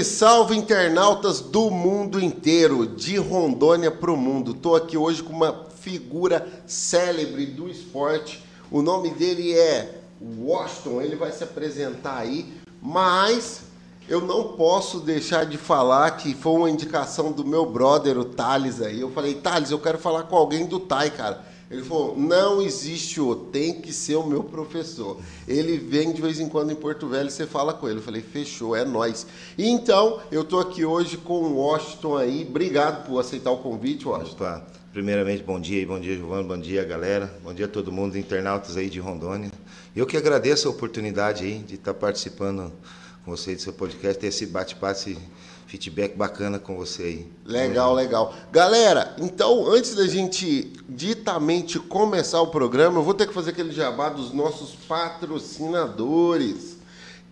Salve, salve internautas do mundo inteiro, de Rondônia para o mundo. Estou aqui hoje com uma figura célebre do esporte. O nome dele é Washington, ele vai se apresentar aí, mas eu não posso deixar de falar que foi uma indicação do meu brother, o Thales aí. Eu falei, Thales, eu quero falar com alguém do TAI, cara. Ele falou: não existe o, tem que ser o meu professor. Ele vem de vez em quando em Porto Velho e você fala com ele. Eu falei: fechou, é nós. Então, eu tô aqui hoje com o Washington aí. Obrigado por aceitar o convite, Washington. Opa. Primeiramente, bom dia, bom dia, Giovanni, bom dia, galera. Bom dia a todo mundo, internautas aí de Rondônia. Eu que agradeço a oportunidade aí de estar participando com vocês do seu podcast, ter esse bate-papo, feedback bacana com você aí. Legal, legal. Galera, então antes da gente ditamente começar o programa, eu vou ter que fazer aquele jabá dos nossos patrocinadores.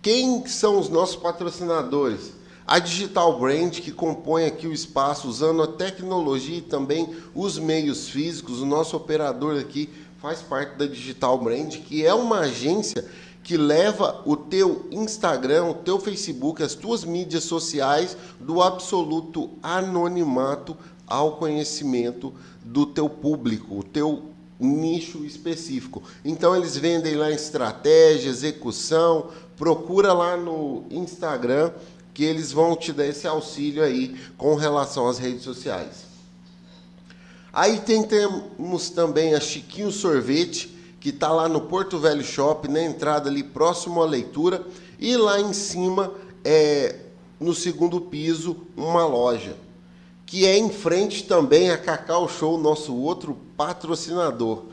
Quem são os nossos patrocinadores? A Digital Brand, que compõe aqui o espaço usando a tecnologia e também os meios físicos. O nosso operador aqui faz parte da Digital Brand, que é uma agência que leva o teu Instagram, o teu Facebook, as tuas mídias sociais do absoluto anonimato ao conhecimento do teu público, o teu nicho específico. Então eles vendem lá estratégia, execução, procura lá no Instagram que eles vão te dar esse auxílio aí com relação às redes sociais. Aí tem, temos também a Chiquinho Sorvete, que está lá no Porto Velho Shop, na entrada ali próximo à leitura, e lá em cima, é, no segundo piso, uma loja, que é em frente também a Cacau Show, nosso outro patrocinador.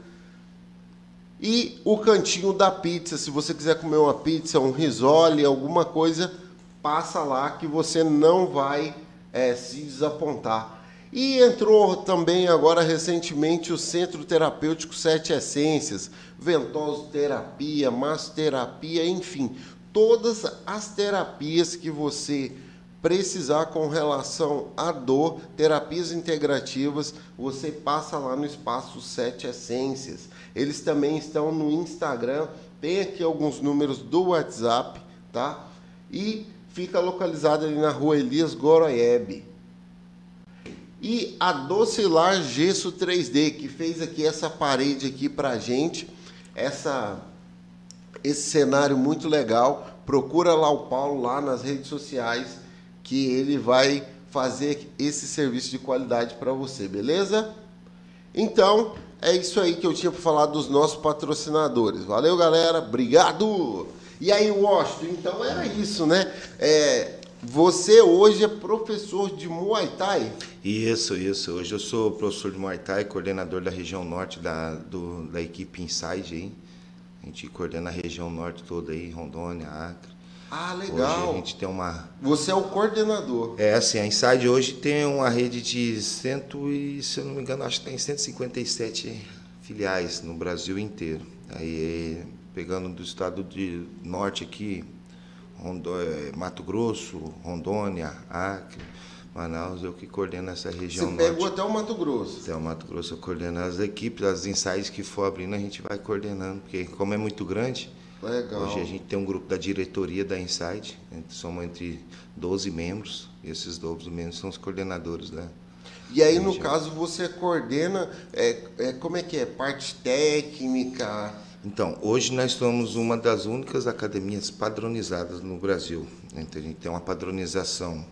E o cantinho da pizza, se você quiser comer uma pizza, um risole, alguma coisa, passa lá que você não vai é, se desapontar. E entrou também agora recentemente o Centro Terapêutico Sete Essências, ventosoterapia, massoterapia, enfim, todas as terapias que você precisar com relação à dor, terapias integrativas, você passa lá no espaço Sete Essências. Eles também estão no Instagram, tem aqui alguns números do WhatsApp, tá? E fica localizado ali na rua Elias Goroiebe e a Docilar Gesso 3D, que fez aqui essa parede aqui pra gente, essa esse cenário muito legal. Procura lá o Paulo lá nas redes sociais que ele vai fazer esse serviço de qualidade para você, beleza? Então, é isso aí que eu tinha para falar dos nossos patrocinadores. Valeu, galera. Obrigado. E aí, Washington, então era isso, né? É, você hoje é professor de Muay Thai? Isso, isso. Hoje eu sou professor de Muay Thai, coordenador da região norte da, do, da equipe Inside aí. A gente coordena a região norte toda aí, Rondônia, Acre. Ah, legal. Hoje a gente tem uma. Você é o coordenador. É, assim, a Inside hoje tem uma rede de cento e, se eu não me engano, acho que tem 157 filiais no Brasil inteiro. Aí pegando do estado de norte aqui, Rondônia, Mato Grosso, Rondônia, Acre, Manaus, eu que coordeno essa região Você pegou até o Mato Grosso? Até o Mato Grosso eu coordeno as equipes, as ensaios que for abrindo, a gente vai coordenando, porque como é muito grande, Legal. hoje a gente tem um grupo da diretoria da Insight, somos entre 12 membros, e esses 12 membros são os coordenadores da, e aí, no caso, você coordena, é, é, como é que é? Parte técnica, então, hoje nós somos uma das únicas academias padronizadas no Brasil. Então, a gente tem uma padronização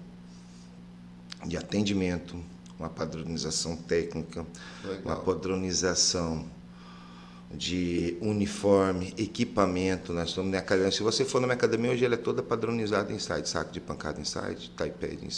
de atendimento, uma padronização técnica, Legal. uma padronização de uniforme, equipamento. Nós estamos na academia. Se você for na minha academia hoje, ela é toda padronizada em side, saco de pancada em side, taipei em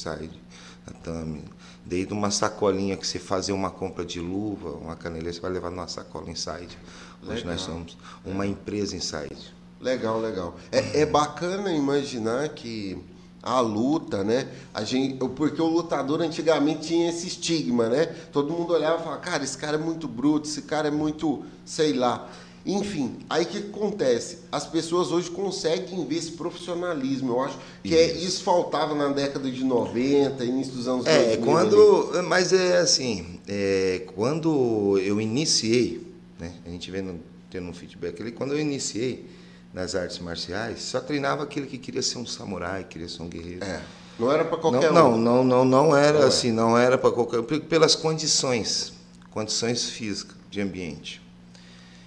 tatame. Desde uma sacolinha que você fazer uma compra de luva, uma caneleira, você vai levar numa sacola inside. Hoje legal. nós somos uma empresa inside. Legal, legal. É, é bacana imaginar que a luta, né? A gente, porque o lutador antigamente tinha esse estigma, né? Todo mundo olhava e falava, cara, esse cara é muito bruto, esse cara é muito, sei lá. Enfim, aí o que acontece? As pessoas hoje conseguem ver esse profissionalismo. Eu acho que isso, é, isso faltava na década de 90, início dos anos é, 2000. É, quando. Mas é assim, é, quando eu iniciei, né? A gente vendo, tendo um feedback ali, quando eu iniciei nas artes marciais, só treinava aquele que queria ser um samurai, queria ser um guerreiro. É. Não era para qualquer não, um. Não, não, não, não era não assim, é. não era para qualquer pelas condições, condições físicas de ambiente.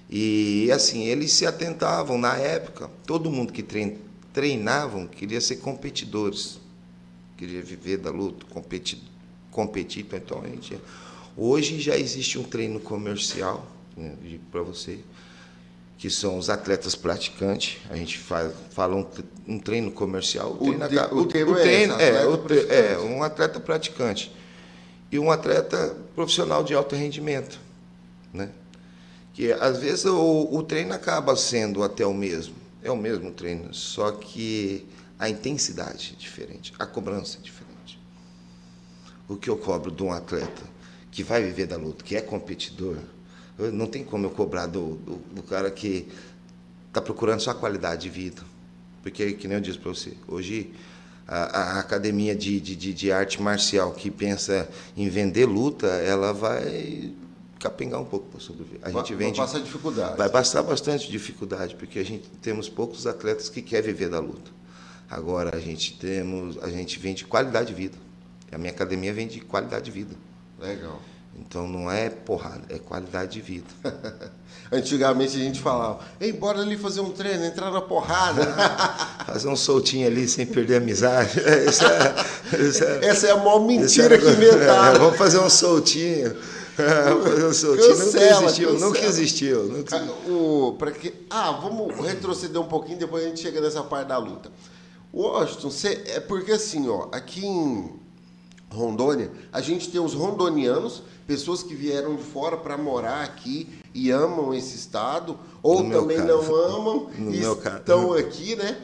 E assim, eles se atentavam na época, todo mundo que treinavam queria ser competidores, queria viver da luta, competir, competir. Então a gente, hoje já existe um treino comercial né, para você, que são os atletas praticantes. A gente faz, fala um, um treino comercial. O, treino, de, o, o, o treino é, é, o, é um atleta praticante e um atleta profissional de alto rendimento, né? que às vezes o, o treino acaba sendo até o mesmo, é o mesmo treino, só que a intensidade é diferente, a cobrança é diferente. O que eu cobro de um atleta que vai viver da luta, que é competidor, não tem como eu cobrar do, do, do cara que está procurando só a qualidade de vida. Porque, que nem eu disse para você, hoje a, a academia de, de, de, arte marcial que pensa em vender luta, ela vai capengar um pouco para sobreviver. A gente vende, vai passar dificuldade. Vai passar bastante dificuldade, porque a gente temos poucos atletas que querem viver da luta. Agora a gente temos, a gente vende qualidade de vida. A minha academia vende qualidade de vida. Legal. Então não é porrada, é qualidade de vida. Antigamente a gente falava, ei, bora ali fazer um treino, entrar na porrada. fazer um soltinho ali sem perder a amizade. Essa é, essa é, essa é a maior mentira é, que inventaram. É, vamos fazer um soltinho. fazer um soltinho. Cancela, nunca existiu, cancela. nunca existiu. Nunca existiu. O, pra que, ah, vamos retroceder um pouquinho, depois a gente chega nessa parte da luta. Washington, você, é porque assim, ó, aqui em Rondônia, a gente tem os rondonianos, pessoas que vieram de fora para morar aqui e amam esse estado, ou no também não amam no e estão aqui, né?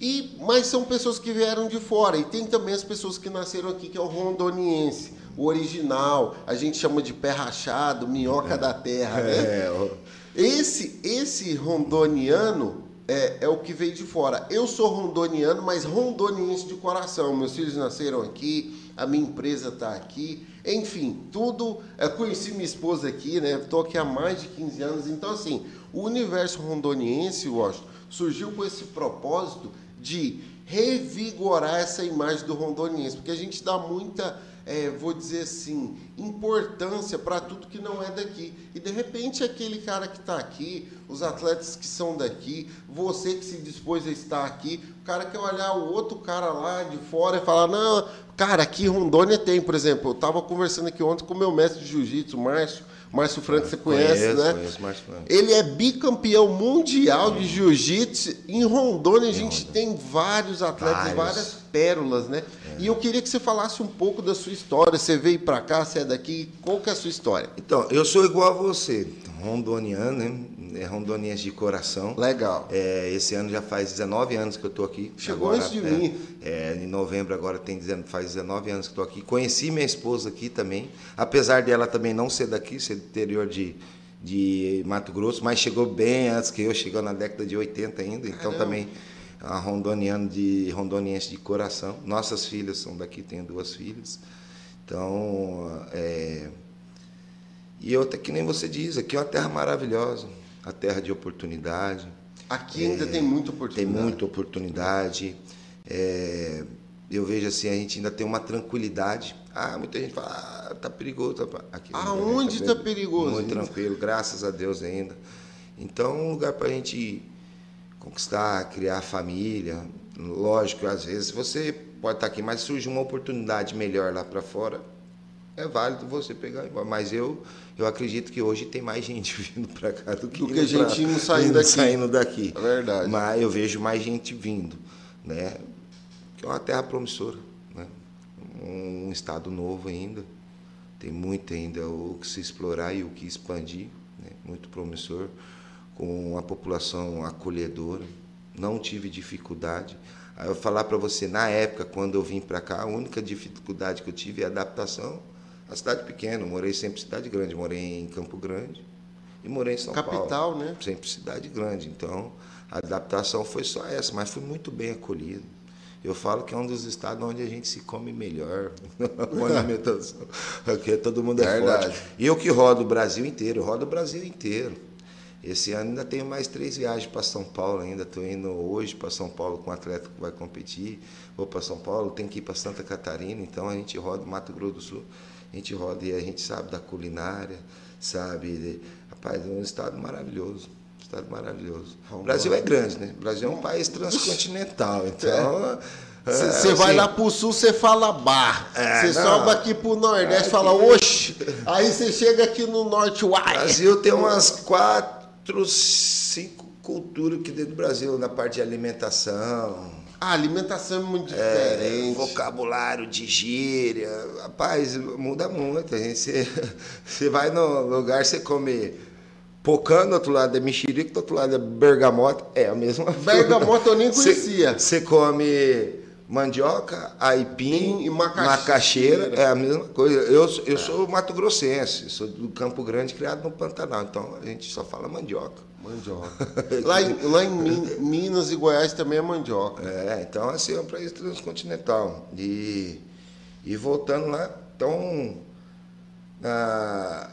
E, mas são pessoas que vieram de fora. E tem também as pessoas que nasceram aqui, que é o rondoniense, o original. A gente chama de pé rachado, minhoca é. da terra, né? É. Esse, esse rondoniano é, é o que veio de fora. Eu sou rondoniano, mas rondoniense de coração. Meus filhos nasceram aqui, a minha empresa está aqui, enfim, tudo. Eu conheci minha esposa aqui, né? Estou aqui há mais de 15 anos. Então, assim, o universo rondoniense, Washington, surgiu com esse propósito de revigorar essa imagem do rondoniense, porque a gente dá muita é, vou dizer assim, importância para tudo que não é daqui. E de repente aquele cara que está aqui, os atletas que são daqui, você que se dispôs a estar aqui, o cara quer olhar o outro cara lá de fora e falar, não, cara, aqui Rondônia tem, por exemplo, eu estava conversando aqui ontem com o meu mestre de jiu-jitsu, Márcio, Márcio Franco, você conhece, conheço, né? Conheço Márcio Franco. Ele é bicampeão mundial de jiu-jitsu. Em Rondônia, a gente tem vários atletas, vários. várias pérolas, né? É. E eu queria que você falasse um pouco da sua história. Você veio para cá, você é daqui. Qual que é a sua história? Então, eu sou igual a você, rondoniano, né? É rondoniense de coração. Legal. É, esse ano já faz 19 anos que eu estou aqui. Chegou agora, antes de é, mim. É, em novembro agora tem faz 19 anos que estou aqui. Conheci minha esposa aqui também, apesar dela também não ser daqui, ser do interior de, de Mato Grosso, mas chegou bem antes que eu, chegou na década de 80 ainda, então Caramba. também a rondoniano de rondoniense de coração. Nossas filhas são daqui, tenho duas filhas. Então, é, e outra que nem você diz, aqui é uma terra maravilhosa, a terra de oportunidade. Aqui ainda é, tem muita oportunidade. Tem muita oportunidade. É, eu vejo assim, a gente ainda tem uma tranquilidade. Ah, muita gente fala, ah, tá perigoso. Aqui, Aonde está tá perigoso? Muito tranquilo, graças a Deus ainda. Então, um lugar para a gente conquistar, criar família. Lógico, às vezes você pode estar tá aqui, mas surge uma oportunidade melhor lá para fora, é válido você pegar embora. Mas eu, eu acredito que hoje tem mais gente vindo para cá do que, do que gente indo saindo daqui. saindo daqui. É verdade. Mas eu vejo mais gente vindo, né? Que é uma terra promissora, né? Um estado novo ainda. Tem muito ainda o que se explorar e o que expandir, né? muito promissor, com uma população acolhedora. Não tive dificuldade. Aí eu falar para você, na época, quando eu vim para cá, a única dificuldade que eu tive é a adaptação a cidade pequena, morei sempre em cidade grande, morei em Campo Grande e morei em São Capital, Paulo. Capital, né? Sempre cidade grande. Então, a adaptação foi só essa, mas fui muito bem acolhido. Eu falo que é um dos estados onde a gente se come melhor com alimentação, porque todo mundo é Verdade. forte. E eu que rodo o Brasil inteiro, rodo o Brasil inteiro. Esse ano ainda tenho mais três viagens para São Paulo ainda. Estou indo hoje para São Paulo com um atleta que vai competir. Vou para São Paulo, tenho que ir para Santa Catarina. Então a gente roda Mato Grosso do Sul. A gente roda e a gente sabe da culinária, sabe? Rapaz, é um estado maravilhoso. Estado maravilhoso. O Brasil é grande, né? O Brasil é um país transcontinental. Então. Você é, vai lá pro sul, você fala bar. Você é, sobe aqui pro Nordeste, e fala oxe. Aí você chega aqui no Norte, uai. O Brasil tem umas quatro, cinco culturas aqui dentro do Brasil, na parte de alimentação. A alimentação é muito é, diferente. É, vocabulário de gíria. Rapaz, muda muito. Você, você vai no lugar, você come Pocã, do outro lado é mexerica, do outro lado é bergamota. É a mesma Bergamota eu nem conhecia. Você come mandioca, aipim, e macaxeira. macaxeira. É a mesma coisa. Eu, eu é. sou mato grossense, sou do Campo Grande, criado no Pantanal. Então a gente só fala mandioca. Mandioca. lá em, lá em Minas e Goiás também é mandioca. É, então assim, é um país transcontinental. E, e voltando lá, então, na,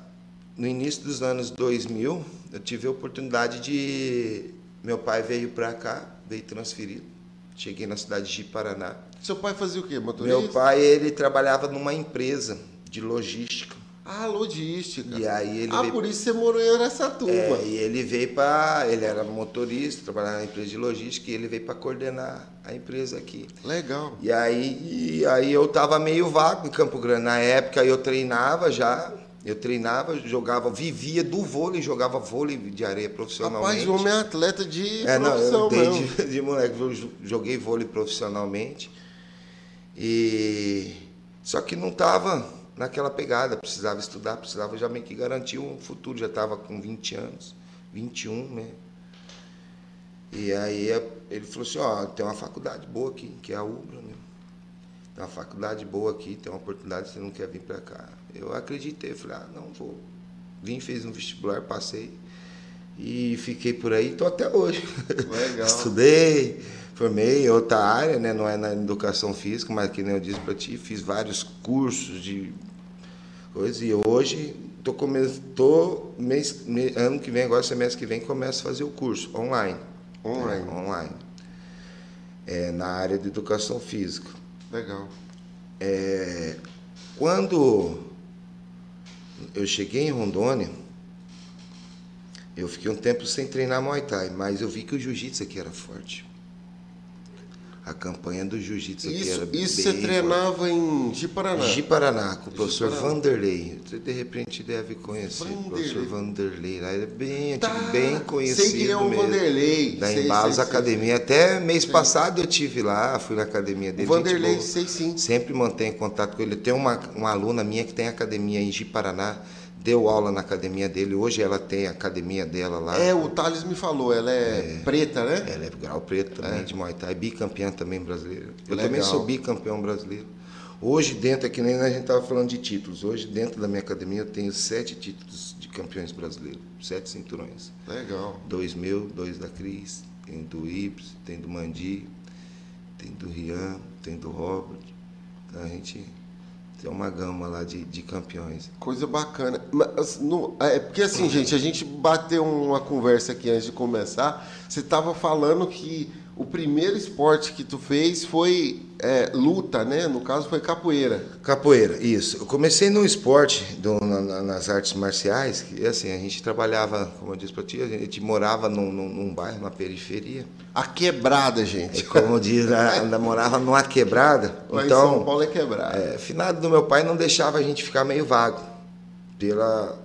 no início dos anos 2000, eu tive a oportunidade de. Meu pai veio para cá, veio transferido Cheguei na cidade de Paraná. Seu pai fazia o quê? Motorista? Meu pai, ele trabalhava numa empresa de logística. Ah, logística. E aí ele ah, veio... por isso você morou em Aracatuba. É, e ele veio para... Ele era motorista, trabalhava na empresa de logística, e ele veio para coordenar a empresa aqui. Legal. E aí, e aí eu tava meio vago em Campo Grande. Na época eu treinava já, eu treinava, jogava, vivia do vôlei, jogava vôlei de areia profissionalmente. Rapaz, o homem é atleta de é, profissão não, eu desde de moleque, eu joguei vôlei profissionalmente. E só que não estava naquela pegada, precisava estudar, precisava já meio que garantir um futuro, já estava com 20 anos, 21, né? E aí ele falou assim, ó, tem uma faculdade boa aqui, que é a UBRA, né? Tem uma faculdade boa aqui, tem uma oportunidade, você não quer vir para cá. Eu acreditei, falei, ah, não vou. Vim, fiz um vestibular, passei e fiquei por aí, estou até hoje. Legal. Estudei, formei em outra área, né? não é na educação física, mas que nem eu disse para ti, fiz vários cursos de coisas e hoje tô tô mês, ano que vem, agora semestre que vem, começo a fazer o curso online. Online. É, online. É, na área de educação física. Legal. É, quando eu cheguei em Rondônia, eu fiquei um tempo sem treinar Muay Thai, mas eu vi que o jiu-jitsu aqui era forte. A campanha do jiu-jitsu aqui era Isso você treinava em Ji-Paraná? Ji-Paraná, com o professor Vanderlei. Você de repente deve conhecer Vanderlei. o professor Vanderlei. Lá ele é bem, tá. bem conhecido Sei que é o Vanderlei. Da Embalos Academia. Sei. Até mês sei. passado eu tive lá, fui na academia dele. O Vanderlei, sei sim. Sempre mantenho contato com ele. Tem uma, uma aluna minha que tem academia em Ji-Paraná deu aula na academia dele. Hoje ela tem a academia dela lá. É, o Thales me falou, ela é, é preta, né? Ela é grau preto também é. de Muay Thai, bicampeã também brasileira. Eu Legal. também sou bicampeão brasileiro. Hoje dentro, é que nem a gente estava falando de títulos, hoje dentro da minha academia eu tenho sete títulos de campeões brasileiros, sete cinturões. Legal. Dois mil, dois da Cris, tem do Ips, tem do Mandi, tem do Rian, tem do Robert. Então a gente tem uma gama lá de, de campeões. Coisa bacana. Mas, no, é porque assim, gente, a gente bateu uma conversa aqui antes de começar. Você estava falando que o primeiro esporte que tu fez foi é, luta, né? No caso foi capoeira. Capoeira, isso. Eu comecei no esporte, do, na, nas artes marciais, que assim, a gente trabalhava, como eu disse para ti, a gente morava num, num, num, bairro, na periferia. A quebrada, gente. É, como diz, ainda morava numa quebrada. Lá então, em São Paulo é quebrada. É, finado do meu pai não deixava a gente ficar meio vago. Pela,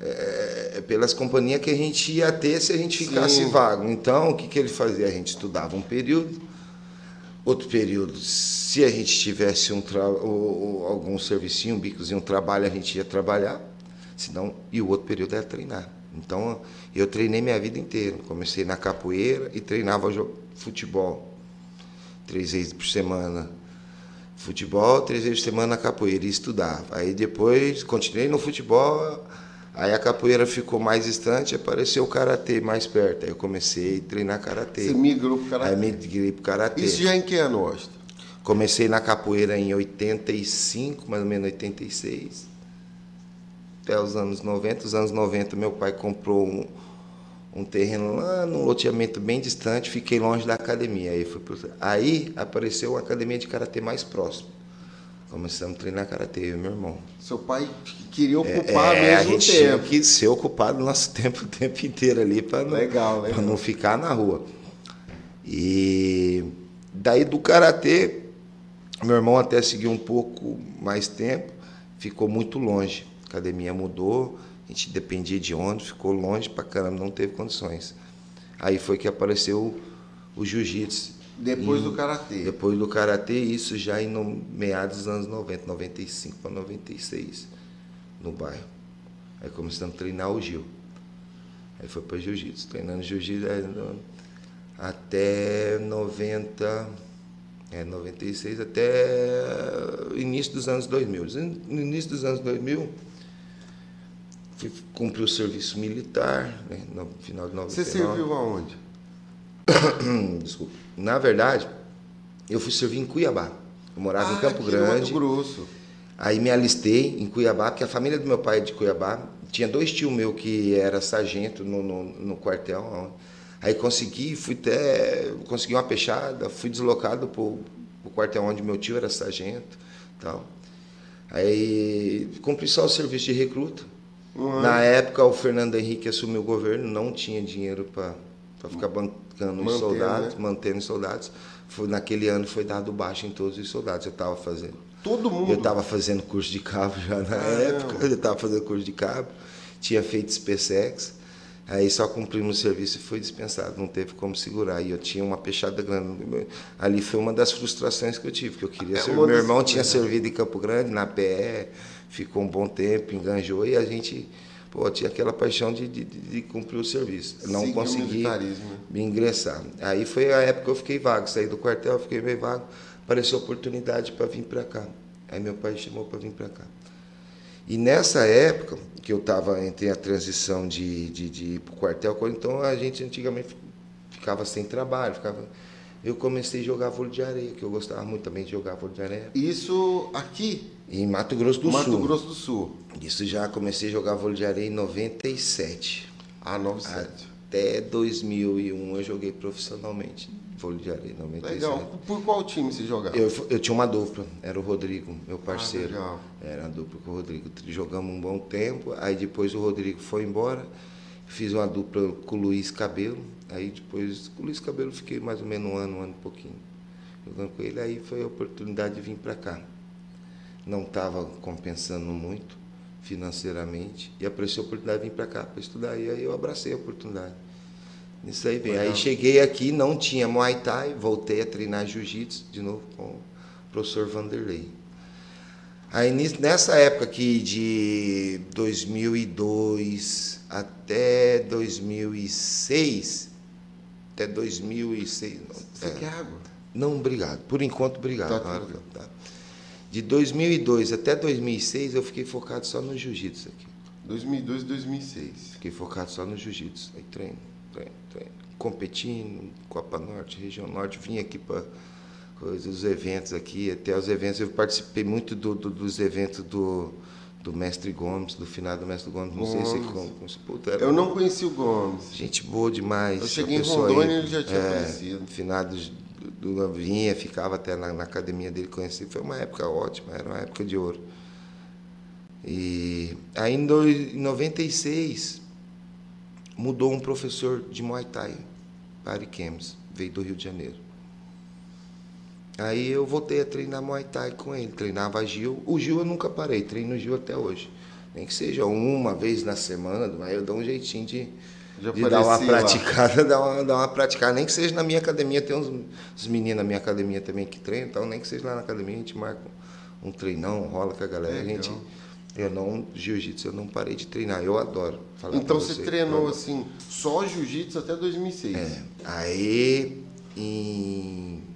é, é, pelas companhias que a gente ia ter se a gente ficasse Sim. vago. Então, o que, que ele fazia? A gente estudava um período, outro período, se a gente tivesse um ou, algum servicinho, um bicozinho, um trabalho, a gente ia trabalhar, senão, e o outro período era treinar. Então, eu treinei minha vida inteira. Comecei na capoeira e treinava futebol. Três vezes por semana futebol, três vezes por semana capoeira e estudava. Aí depois continuei no futebol, Aí a capoeira ficou mais distante, apareceu o karatê mais perto. Aí eu comecei a treinar karatê. Você migrou pro karatê? Aí migrei pro karatê. Isso já em que ano, Austin? Comecei na capoeira em 85, mais ou menos 86. até os anos 90. Os anos 90, meu pai comprou um, um terreno lá num loteamento bem distante, fiquei longe da academia. Aí, fui pro... aí apareceu uma academia de karatê mais próximo. Começamos a treinar karatê, eu meu irmão. Seu pai queria ocupar é, mesmo a gente o tempo. tinha que ser ocupado nosso tempo o tempo inteiro ali para não, Legal, legal. não ficar na rua. E daí do karatê, meu irmão até seguiu um pouco mais tempo, ficou muito longe. A academia mudou, a gente dependia de onde, ficou longe pra caramba, não teve condições. Aí foi que apareceu o jiu-jitsu. Depois Em- do karatê. Depois do karatê, isso já em no, meados dos anos 90, 95 para 96, no bairro. Aí começamos a treinar o Gil. Aí foi para jiu-jitsu, treinando jiu-jitsu até 90, é, 96, até o início dos anos 2000. No início dos anos 2000, fui cumprir o serviço militar, né, no final de 99. Você serviu aonde? Desculpa. Na verdade, eu fui servir em Cuiabá. Eu morava em Ah, Campo aqui no Mato Grande. Grosso. Aí me alistei em Cuiabá, porque a família do meu pai é de Cuiabá. Tinha dois tios meus que era sargento no, no, no quartel. Aí consegui, fui até. Consegui uma peixada, fui deslocado para o quartel onde meu tio era sargento. Tal. Aí cumpri só o serviço de recruta. Um Na época, o Fernando Henrique assumiu o governo, não tinha dinheiro para ficar bancando os Manter, soldados, né? mantendo os soldados. Foi, naquele ano foi dado baixo em todos os soldados. Eu estava fazendo. Todo mundo. Eu estava fazendo curso de cabo já na Caramba. época. Eu estava fazendo curso de cabo, tinha feito SpaceX. Aí só cumprimos o serviço e foi dispensado, não teve como segurar. E eu tinha uma peixada grande. Ali foi uma das frustrações que eu tive, que eu queria É, ser. uma Meu irmão tinha servido em Campo Grande, na PE, ficou um bom tempo, enganjou, e a gente pô, tinha aquela paixão de, de, de cumprir o serviço. Não Seguir o consegui me ingressar. Aí foi a época que eu fiquei vago, saí do quartel, fiquei meio vago, apareceu oportunidade para vir para cá. Aí meu pai chamou para vir para cá. E nessa época, que eu estava entre a transição de, de, de ir para o quartel, então a gente antigamente ficava sem trabalho, ficava... eu comecei a jogar vôlei de areia, que eu gostava muito também de jogar vôlei de areia, Isso aqui, em Mato Grosso do Mato Sul. Grosso do Sul. Isso já comecei a jogar vôlei de areia em 97. A 97. Até 2001 eu joguei profissionalmente vôlei de areia, 97. Legal. Por qual time você jogava? Eu, eu tinha uma dupla, era o Rodrigo, meu parceiro. legal. era a dupla com o Rodrigo. Jogamos um bom tempo, aí depois o Rodrigo foi embora, fiz uma dupla com o Luiz Cabelo, aí depois com o Luiz Cabelo fiquei mais ou menos um ano, um ano e pouquinho jogando com ele, aí foi a oportunidade de vir para cá. Não estava compensando muito financeiramente e apareceu a oportunidade de vir para cá para estudar, e aí eu abracei a oportunidade. Isso aí vem. Aí cheguei aqui, não tinha Muay Thai, voltei a treinar Jiu-Jitsu de novo com o professor Vanderlei. Aí nessa época aqui de 2002 até 2006, até 2006, não, Você é, quer água? não, obrigado. Por enquanto, obrigado. Tá, tudo tá. De 2002 até 2006 eu fiquei focado só no jiu-jitsu aqui. 2002 2006. Fiquei focado só no jiu-jitsu. Aí treino, treino, treino. Competindo, Copa Norte, Região Norte, vim aqui para os eventos aqui, até os eventos. Eu participei muito do, do- dos eventos do, do Mestre Gomes, do final do Mestre Gomes. Não sei se como. Puta, era Eu não conheci o Gomes. Gente boa demais. Eu cheguei em Rondônia, ele já tinha é, conhecido. Finados do, vinha, ficava até na, na academia dele, conheci. Foi uma época ótima, era uma época de ouro. E aí em dois- em 96 mudou um professor de Muay Thai, Pari Kems, veio do Rio de Janeiro. Aí eu voltei a treinar Muay Thai com ele, treinava Gil. O Gil eu nunca parei, treino o Gil até hoje. Nem que seja uma vez na semana, aí eu dou um jeitinho de, de dar uma praticada, dar uma, dar uma praticada. Nem que seja na minha academia, tem uns, uns meninos na minha academia também que treinam, então nem que seja lá na academia, a gente marca um treinão, rola com a galera. A gente, eu não, jiu-jitsu eu não parei de treinar, eu adoro. Então você eu treinou assim, só jiu-jitsu até 2006. É. Aí, em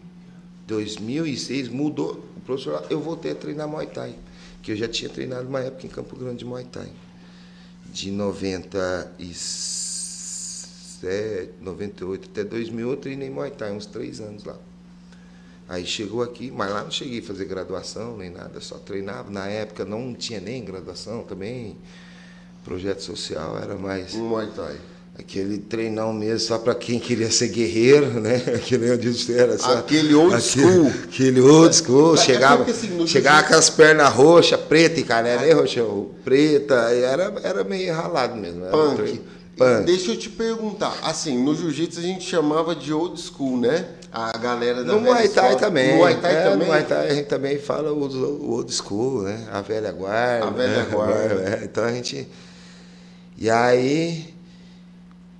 2006, mudou. O professor, eu voltei a treinar Muay Thai, que eu já tinha treinado uma época em Campo Grande de Muay Thai. De 97, 98 até 2000 eu treinei Muay Thai, uns três anos lá. Aí chegou aqui, mas lá não cheguei a fazer graduação nem nada, só treinava. Na época não tinha nem graduação também. projeto social era mais. Muay Thai. Aquele treinão mesmo, só para quem queria ser guerreiro, né? Aquele onde era só, Aquele old school. Aquele old school. É, chegava assim, chegava com as pernas roxas, preta e canela, nem roxa, preta. e Era, era meio ralado mesmo. Era Punk. Punk. Deixa eu te perguntar. Assim, no jiu-jitsu a gente chamava de old school, né? A galera da No velha Muay Thai também. No Muay Thai é, também. No Muay Thai a gente também fala o, o old school, né? A velha guarda. A velha né? guarda. É, então a gente. E aí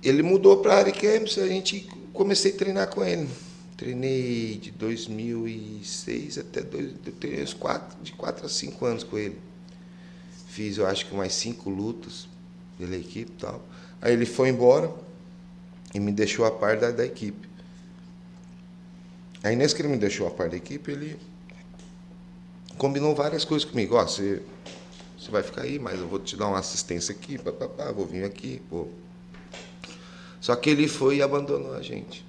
ele mudou para Ari Campos, a gente comecei a treinar com ele. Treinei de 2006 até dois, treinei uns quatro, de 4 a 5 anos com ele. Fiz, eu acho que mais cinco lutas pela equipe e tal. Aí ele foi embora e me deixou a par da, da equipe. Aí nesse que ele me deixou a par da equipe, ele combinou várias coisas comigo. Ó, você, você vai ficar aí, mas eu vou te dar uma assistência aqui, papapá, vou vir aqui, pô. Só que ele foi e abandonou a gente.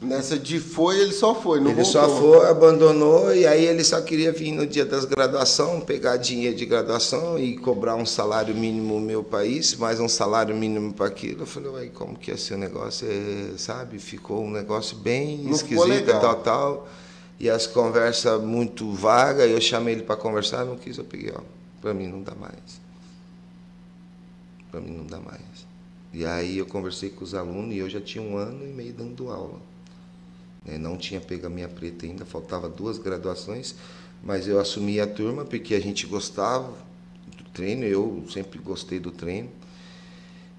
Nessa de foi, ele só foi, não ele voltou. só foi, abandonou, e aí ele só queria vir no dia das graduação, pegar dinheiro de graduação e cobrar um salário mínimo no meu país, mais um salário mínimo para aquilo. Eu falei, uai, como que ser o negócio? É, sabe, ficou um negócio bem Não esquisito, tal, tal. E as conversas muito vagas, eu chamei ele para conversar, não quis, eu peguei, ó, para mim não dá mais. Para mim não dá mais. E aí eu conversei com os alunos e eu já tinha um ano e meio dando aula. né? Não tinha pego a minha preta ainda, faltava duas graduações, mas eu assumi a turma porque a gente gostava do treino, eu sempre gostei do treino.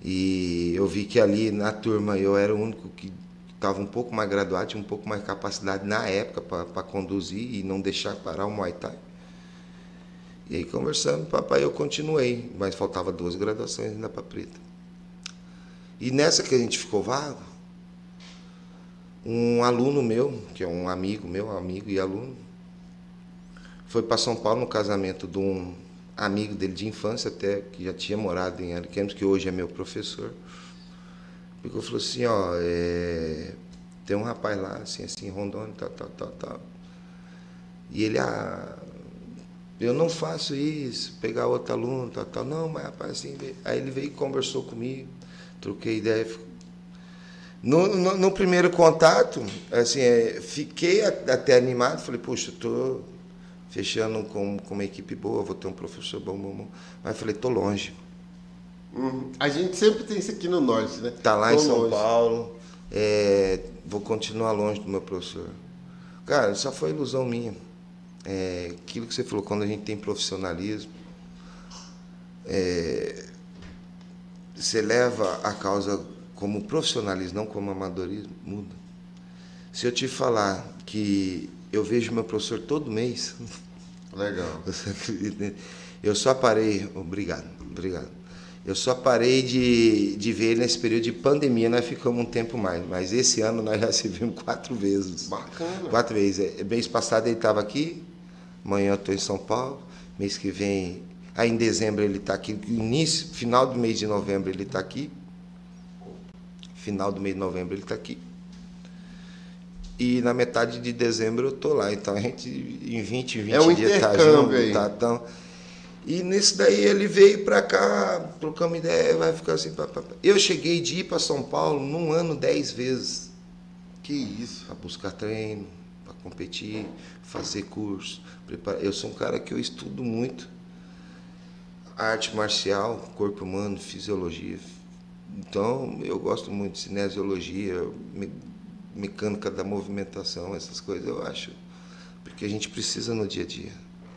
E eu vi que ali na turma eu era o único que estava um pouco mais graduado, tinha um pouco mais capacidade na época para conduzir e não deixar parar o Muay Thai. E aí conversando, papai, eu continuei, mas faltava duas graduações ainda para preta. E nessa que a gente ficou vago, um aluno meu, que é um amigo meu, amigo e aluno, foi para São Paulo no casamento de um amigo dele de infância, até que já tinha morado em Ariquemes, que hoje é meu professor. Porque falou assim, ó, é, tem um rapaz lá, assim, assim, Rondônia, tal, tal, tal, tal. E ele, ah, eu não faço isso, pegar outro aluno, tal, tal. Não, mas rapaz, assim, aí ele veio e conversou comigo, troquei ideia. No, no, no primeiro contato, assim, é, fiquei até animado, falei, puxa, tô fechando com, com uma equipe boa, vou ter um professor bom, bom, bom. Mas falei, tô longe. Uhum. A gente sempre tem isso aqui no norte, né? Tá lá em Tô São longe. Paulo, é, vou continuar longe do meu professor. Cara, só foi ilusão minha. É, aquilo que você falou, quando a gente tem profissionalismo, é, você leva a causa como profissionalismo, não como amadorismo, muda. Se eu te falar que eu vejo meu professor todo mês, Legal. Eu só parei, obrigado, obrigado. Eu só parei de, de ver ele nesse período de pandemia, nós ficamos um tempo mais, mas esse ano nós já se vimos quatro vezes. Bacana. Quatro vezes. É, Mês passado ele estava aqui, amanhã eu estou em São Paulo, mês que vem, aí em dezembro ele está aqui, início, final do mês de novembro ele está aqui, final do mês de novembro ele está aqui. E na metade de dezembro eu tô lá. Então a gente, em 20, 20 É um dias, tá intercâmbio junto, tá, então, e nesse daí ele veio para cá, trocamos ideia, vai ficar assim. Pá, pá, pá. Eu cheguei de ir para São Paulo num ano dez vezes Que isso. para buscar treino, para competir, fazer curso. Preparar. Eu sou um cara que eu estudo muito arte marcial, corpo humano, fisiologia. Então eu gosto muito de cinesiologia, me- mecânica da movimentação, essas coisas eu acho, porque a gente precisa no dia a dia.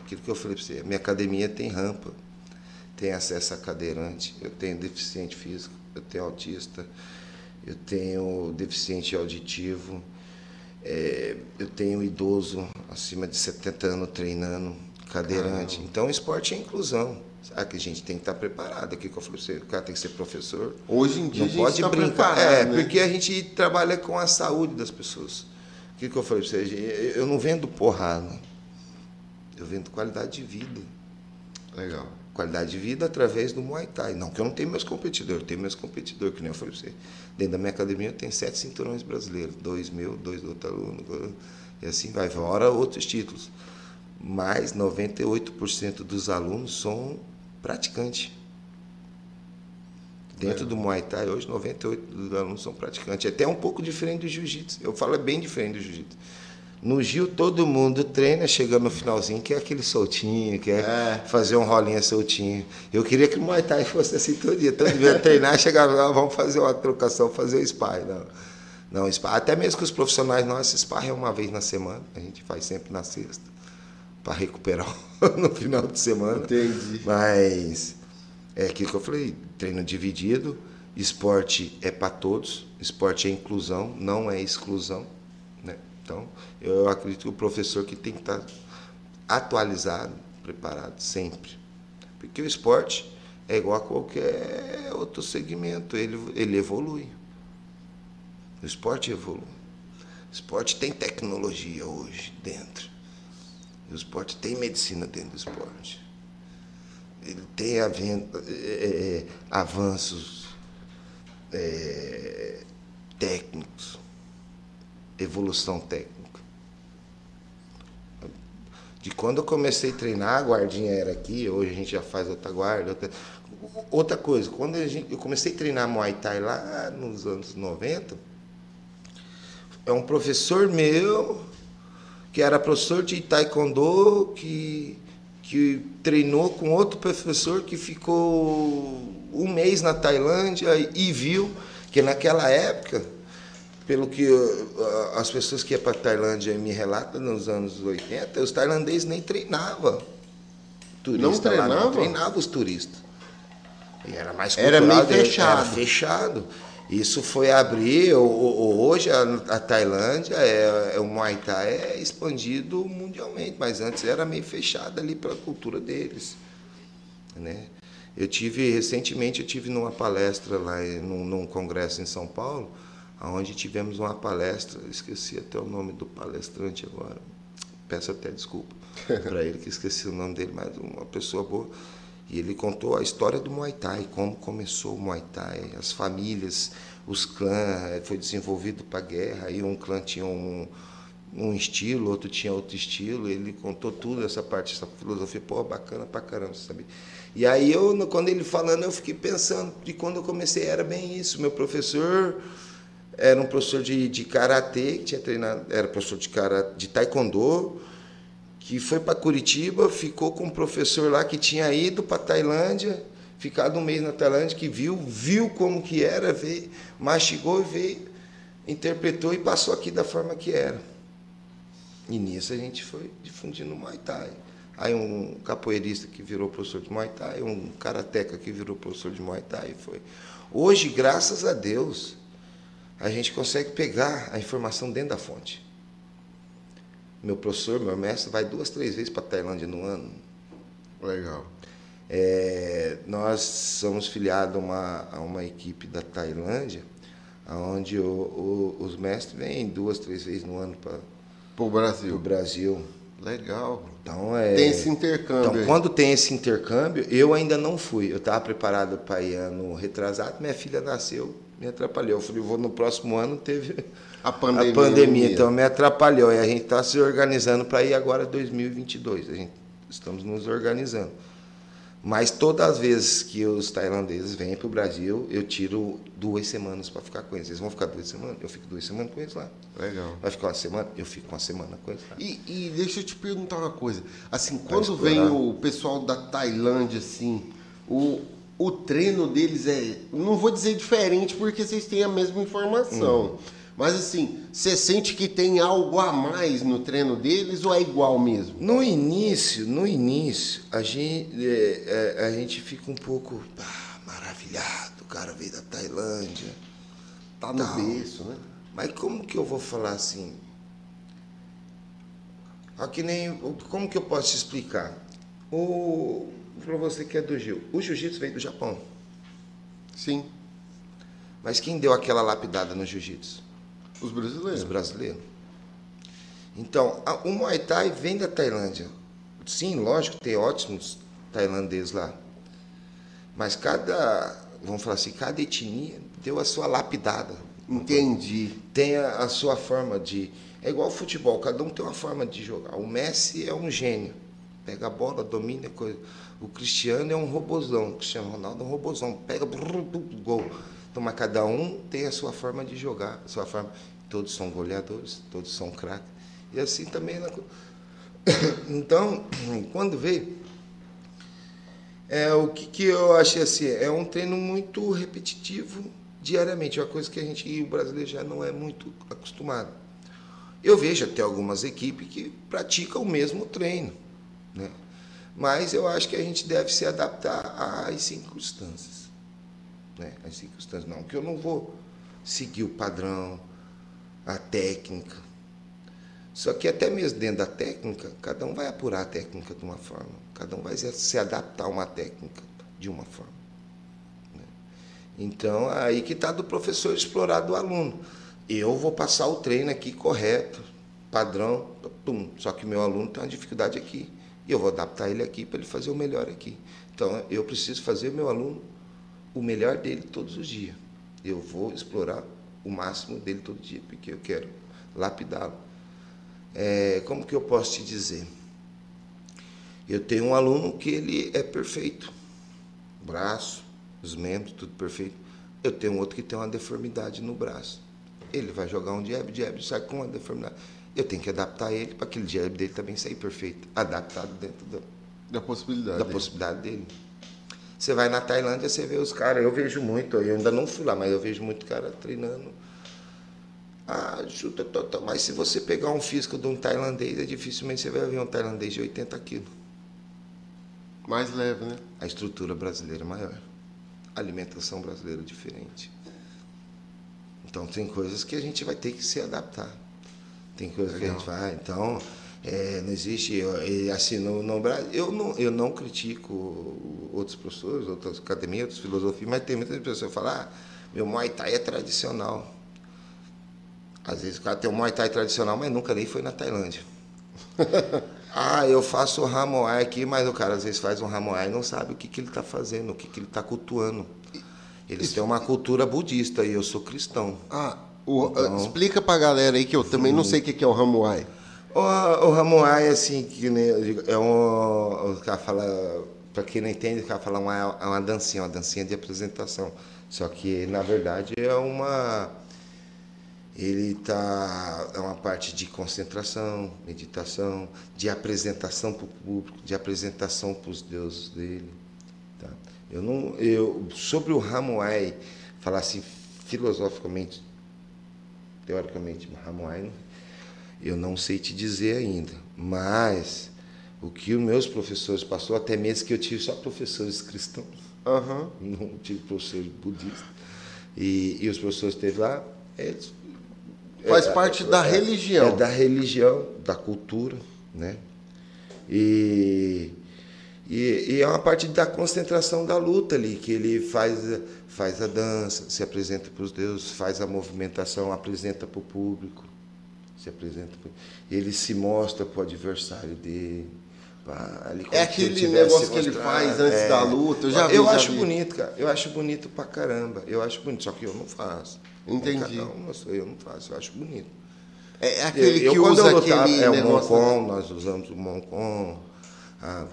Aquilo que eu falei para você, a minha academia tem rampa, tem acesso a cadeirante, eu tenho deficiente físico, eu tenho autista, eu tenho deficiente auditivo, é, eu tenho idoso acima de 70 anos treinando, cadeirante. Então, o esporte é inclusão. Sabe que a gente tem que estar preparado. Aqui que eu falei você, o cara tem que ser professor. Hoje em dia Não a gente pode tá brincar. É, né? porque a gente trabalha com a saúde das pessoas. O que que eu falei para você? Eu não vendo porrada. Eu vendo qualidade de vida. Legal. Qualidade de vida através do Muay Thai. Não que eu não tenho meus competidores, eu tenho meus competidores, que nem eu falei você. Dentro da minha academia eu tenho sete cinturões brasileiros, dois meu, dois do outro aluno, e assim vai, fora outros títulos. Mas 98% dos alunos são praticantes. Dentro é. do Muay Thai, hoje 98 dos alunos são praticantes. É até um pouco diferente do Jiu-Jitsu. Eu falo é bem diferente do Jiu-Jitsu. No Gil, todo mundo treina, chega no finalzinho, quer aquele soltinho, quer é. fazer um rolinha soltinho. Eu queria que o Muay Thai fosse assim todo dia. Todo dia treinar, chegava lá, vamos fazer uma trocação, fazer o spy. Não, não spy. Até mesmo que os profissionais nossos, spy é uma vez na semana. A gente faz sempre na sexta, para recuperar no final de semana. Entendi. Mas é aquilo que eu falei, treino dividido, esporte é para todos, esporte é inclusão, não é exclusão. Né? Então, eu acredito que o professor que tem que estar atualizado, preparado sempre. Porque o esporte é igual a qualquer outro segmento, ele, ele evolui. O esporte evolui. O esporte tem tecnologia hoje dentro. Esporte tem medicina dentro do esporte. Ele tem é, é, avanços é, técnicos evolução técnica. De quando eu comecei a treinar, a guardinha era aqui, hoje a gente já faz outra guarda. Outra, outra coisa, quando gente, eu comecei a treinar Muay Thai lá nos anos 90, é um professor meu, que era professor de Taekwondo, que, que treinou com outro professor que ficou um mês na Tailândia e viu que naquela época pelo que as pessoas que iam para a Tailândia me relatam nos anos 80, os tailandeses nem treinavam. Turista não treinavam? Não treinavam os turistas. E era mais cultural, Era meio fechado. Era fechado. Isso foi abrir, hoje a, Tailândia, é, é, o Muay Thai é expandido mundialmente, mas antes era meio fechado ali para a cultura deles. Né? Eu tive, recentemente, eu tive numa palestra lá, num, num congresso em São Paulo, onde tivemos uma palestra, esqueci até o nome do palestrante agora, peço até desculpa para ele que esqueci o nome dele, mas uma pessoa boa. E ele contou a história do Muay Thai, como começou o Muay Thai, as famílias, os clãs, foi desenvolvido para a guerra, aí um clã tinha um, um estilo, outro tinha outro estilo, ele contou tudo, essa parte, essa filosofia, pô, bacana pra caramba, sabe? E aí eu, quando ele falando, eu fiquei pensando, de quando eu comecei era bem isso, meu professor era um professor de, de karatê, que tinha treinado, era professor de, karate, de taekwondo, que foi para Curitiba, ficou com um professor lá que tinha ido para Tailândia, ficado um mês na Tailândia, que viu, viu como que era, veio, mastigou e veio, interpretou e passou aqui da forma que era. E nisso a gente foi difundindo o Muay Thai. Aí um capoeirista que virou professor de Muay Thai, um karateca que virou professor de Muay Thai. Foi. Hoje, graças a Deus, a gente consegue pegar a informação dentro da fonte. Meu professor, meu mestre, vai duas, três vezes para a Tailândia no ano. Legal. É, nós somos filiados a uma, a uma equipe da Tailândia, onde o, o, os mestres vêm duas, três vezes no ano para o Brasil. Brasil. Legal. Então, é, tem esse intercâmbio. Então, aí. quando tem esse intercâmbio, eu ainda não fui. Eu estava preparado para ir ano retrasado, minha filha nasceu me atrapalhou. Eu falei, vou no próximo ano teve a pandemia, a pandemia então me atrapalhou. E a gente está se organizando para ir agora 2022. A gente estamos nos organizando. Mas todas as vezes que os tailandeses vêm para o Brasil, eu tiro duas semanas para ficar com eles. Eles vão ficar duas semanas, eu fico duas semanas com eles lá. Legal. Vai ficar uma semana, eu fico uma semana com eles lá. E, e deixa eu te perguntar uma coisa. Assim, quando vem o pessoal da Tailândia, assim, o, o treino deles é, não vou dizer diferente porque vocês têm a mesma informação. Uhum. Mas assim, você sente que tem algo a mais no treino deles ou é igual mesmo? No início, no início, a gente, é, é, a gente fica um pouco ah, maravilhado. O cara veio da Tailândia. Tá no tal. berço, né? Mas como que eu vou falar assim? Aqui nem, como que eu posso te explicar? O, para você que é do Gil. O jiu-jitsu veio do Japão. Sim. Mas quem deu aquela lapidada no jiu-jitsu? Os brasileiros. Os brasileiros. Então, a, o Muay Thai vem da Tailândia. Sim, lógico, tem ótimos tailandeses lá. Mas cada, vamos falar assim, cada etnia deu a sua lapidada. Entendi. Tem a, a sua forma de. É igual ao futebol, cada um tem uma forma de jogar. O Messi é um gênio Pega a bola, domina coisa. O Cristiano é um robozão, o Cristiano Ronaldo é um robozão. Pega, brrr, gol. Então, mas cada um tem a sua forma de jogar, a sua forma. Todos são goleadores, todos são craques. E assim também. Na... Então, quando vê, é, o que, que eu achei assim, é um treino muito repetitivo diariamente, uma coisa que a gente, o brasileiro já não é muito acostumado. Eu vejo até algumas equipes que praticam o mesmo treino, né? mas eu acho que a gente deve se adaptar às circunstâncias. Né? Às circunstâncias, não, que eu não vou seguir o padrão, a técnica. Só que até mesmo dentro da técnica, cada um vai apurar a técnica de uma forma, cada um vai se adaptar a uma técnica de uma forma. Né? Então, aí que está do professor explorar do aluno. Eu vou passar o treino aqui correto, padrão, pum. só que meu aluno tem uma dificuldade aqui. E eu vou adaptar ele aqui para ele fazer o melhor aqui. Então, eu preciso fazer meu aluno o melhor dele todos os dias. Eu vou explorar o máximo dele todo dia, porque eu quero lapidá-lo. É, como que eu posso te dizer? Eu tenho um aluno que ele é perfeito, braço, os membros, tudo perfeito. Eu tenho outro que tem uma deformidade no braço. Ele vai jogar um jab, jab, sai com uma deformidade. Eu tenho que adaptar ele para aquele jab dele também sair perfeito, adaptado dentro da, da possibilidade, da possibilidade dele. Você vai na Tailândia, você vê os caras, eu vejo muito, eu ainda não fui lá, mas eu vejo muito cara treinando. Ah, chuta, tota, mas se você pegar um físico de um tailandês, é dificilmente você vai ver um tailandês de 80 quilos. Mais leve, né? A estrutura brasileira é maior. A alimentação brasileira é diferente. Então tem coisas que a gente vai ter que se adaptar. Tem coisas Legal. que a gente vai. Então, é, não existe, assim, no, no Brasil, eu não, eu não critico outros professores, outras academias, outras filosofias, mas tem muitas pessoas que falam, ah, meu Muay Thai é tradicional. Às vezes o cara tem um Muay Thai tradicional, mas nunca nem foi na Tailândia. ah, eu faço o Hamoai aqui, mas o cara às vezes faz um Hamoai e não sabe o que, que ele está fazendo, o que, que ele está cultuando. Eles Isso. têm uma cultura budista e eu sou cristão. Ah, o, então, explica pra galera aí que eu também não sei o que, é o Hamoai. O, o Ramuai, assim, que é um. O cara fala. Para quem não entende, o cara fala uma, é uma dancinha, uma dancinha de apresentação. Só que, na verdade, é uma. Ele tá. É uma parte de concentração, meditação, de apresentação para o público, de apresentação para os deuses dele. Tá? Eu não. Eu, sobre o Ramuai, falar assim, filosoficamente, teoricamente, Ramuai eu não sei te dizer ainda, mas o que os meus professores passou, até mesmo que eu tive só professores cristãos, uhum. não tive professores budistas, e, e os professores que teve lá, eles, faz é, parte é, da religião, é da religião, da cultura, né? E, e, e, é uma parte da concentração da luta ali, que ele faz, faz a dança, se apresenta para os deuses, faz a movimentação, apresenta para o público se apresenta, ele se mostra para o adversário dele. Pá, é aquele negócio que ele faz antes é, da luta. Eu já vi, Eu já acho vi. bonito, cara. Eu acho bonito pra caramba. Eu acho bonito, só que eu não faço. Entendi. Cada um, eu não faço, eu acho bonito. É, é aquele eu, que eu, usa eu lutava, aquele é o Moncon, nós usamos o Moncon. Ah,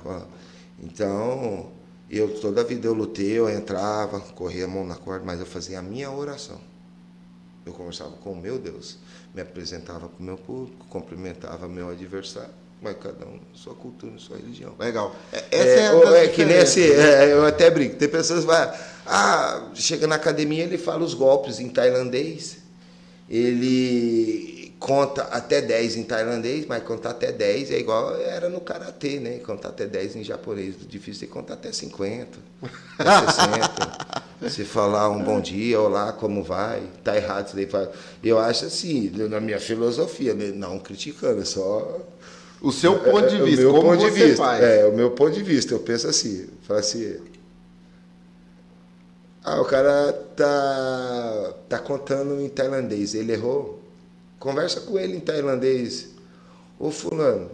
então, eu toda a vida eu lutei, eu entrava, corria a mão na corda, mas eu fazia a minha oração. Eu conversava com o meu Deus, me apresentava para o meu público, cumprimentava meu adversário, mas cada um sua cultura, sua religião. Legal. É, essa é, é, é que nem assim, eu até brinco, tem pessoas que vai, ah, chega na academia, ele fala os golpes em tailandês, ele conta até 10 em tailandês, mas contar até 10 é igual era no karatê, né? Contar até 10 em japonês, difícil é contar até 50, até 60. Se falar um bom dia, olá, como vai? Tá errado isso daí. Eu acho assim, na minha filosofia, né? não criticando, é só o seu ponto de vista, é, o meu como ponto você de vista, faz. É, o meu ponto de vista, eu penso assim, falo assim, ah, o cara tá, tá contando em tailandês, ele errou, Conversa com ele em tailandês. Ô fulano,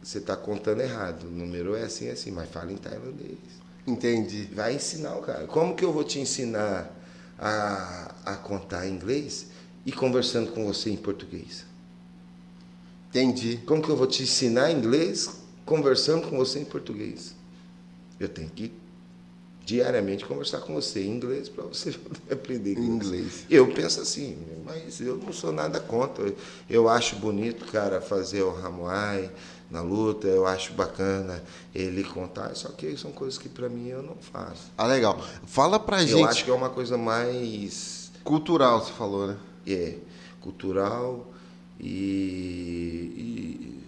você está contando errado. O número é assim, assim, mas fala em tailandês. Entendi. Vai ensinar o cara. Como que eu vou te ensinar a, a contar inglês e conversando com você em português? Entendi. Como que eu vou te ensinar inglês conversando com você em português. Eu tenho que diariamente conversar com você em inglês para você aprender inglês. inglês. Eu penso assim, mas eu não sou nada contra. Eu acho bonito, cara, fazer o Ramuai na luta, eu acho bacana ele contar, só que são coisas que para mim eu não faço. Ah, legal. Fala pra eu gente. Eu acho que é uma coisa mais cultural, você falou, né? É, cultural e, e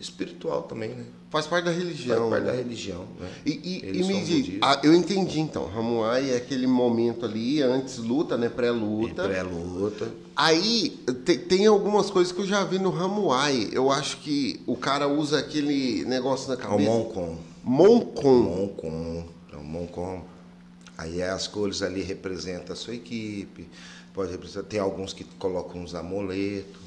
espiritual também, né? Faz parte da religião. Faz parte da religião, né? E, e, e me diz, ah, eu entendi então, Ramuai é aquele momento ali, antes luta, né? Pré-luta. Pré-luta. Aí te, tem algumas coisas que eu já vi no Ramuai. Eu acho que o cara usa aquele negócio na cabeça. É o Moncon. Moncon. Moncon. É o Moncon. Aí as cores ali representam a sua equipe. Pode representar. Tem alguns que colocam uns amuletos.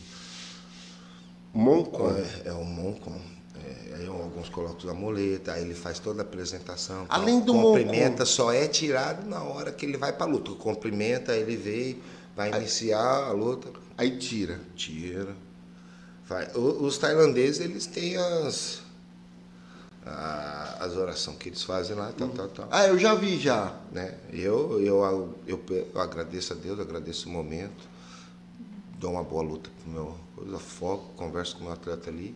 Moncon. É, é o Moncon. É, aí alguns colocam a muleta, aí ele faz toda a apresentação. Além do Cumprimenta, só é tirado na hora que ele vai para a luta. Cumprimenta, ele veio, vai iniciar a luta. Aí tira. Tira. Vai. Os tailandeses, eles têm as, as orações que eles fazem lá, tal, tal, tal. Ah, eu já vi já. Né? Eu, eu, eu, eu agradeço a Deus, agradeço o momento, dou uma boa luta pro meu coisa, foco, converso com o meu atleta ali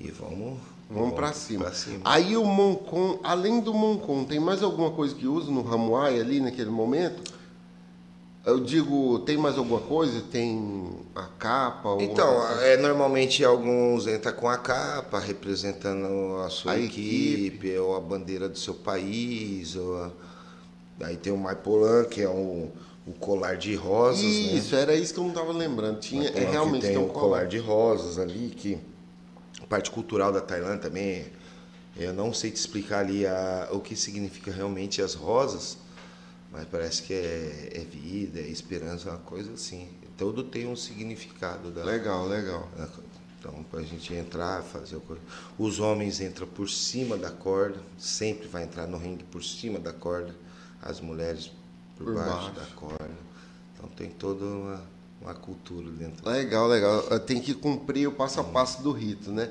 e vamos. Vamos, para cima. cima. Aí o Moncon, além do Moncon, tem mais alguma coisa que usa no Ramuai ali naquele momento? Eu digo, tem mais alguma coisa? Tem a capa? Então, é, normalmente alguns entram com a capa, representando a sua a equipe, equipe, ou a bandeira do seu país. Ou a... Aí tem o Maipolan, que é o, o colar de rosas. Né? Isso, né? era isso que eu não estava lembrando. Tinha, é, realmente tem, tem um colar. colar de rosas ali que parte cultural da Tailândia também. Eu não sei te explicar ali a, o que significa realmente as rosas, mas parece que é, é vida, é esperança, uma coisa assim. Tudo tem um significado. Da, legal, legal. Da, então, para a gente entrar, fazer o Os homens entram por cima da corda, sempre vai entrar no ringue por cima da corda, as mulheres por, por baixo, baixo, da corda. Então tem toda uma uma cultura dentro. Legal, legal. Tem que cumprir o passo a passo do rito, né?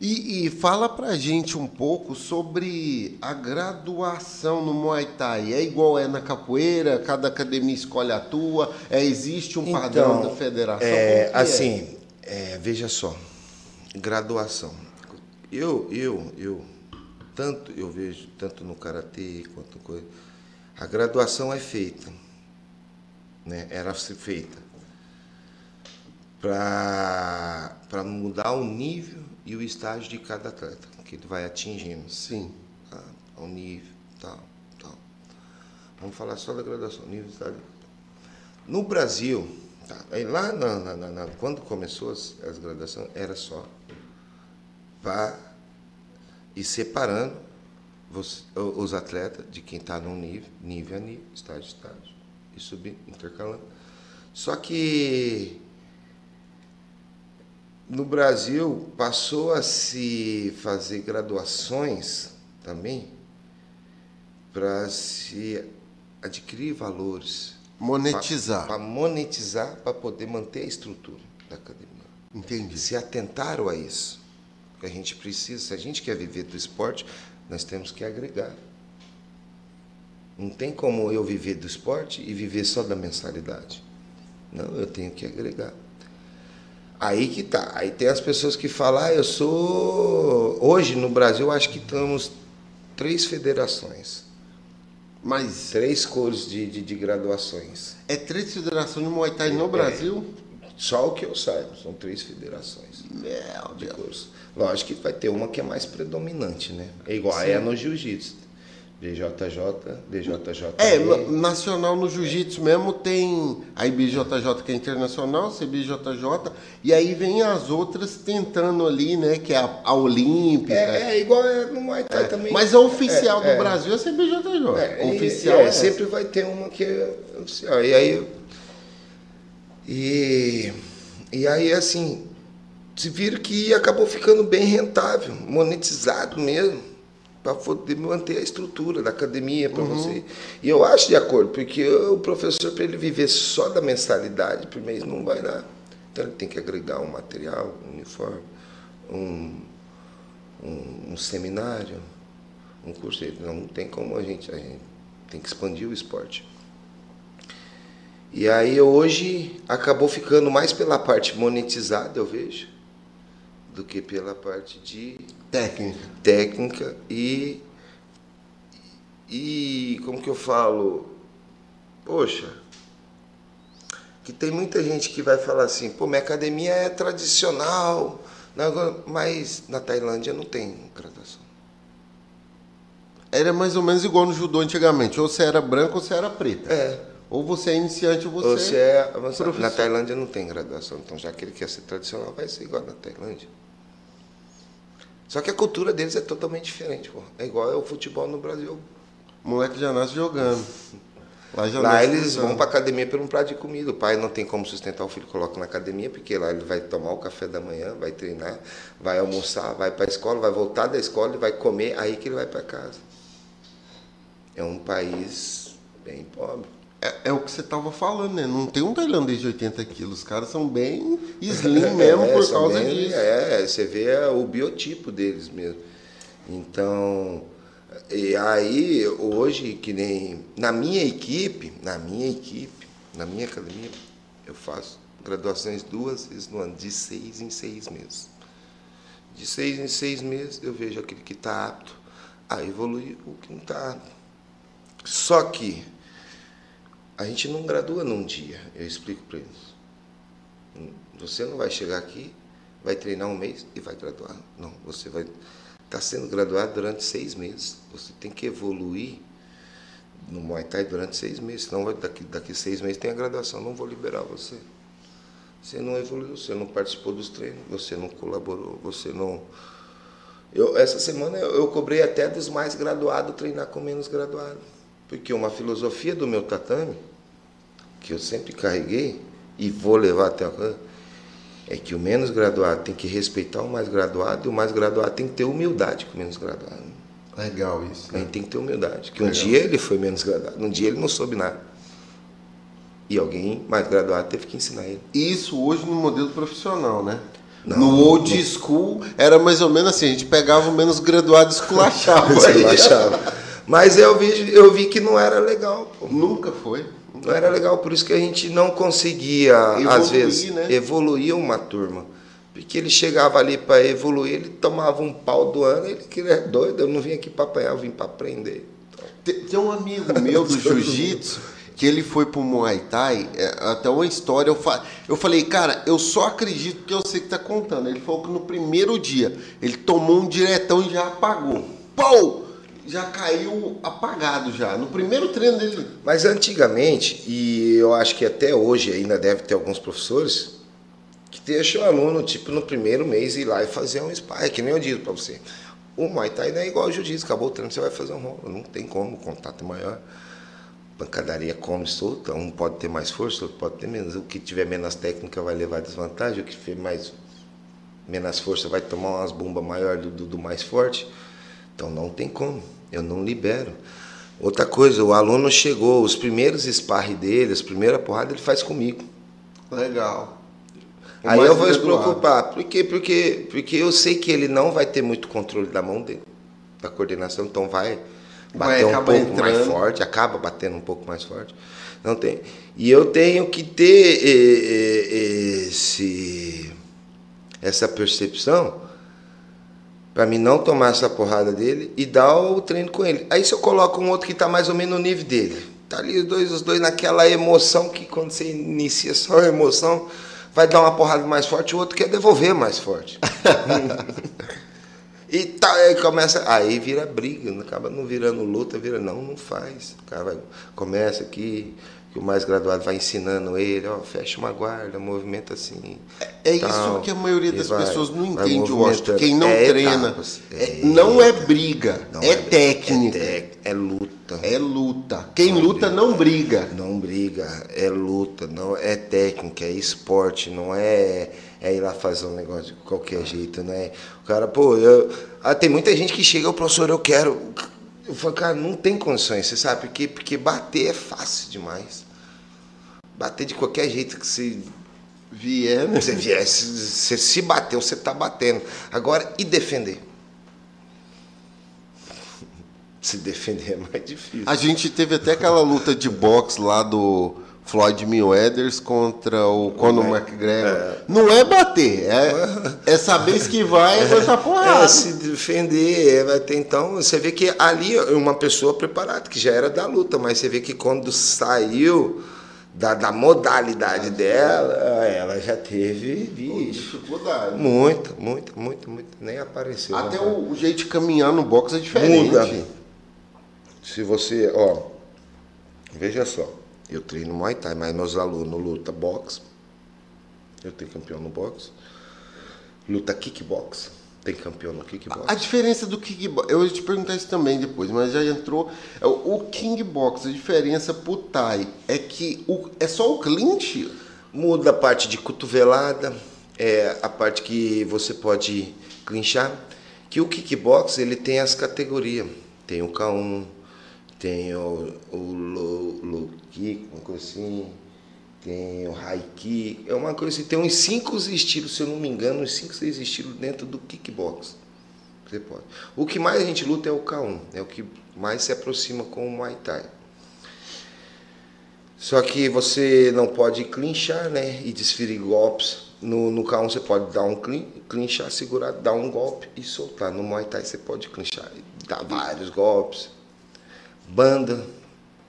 E, e, fala pra gente um pouco sobre a graduação no Muay Thai. É igual é na capoeira? Cada academia escolhe a tua? É, existe um então, padrão da federação? É, é? assim, é? É, veja só, graduação. Eu, eu, eu, tanto eu vejo, tanto no karatê quanto coisa, a graduação é feita, né? Era feita para mudar o nível e o estágio de cada atleta que ele vai atingindo. Sim. Tá? O nível, tal, tal. Vamos falar só da graduação, nível, estágio. No Brasil, tá? Aí lá na, na, na, quando começou as, as graduações, era só para ir separando os, os atletas de quem está num nível, nível a nível, estágio a estágio, e subir, intercalando. Só que no Brasil passou a se fazer graduações também para se adquirir valores. Monetizar. Para monetizar, para poder manter a estrutura da academia. Entendi. Se atentaram a isso. Porque a gente precisa, se a gente quer viver do esporte, nós temos que agregar. Não tem como eu viver do esporte e viver só da mensalidade. Não, eu tenho que agregar. Aí que tá. Aí tem as pessoas que falam, ah, eu sou. Hoje no Brasil acho que temos três federações. Mas. Três cores de, de, de graduações. É três federações de Muay Thai no é, Brasil? Só o que eu saiba, são três federações. Meu de Deus. Lógico que vai ter uma que é mais predominante, né? É igual Sim. é no jiu-jitsu. BJJ, BJJ. É, nacional no jiu-jitsu mesmo tem a IBJJ que é internacional, CBJJ, e aí vem as outras tentando ali, né, que é a, a Olímpica. É, é, igual é no Muay Thai é, também. Mas a oficial é, do é. Brasil é a CBJJ. É, oficial é, sempre vai ter uma que é oficial. E aí e, e aí assim, se vira que acabou ficando bem rentável, monetizado mesmo para poder manter a estrutura da academia para uhum. você. E eu acho de acordo, porque o professor, para ele viver só da mensalidade por mês, não vai dar. Então ele tem que agregar um material, um uniforme, um, um, um seminário, um curso. Não tem como a gente, a gente tem que expandir o esporte. E aí hoje acabou ficando mais pela parte monetizada, eu vejo, do que pela parte de técnica, técnica e e como que eu falo, poxa, que tem muita gente que vai falar assim, pô, minha academia é tradicional, mas na Tailândia não tem graduação. Era mais ou menos igual no judô antigamente, ou você era branco ou você era preta. É. Ou você é iniciante ou você, ou você é avançado. Na Tailândia não tem graduação, então já que ele quer ser tradicional, vai ser igual na Tailândia. Só que a cultura deles é totalmente diferente, pô. É igual ao futebol no Brasil. O moleque já nasce jogando. Lá, já lá eles jogando. vão para academia por um prato de comida. O pai não tem como sustentar o filho, coloca na academia, porque lá ele vai tomar o café da manhã, vai treinar, vai almoçar, vai para a escola, vai voltar da escola e vai comer, aí que ele vai para casa. É um país bem pobre. É, é, o que você estava falando, né? Não tem um tailandês de 80 quilos. Os caras são bem slim mesmo é, por causa bem, disso. É, você vê o biotipo deles mesmo. Então, e aí, hoje, que nem na minha equipe, na minha equipe, na minha academia, eu faço graduações duas vezes no ano, de seis em seis meses. De seis em seis meses, eu vejo aquele que está apto a evoluir, o que não está apto. Só que a gente não gradua num dia, eu explico para eles. Você não vai chegar aqui, vai treinar um mês e vai graduar. Não, você vai estar tá sendo graduado durante seis meses. Você tem que evoluir no Muay Thai durante seis meses, senão vai, daqui, daqui seis meses tem a graduação, não vou liberar você. Você não evoluiu, você não participou dos treinos, você não colaborou, você não. Eu, essa semana eu, eu cobrei até dos mais graduados treinar com menos graduados. Porque uma filosofia do meu tatame, que eu sempre carreguei e vou levar até agora, é que o menos graduado tem que respeitar o mais graduado e o mais graduado tem que ter humildade com o menos graduado. Legal isso. Né? Ele tem que ter humildade. Que um dia ele foi menos graduado, um dia ele não soube nada. E alguém mais graduado teve que ensinar ele. Isso hoje no modelo profissional, né? Não, no old não. school era mais ou menos assim, a gente pegava o menos graduado e esculachava. esculachava. Mas eu vi, eu vi que não era legal. Pô. Nunca foi. Não era legal, por isso que a gente não conseguia, evoluir, às vezes, né? evoluir uma turma. Porque ele chegava ali para evoluir, ele tomava um pau do ano, ele queria é doido, eu não vim aqui para apanhar, eu vim para aprender. Tem, tem, um amigo meu do jiu-jitsu que ele foi pro Muay Thai, é, até uma história, eu, fa eu falei, cara, eu só acredito que eu sei que tá contando. Ele falou que no primeiro dia ele tomou um diretão e já apagou. Pou! Já caiu apagado já, no primeiro treino dele. Mas antigamente, e eu acho que até hoje ainda deve ter alguns professores, que deixam o aluno, tipo, no primeiro mês ir lá e fazer um spy, que nem eu digo para você. O Muay Thai não é igual ao Jiu-Jitsu, acabou o treino, você vai fazer um rolo, não tem como, o contato é maior. Pancadaria come solta, um pode ter mais força, outro pode ter menos. O que tiver menos técnica vai levar desvantagem, o que tiver mais menos força vai tomar umas bombas maior do, do, do mais forte. Então não tem como. Eu não libero. Outra coisa, o aluno chegou, os primeiros esparre dele, as primeiras porradas, ele faz comigo. Legal. O Aí eu vou se preocupar. Por quê? Porque, porque eu sei que ele não vai ter muito controle da mão dele, da coordenação, então vai bater vai um pouco entrando. mais forte, acaba batendo um pouco mais forte. Não tem. E eu tenho que ter esse, essa percepção para mim não tomar essa porrada dele e dar o treino com ele. Aí se eu coloco um outro que está mais ou menos no nível dele, tá ali os dois, os dois naquela emoção que quando você inicia só a emoção, vai dar uma porrada mais forte, o outro quer devolver mais forte. e tá, aí começa, aí vira briga, acaba não virando luta, vira não, não faz. O cara vai, começa aqui, que o mais graduado vai ensinando ele, ó, fecha uma guarda, movimenta assim. É, é tal, isso que a maioria das vai, pessoas não entende, Washington. Quem não é treina. Etapas, é, não é briga, não é, é técnica. É, é, luta. É luta. Quem não luta briga, não briga. Não briga, é luta, não é técnica, é esporte, não é, é ir lá fazer um negócio de qualquer jeito, né? O cara, pô, eu, ah, tem muita gente que chega, o professor, eu quero eu falei cara, não tem condições, você sabe por quê? Porque bater é fácil demais. Bater de qualquer jeito que você vier, né, você vier, você se bateu, você tá batendo. Agora, e defender? se defender é mais difícil. A gente teve até aquela luta de boxe lá do Floyd Mayweather contra o Conor McGregor. É. Não é bater, é, é saber esquivar e botar porrada. É se defender. É, então, você vê que ali é uma pessoa preparada, que já era da luta, mas você vê que quando saiu da, da modalidade dela, ela já teve bicho. Dificuldade. Muito, muito, muito, muito. Nem apareceu. Até o, o, jeito de caminhar no boxe é diferente. Muda. Se você, ó, veja só. Eu treino Muay Thai, mas meus alunos lutam boxe. Eu tenho campeão no boxe. Luta kickbox. Tem campeão no kickbox. A, diferença do kickbox, eu ia te perguntar isso também depois, mas já entrou. É, o, o kickbox, a diferença pro Thai é que o, é só o clinch? Muda a parte de cotovelada, é a parte que você pode clinchar. Que o kickbox ele tem as categorias. Tem o K1, tem o, o low, low kick, uma coisa assim, tem o high kick, é uma coisa assim, tem uns cinco estilos, se eu não me engano, uns cinco, seis estilos dentro do kickbox. Você pode. O que mais a gente luta é o K1, é o que mais se aproxima com o Muay Thai. Só que você não pode clinchar, né, e desferir golpes. No, no K1 você pode dar um clin, clinchar, segurar, dar um golpe e soltar. No Muay Thai você pode clinchar, dar vários golpes Banda,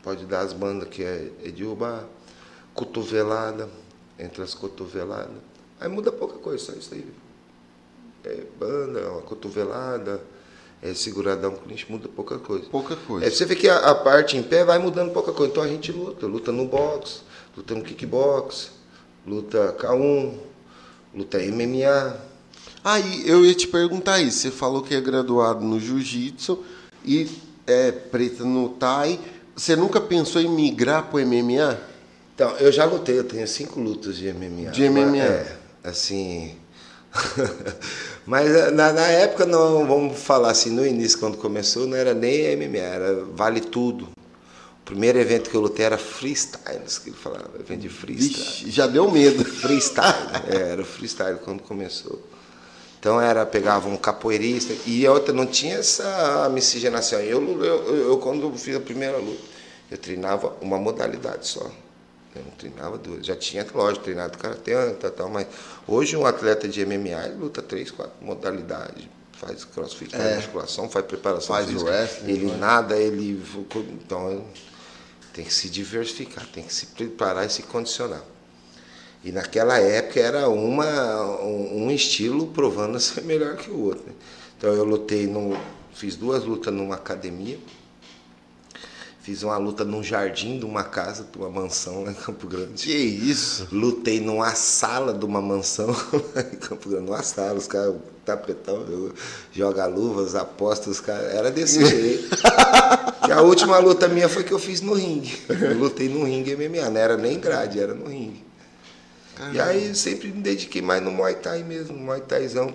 pode dar as bandas que é, é derrubar. Cotovelada, entre as cotoveladas. Aí muda pouca coisa, só isso aí. É banda, uma cotovelada, é seguradão, clinch, muda pouca coisa. Pouca coisa. É, você vê que a, a, parte em pé vai mudando pouca coisa. Então a gente luta, luta no box, luta no kickbox, luta K1, luta MMA. Aí eu ia te perguntar isso. Você falou que é graduado no jiu-jitsu e é preta no Thai. Você nunca pensou em migrar para o MMA? Então, eu já lutei, eu tenho cinco lutas de MMA. De MMA? É, assim. Mas eh, na, na, época, não, vamos falar assim, no início, quando começou, não era nem MMA, era vale tudo. O primeiro evento que eu lutei era freestyle, que ele falava, evento de freestyle. Vixe, já deu medo. Freestyle, é, era freestyle quando começou. Então era, pegava um capoeirista e a outra não tinha essa miscigenação. Eu, eu, eu, quando fiz a primeira luta, eu treinava uma modalidade só. Eu não treinava duas. Já tinha, lógico, treinado karatê, tal, tal, mas hoje um atleta de MMA luta três, quatro modalidades. Faz crossfit, faz é. musculação, faz preparação faz física. Wrestling, ele nada, ele. Então tem que se diversificar, tem que se preparar e se condicionar. E naquela época era uma, um, estilo provando ser melhor que o outro. Né? Então eu lutei, no, fiz duas lutas numa academia, fiz uma luta num jardim de uma casa, de uma mansão lá em Campo Grande. Que isso? Lutei numa sala de uma mansão lá em Campo Grande, numa sala, os caras, tapetão, joga luvas, apostas, os caras, era desse jeito. e a última luta minha foi que eu fiz no ringue. Eu lutei no ringue MMA, não era nem grade, era no ringue. E aí sempre me dediquei mais no Muay Thai mesmo, no Muay Thaizão.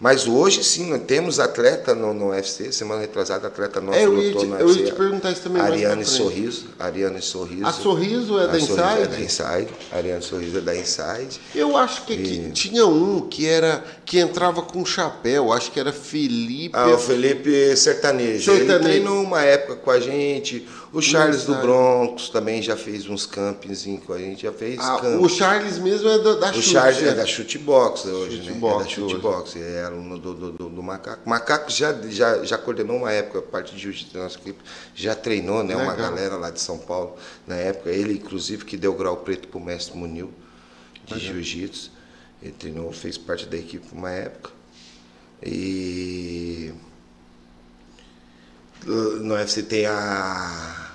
Mas hoje sim, nós temos atleta no, no UFC, semana retrasada, atleta nosso é, lutou te, no UFC. Eu ia te perguntar isso também. Ariane Sorriso. Ariane Sorriso. A Sorriso é da Inside? Sorriso é da Inside. Ariane Sorriso é da Inside. Eu acho que e... tinha um que era que entrava com chapéu, acho que era Felipe. Ah, o Felipe Sertanejo. Sertanejo. Ele treinou uma época com a gente. O Charles do Broncos também já fez uns campings com a gente, já fez ah, O Charles mesmo é da, da o chute. O Charles é, é da Chutebox hoje, chute né? Box, é da Chutebox, é aluno do, do, do, do, Macaco. Macaco já, já, já coordenou uma época a parte de jiu-jitsu da nossa equipe, já treinou né, uma galera lá de São Paulo na época. Ele, inclusive, que deu grau preto pro mestre Munil de jiu-jitsu. Ele treinou, fez parte da equipe uma época. E no UFC tem a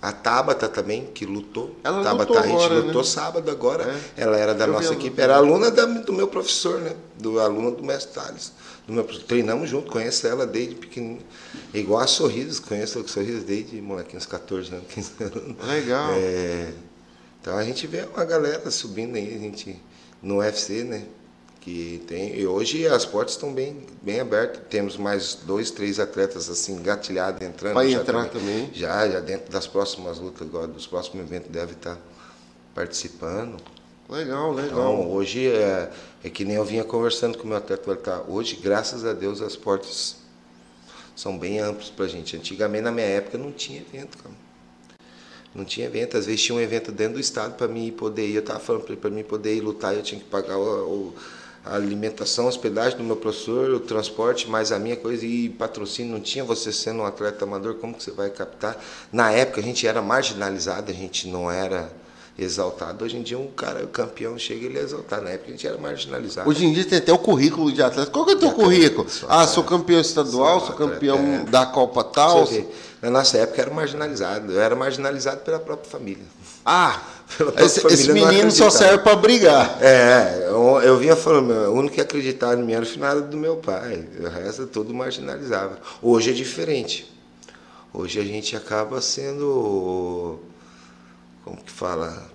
a Tabata também, que lutou. Ela Tabata, lutou a gente lutou né? sábado agora. É. Ela era da Eu nossa equipe, era aluna da, do meu professor, né? Do aluno do mestre Thales. Do meu, treinamos junto, conheço ela desde pequenininho. Igual a Sorrisos, conheço a Sorrisos desde molequinho, uns 14 anos, 15 anos. Legal. É, então a gente vê uma galera subindo aí, a gente, no UFC, né? Que tem e hoje as portas estão bem bem abertas temos mais dois três atletas assim engatilhados entrando vai entrar também, também, já já dentro das próximas lutas agora dos próximos eventos deve estar participando legal legal então, hoje é, é que nem eu vinha conversando com o meu atleta tá hoje graças a Deus as portas são bem amplos pra gente. Antigamente, na minha época, não tinha evento, cara. Não tinha evento. Às vezes tinha um evento dentro do estado para mim poder ir. Eu tava falando para mim poder ir lutar, eu tinha que pagar o, o a alimentação, a hospedagem do meu professor, o transporte, mais a minha coisa e patrocínio. Não tinha você sendo um atleta amador, como que você vai captar? Na época a gente era marginalizado, a gente não era exaltado. Hoje em dia um cara, o campeão, chega e ele é exaltado. Na época a gente era marginalizado. Hoje em dia tem até o currículo de atleta. Qual que é o teu currículo? Sou ah, sou campeão estadual, sou, campeão é. da Copa tal. Na nossa época era marginalizado. Eu era marginalizado pela própria família. Ah, esse, esse menino só serve para brigar. É, eu, eu vinha falando, o único que acreditava em mim era o finado do meu pai. O resto é tudo marginalizava. Hoje é diferente. Hoje a gente acaba sendo. Como que fala?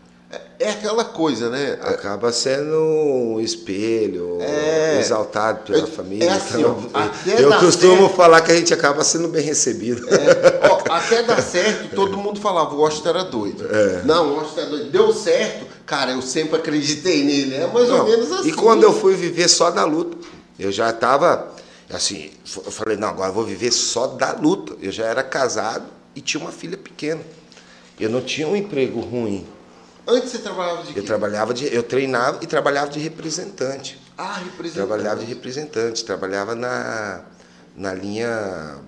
É aquela coisa, né? Acaba sendo um espelho, é, exaltado pela é, família. É assim, então, eu costumo falar que a gente acaba sendo bem recebido. É, ó, até dar certo, todo mundo falava, o Washington era doido. É. Não, o Washington era doido. Deu certo, cara, eu sempre acreditei nele. É mais não, ou menos assim. E quando eu fui viver só da luta, eu já estava, assim, eu falei, não, agora eu vou viver só da luta. Eu já era casado e tinha uma filha pequena. Eu não tinha um emprego ruim. Antes você trabalhava de quê? Eu trabalhava de, eu treinava e trabalhava de representante. Ah, representante. Trabalhava de representante, trabalhava na, na linha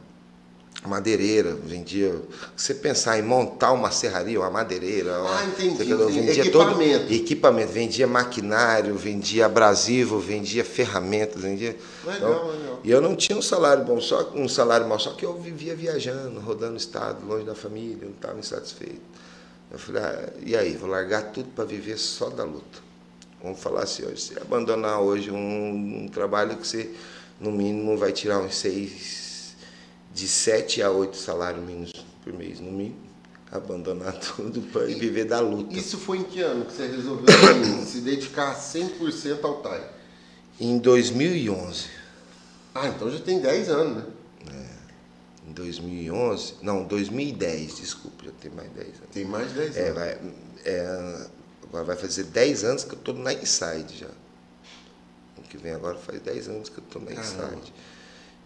madeireira, vendia. Você pensar em montar uma serraria, uma madeireira, ah, entendi, vendia equipamento. todo equipamento, vendia maquinário, vendia abrasivo, vendia ferramentas, vendia. Legal, então, legal. E eu não tinha um salário bom, só um salário mal, só que eu vivia viajando, rodando o estado, longe da família, não estava insatisfeito. Eu falei, ah, e aí, vou largar tudo para viver só da luta. Vamos falar assim, hoje, se abandonar hoje um, um, trabalho que você, no mínimo, vai tirar uns seis, de sete a oito salários mínimos por mês, no mínimo. Abandonar tudo para viver da luta. Isso foi em que ano que você resolveu se dedicar 100% ao TAI? Em 2011. Ah, então já tem 10 anos, né? em 2011, não, 2010, desculpa, já tem mais 10 anos. Tem mais 10 é, anos. Vai, é, agora vai fazer 10 anos que eu estou na Inside já. O que vem agora faz 10 anos que eu estou na Inside.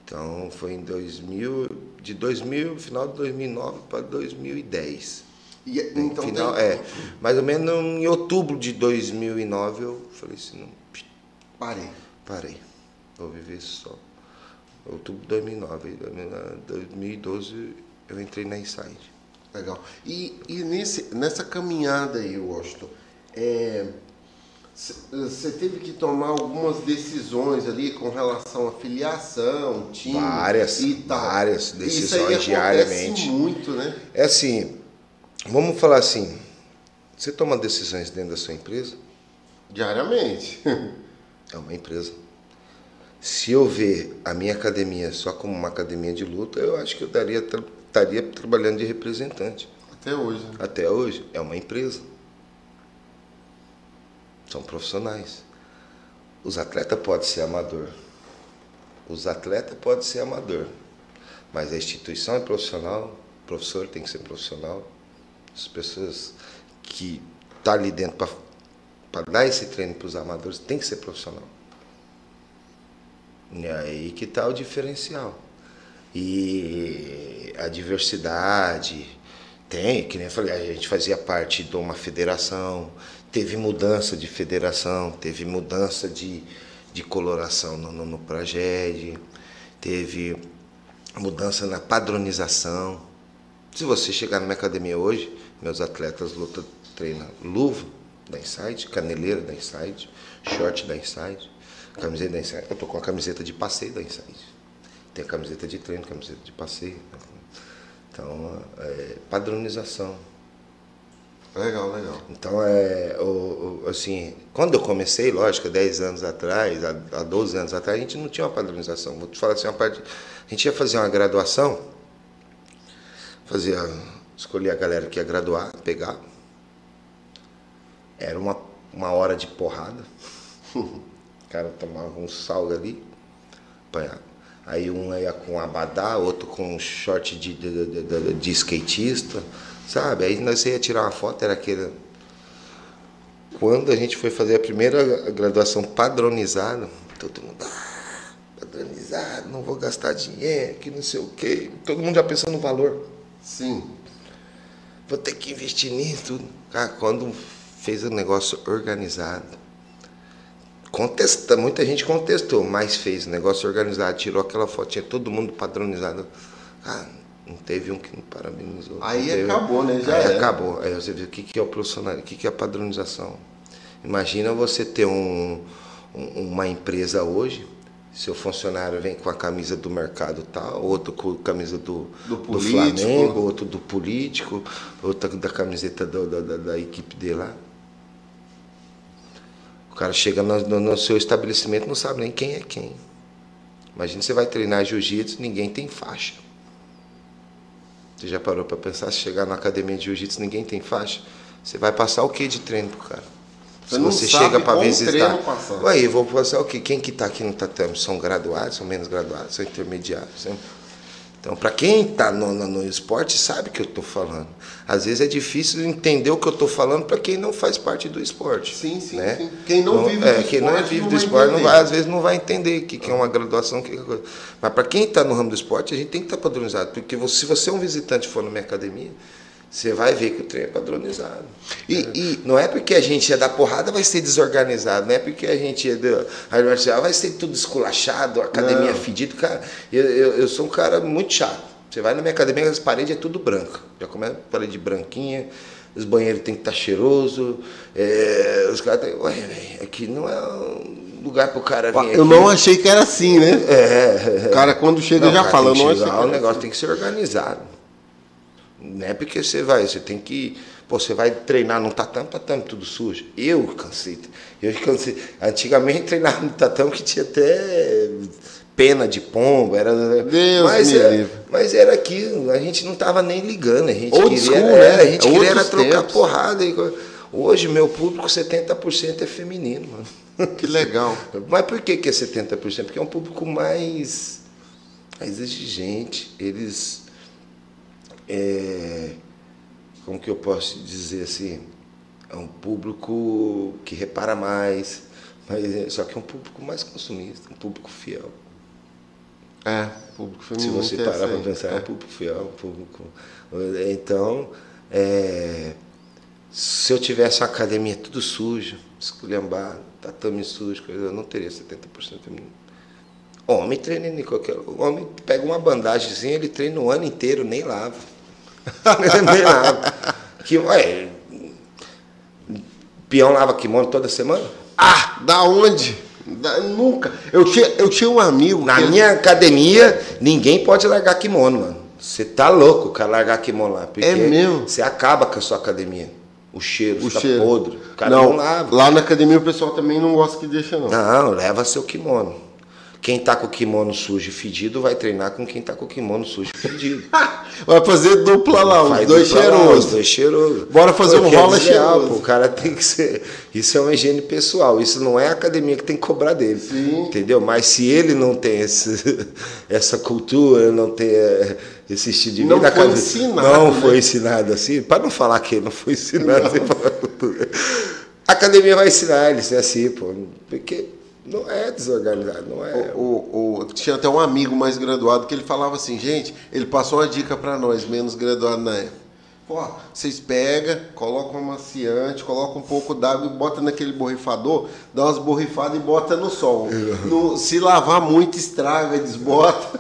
Então foi em 2000, de 2000, final de 2009 para 2010. E, então final, tem... é, mais ou menos em outubro de 2009 eu falei assim, não, parei. Parei. Vou viver só outubro de 2009. 2012 eu entrei na Inside. Legal. E, e nesse, nessa caminhada aí, Washington, você é, teve que tomar algumas decisões ali com relação à filiação, time várias, e tal. Várias decisões Isso aí diariamente. muito, né? É assim, vamos falar assim, você toma decisões dentro da sua empresa? Diariamente. É uma empresa. Se eu ver a minha academia só como uma academia de luta, eu acho que eu estaria trabalhando de representante. Até hoje. Né? Até hoje. É uma empresa. São profissionais. Os atletas podem ser amador. Os atletas podem ser amador. Mas a instituição é profissional, o professor tem que ser profissional. As pessoas que estão tá ali dentro para dar esse treino para os amadores tem que ser profissional. E aí que está o diferencial. E a diversidade tem, que nem eu falei, a gente fazia parte de uma federação, teve mudança de federação, teve mudança de, de coloração no, no, no teve mudança na padronização. Se você chegar na minha academia hoje, meus atletas luta, treinam luva da Inside, caneleira da Inside, short da Inside, Camiseta da Inside. Eu tô com a camiseta de passeio da Inside. Tem a camiseta de treino, camiseta de passeio. Então, é, padronização. Legal, legal. Então, é, o, o, assim, quando eu comecei, lógico, 10 anos atrás, há, há 12 anos atrás, a gente não tinha uma padronização. Vou te falar assim, uma parte, a gente ia fazer uma graduação, fazia, escolher a galera que ia graduar, pegar. Era uma, uma hora de porrada. O cara tomava um salga ali, apanhava. Aí um ia com abadá, outro com short de, de, de, de, skatista, sabe? Aí nós ia tirar uma foto, era aquele. Quando a gente foi fazer a primeira graduação padronizada, todo mundo. Ah, padronizado não vou gastar dinheiro, que não sei o quê. Todo mundo já pensando no valor. Sim. Vou ter que investir nisso. Tudo. Cara, quando fez o negócio organizado, contesta, muita gente contestou, mas fez o negócio organizado, tirou aquela fotinha, todo mundo padronizado. Cara, não teve um que não parabenizou. Aí teve... acabou, né? Já Aí era. acabou. Aí você vê o que, que é o profissional, o que, que é a padronização. Imagina você ter um, um- uma empresa hoje, seu funcionário vem com a camisa do mercado tal, outro com a camisa do, Do do. Flamengo, outro do político, outro da camiseta do- da, da- da equipe dele lá. O cara chega no, no- no seu estabelecimento não sabe nem quem é quem. Imagina você vai treinar jiu-jitsu, ninguém tem faixa. Você já parou para pensar, se chegar na academia de jiu-jitsu, ninguém tem faixa? Você vai passar o que de treino pro cara? Você se você chega para visitar. Ué, eu vou passar o quê? Quem que está aqui no tatame? São graduados, são menos graduados, são intermediários? São- Então, para quem está no, no- no esporte, sabe o que eu estou falando. Às vezes é difícil entender o que eu estou falando para quem não faz parte do esporte. Sim, sim, né? sim. Quem não vive do é, Quem não é esporte vive não do esporte, não vai, às vezes não vai entender o que, que é uma graduação. que que é coisa. Mas para quem está no ramo do esporte, a gente tem que estar padronizado. Porque você- se você é um visitante e for na minha academia, você vai ver que o treino é padronizado. E- É. e- não é porque a gente é da porrada vai ser desorganizado, não é porque a gente é da marcial vai ser tudo esculachado, academia Não. fedida. Cara, eu, eu, eu sou um cara muito chato. Você vai na minha academia, as paredes é tudo branca. Já começa parede branquinha, os banheiros tem que estar cheiroso. é, os caras têm. Ué, aqui não é um lugar pro cara vir. Eu aqui. não achei que era assim, né? É. O cara quando chega Não, já cara, fala, não achei o negócio assim. tem que ser organizado. Não é porque você vai, você tem que. Pô, você vai treinar no tatame, tatame tudo sujo. Eu cansei. Eu cansei. Antigamente treinava no tatame que tinha até pena de pombo. Era, Deus mas, me era, livre. mas era aquilo, a gente não tava nem ligando. A gente Old queria, school, é, né? a gente queria era trocar tempos. porrada. e Hoje, meu público, 70% é feminino, mano. Que legal. Mas por que, que é 70%? Porque é um público mais, mais exigente. Eles. É, como que eu posso dizer assim? É um público que repara mais, mas, é- só que é um público mais consumista, um público fiel. É, público Se você parar para pensar, é É. um público fiel, um público. Então, é, se eu tivesse uma academia tudo sujo, esculhambado, tatame sujo, coisa, eu não teria 70% feminino. Homem treina em qualquer. O homem pega uma bandagemzinha, ele treina o ano inteiro, nem lava. Que, ué, peão lava kimono toda semana? Ah, da onde? Da- nunca. Eu tinha, eu tinha um amigo. Na ele- minha academia, ninguém pode largar kimono, mano. Você tá louco, cara, largar kimono lá. Porque É mesmo? Você acaba com a sua academia. O cheiro, O fica cheiro. podre. O cara não, não, lava. lá na academia o pessoal também não gosta que deixa, não. Não, leva seu kimono. Quem tá com o kimono sujo e fedido vai treinar com quem tá com o kimono sujo e fedido. Vai fazer dupla lá, os Faz dois cheirosos. Os dois cheirosos. Bora fazer um Porque rola é cheiroso. pô, O cara tem que ser. Isso é uma higiene pessoal. Isso não é a academia que tem que cobrar dele. Sim. Entendeu? Mas se ele não tem esse, essa cultura, não tem eh, esse estilo de vida. Não foi ensinado, Não né? foi ensinado assim. Para não falar que ele não foi ensinado assim, cultura. A academia vai ensinar ele a ser assim, pô. Porque não é desorganizado, não é. O, o- o- tinha até um amigo mais graduado que ele falava assim, gente, ele passou uma dica pra nós, menos graduado na época. Ó, vocês pegam, colocam um maciante, colocam um pouco d'água e bota naquele borrifador, dá umas borrifadas e bota no sol. No- se lavar muito, estraga, desbota.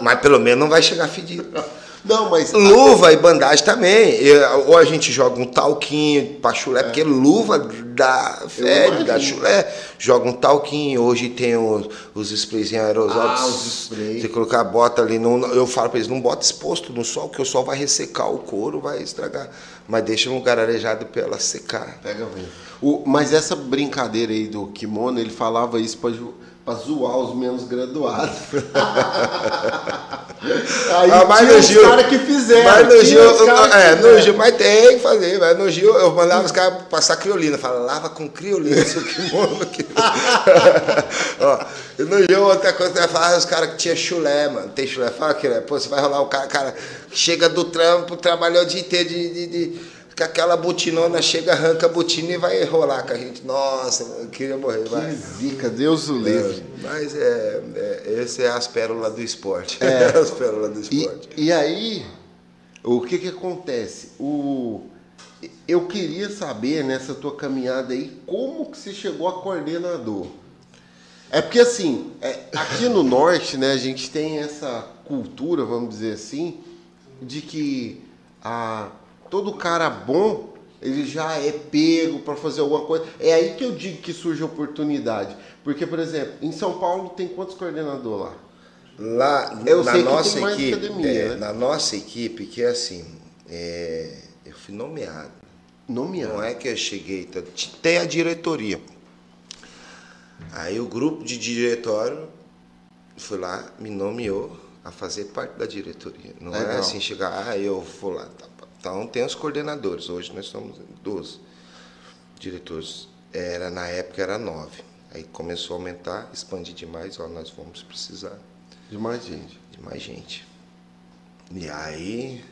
Mas pelo menos não vai chegar fedido. Não, mas. Luva e bandagem também. Eu- Ou a gente joga um talquinho pra chulé, porque luva dá fede, dá chulé. Joga um talquinho. Hoje tem os, os sprayzinhos aerosol. Ah, os spray. Você colocar, bota ali. No, eu falo pra eles, não bota exposto no sol, porque o sol vai ressecar o couro, vai estragar. Mas deixa um lugar arejado pra ela secar. Pega. O, mas essa brincadeira aí do kimono, ele falava isso pra, pra zoar os menos graduados. aí Ah, mas tinha no os Gil- caras que fizeram. Mas no Gil, é, no. Gil, mas tem que fazer. Mas no Gil, eu mandava os caras passar criolina. Fala, lava com criolina seu kimono. aqui." Ó, e no Gil, outra coisa que eu ia falar, os caras que tinha chulé, mano. Tem chulé, fala que, né? Pô, você vai rolar o cara, cara, chega do trampo, trabalhou o dia inteiro de. de, de com aquela botinona, chega, arranca a botina e vai rolar com a gente. Nossa, eu queria morrer. Que zica, Deus o livre. É, mas é, é, esse é as pérolas do esporte. É. as pérolas do esporte. E, e aí, o que que acontece? O, eu queria saber, nessa tua caminhada aí, como que você chegou a coordenador? É porque assim, é, aqui no norte, né, a gente tem essa cultura, vamos dizer assim, de que a, todo cara bom ele já é pego para fazer alguma coisa. É aí que eu digo que surge oportunidade. Porque, por exemplo, em São Paulo tem quantos coordenadores lá? Lá, eu na nossa equipe, academia, é, né? na nossa equipe, que é assim, é, eu fui nomeado. Nomeado. Não é que eu cheguei, tá, tem a diretoria. Aí o grupo de diretório foi lá, me nomeou a fazer parte da diretoria. Não é Legal. é assim chegar, ah, eu vou lá. Tá, então tem os coordenadores. Hoje nós somos 12 diretores. Era na época era nove. Aí começou a aumentar, expandir demais, ó, nós vamos precisar de mais gente, de mais gente. E aí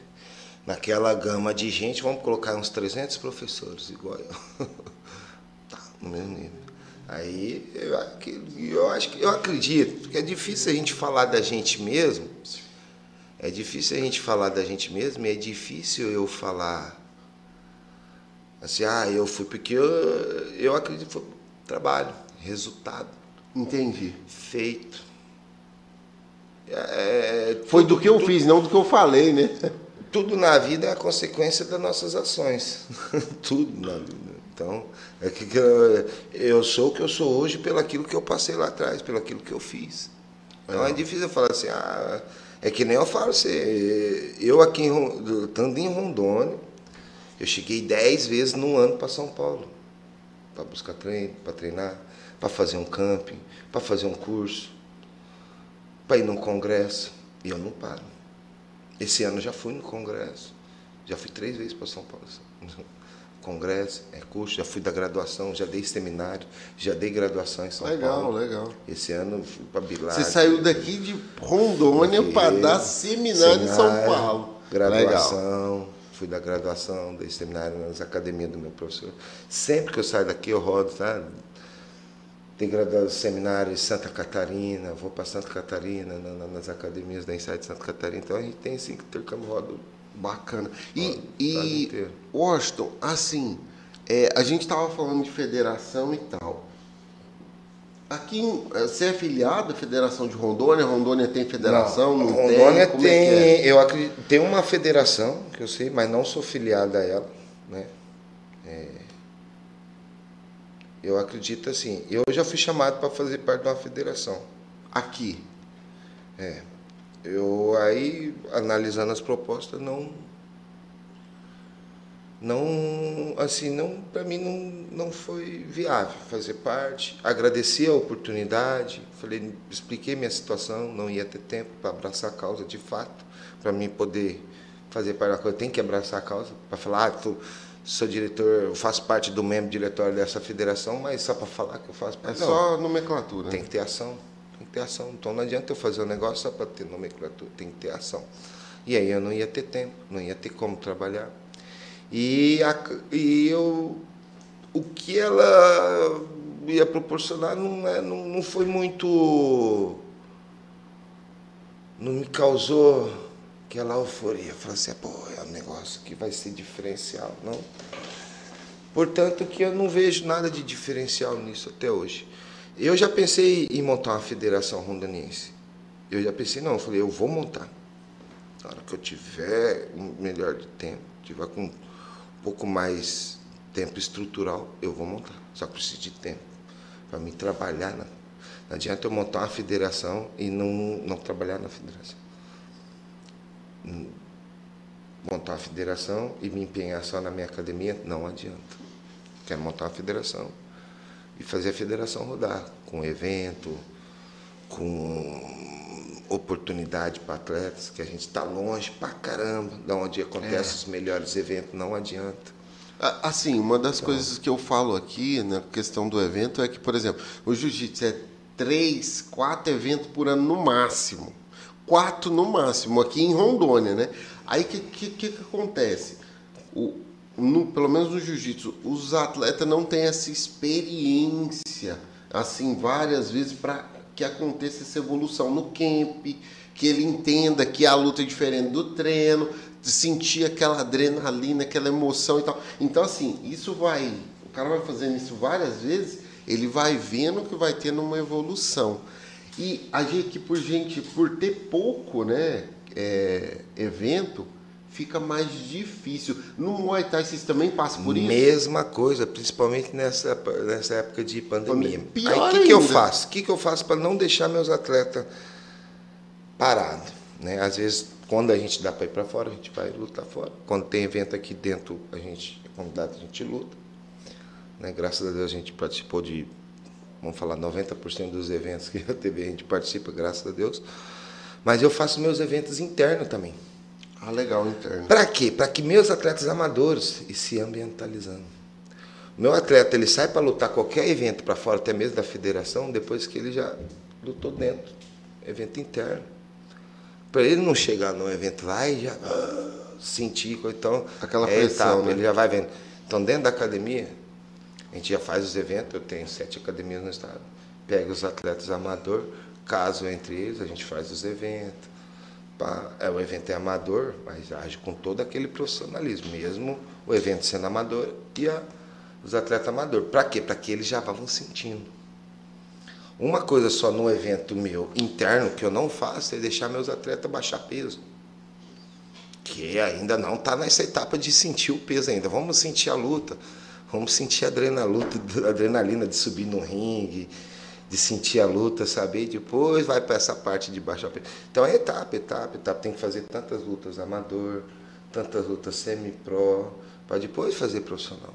naquela gama de gente, vamos colocar uns 300 professores igual eu. tá, no mesmo nível. Aí eu, eu acho que eu acredito, porque é difícil a gente falar da gente mesmo. É difícil a gente falar da gente mesmo e é difícil eu falar assim, ah, eu fui porque eu, eu acredito que foi trabalho, resultado. Entendi. Feito. É, é foi tudo, do que eu tudo, fiz, não do que eu falei, né? Tudo na vida é a consequência das nossas ações. tudo na vida. Então, é que eu, eu sou o que eu sou hoje pelo aquilo que eu passei lá atrás, pelo aquilo que eu fiz. Então é, é difícil eu falar assim, ah, é que nem eu falo assim, eu aqui estando em Rondônia, eu cheguei dez vezes no ano para São Paulo, para buscar treino, para treinar, para fazer um camping, para fazer um curso, para ir num congresso, e eu não paro. Esse ano eu já fui no congresso, já fui três vezes para São Paulo congresso, é curso, já fui da graduação, já dei seminário, já dei graduação em São legal, Paulo. Legal, legal. Esse ano fui para Bilar. Você saiu daqui de Rondônia para dar seminário, seminário, em São Paulo. Graduação. Legal. Fui da graduação, dei seminário nas academias do meu professor. Sempre que eu saio daqui, eu rodo, sabe? Tem graduação, seminário em Santa Catarina, vou para Santa Catarina, nas academias da Insight de Santa Catarina. Então a gente tem assim, intercâmbio rodo Bacana. E, e Washington, assim, é, a gente estava falando de federação e tal. Aqui, é, você é filiado à Federação de Rondônia? Rondônia tem federação? Não, não Rondônia tem? tem, é é? eu acredito, tem uma federação, que eu sei, mas não sou filiado a ela, né? É, eu acredito assim, eu já fui chamado para fazer parte de uma federação. Aqui? É. Eu aí, analisando as propostas, não. Não, assim, não, para mim não, não foi viável fazer parte. Agradeci a oportunidade, falei, expliquei minha situação, não ia ter tempo para abraçar a causa de fato, para mim poder fazer parte da coisa. Tem que abraçar a causa, para falar, ah, tô, sou diretor, eu faço parte do membro diretório dessa federação, mas só para falar que eu faço parte. É só nomenclatura. Tem que ter ação tem que ter ação. Então não adianta eu fazer um negócio só para ter nomenclatura, tem que ter ação. E aí eu não ia ter tempo, não ia ter como trabalhar. E, a, e eu, o que ela ia proporcionar não, é, não, não foi muito. não me causou aquela euforia. Falei assim, pô, é um negócio que vai ser diferencial. Não. Portanto, que eu não vejo nada de diferencial nisso até hoje. Eu já pensei em montar uma federação rondoniense. Eu já pensei, não, eu falei, eu vou montar. Na hora que eu tiver um melhor de tempo, tiver com um pouco mais tempo estrutural, eu vou montar. Só preciso de tempo para me trabalhar. Na... Não adianta eu montar uma federação e não, não trabalhar na federação. Montar uma federação e me empenhar só na minha academia, não adianta. Quero montar uma federação e fazer a federação rodar, com evento, com oportunidade para atletas, que a gente está longe pra caramba da onde acontecem é. os melhores eventos, não adianta. Assim, uma das então, coisas que eu falo aqui na questão do evento é que, por exemplo, o jiu-jitsu é três, quatro eventos por ano no máximo. Quatro no máximo, aqui em Rondônia, né? Aí o que, que, que, acontece? O, no, pelo menos no jiu-jitsu, os atletas não têm essa experiência, assim, várias vezes para que aconteça essa evolução no camp, que ele entenda que a luta é diferente do treino, sentir aquela adrenalina, aquela emoção e tal. Então, assim, isso vai. O cara vai fazendo isso várias vezes, ele vai vendo que vai tendo uma evolução. E a gente, por gente, por ter pouco, né, é, evento, fica mais difícil. No Muay Thai vocês também passam por isso? Mesma coisa, principalmente nessa, nessa época de pandemia. Pior Aí o que, que eu faço? O que, que eu faço para não deixar meus atletas parados? Né? Às vezes, quando a gente dá para ir para fora, a gente vai lutar fora. Quando tem evento aqui dentro, a gente é convidado, a gente luta. Né? Graças a Deus a gente participou de, vamos falar, 90% dos eventos que a TV a gente participa, graças a Deus. Mas eu faço meus eventos internos também. Ah, legal, interno. Para quê? Para que meus atletas amadores e se ambientalizando. O meu atleta ele sai para lutar qualquer evento para fora, até mesmo da federação, depois que ele já lutou dentro, evento interno. Para ele não chegar num evento lá e já ah, sentir, então Aquela é pressão, etapa, né? ele já vai vendo. Então dentro da academia, a gente já faz os eventos, eu tenho sete academias no estado. Pega os atletas amador, caso entre eles, a gente faz os eventos. É, o evento é amador, mas age com todo aquele profissionalismo, mesmo o evento sendo amador e a- os atletas amador. Para quê? Para que eles já vão sentindo. Uma coisa só no evento meu interno que eu não faço é deixar meus atletas baixar peso. Que ainda não está nessa etapa de sentir o peso ainda. Vamos sentir a luta, vamos sentir a adrenalina, a adrenalina de subir no ringue, de sentir a luta, saber? Depois vai para essa parte de baixar peso. Então é etapa, etapa, etapa. Tem que fazer tantas lutas amador, tantas lutas semi-pro, para depois fazer profissional.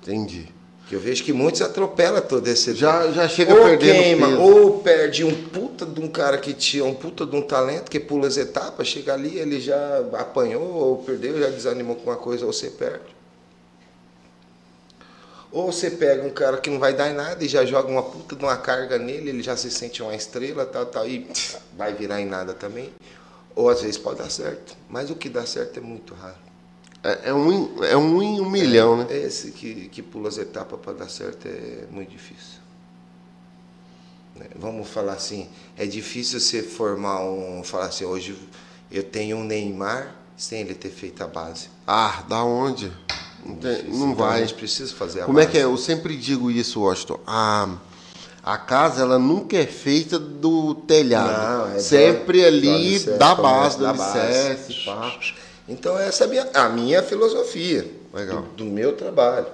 Entendi. Que eu vejo que muitos atropelam todo esse Já- já chega ou perdendo queima, peso. ou perde um puta de um cara que tinha um puta de um talento, que pula as etapas, chega ali, ele já apanhou, ou perdeu, já desanimou com uma coisa, ou você perde. Ou você pega um cara que não vai dar em nada e já joga uma puta de uma carga nele, ele já se sente uma estrela, tal, tal, e vai virar em nada também. Ou às vezes pode dar certo, mas o que dá certo é muito raro. É, é um, é um em um milhão, né? Esse que, que pula as etapas para dar certo é muito difícil. Né? Vamos falar assim, é difícil você formar um. Falar assim, hoje eu tenho um Neymar sem ele ter feito a base. Ah, da onde? Não, tem- não Então, vai. A gente precisa fazer a Como é base. que é? Eu sempre digo isso, Washington. A, a casa, ela nunca é feita do telhado. Não, é sempre do- ali da começa base, do da base. alicerce, pá. Então essa é a minha, a minha filosofia Legal. Do, do meu trabalho.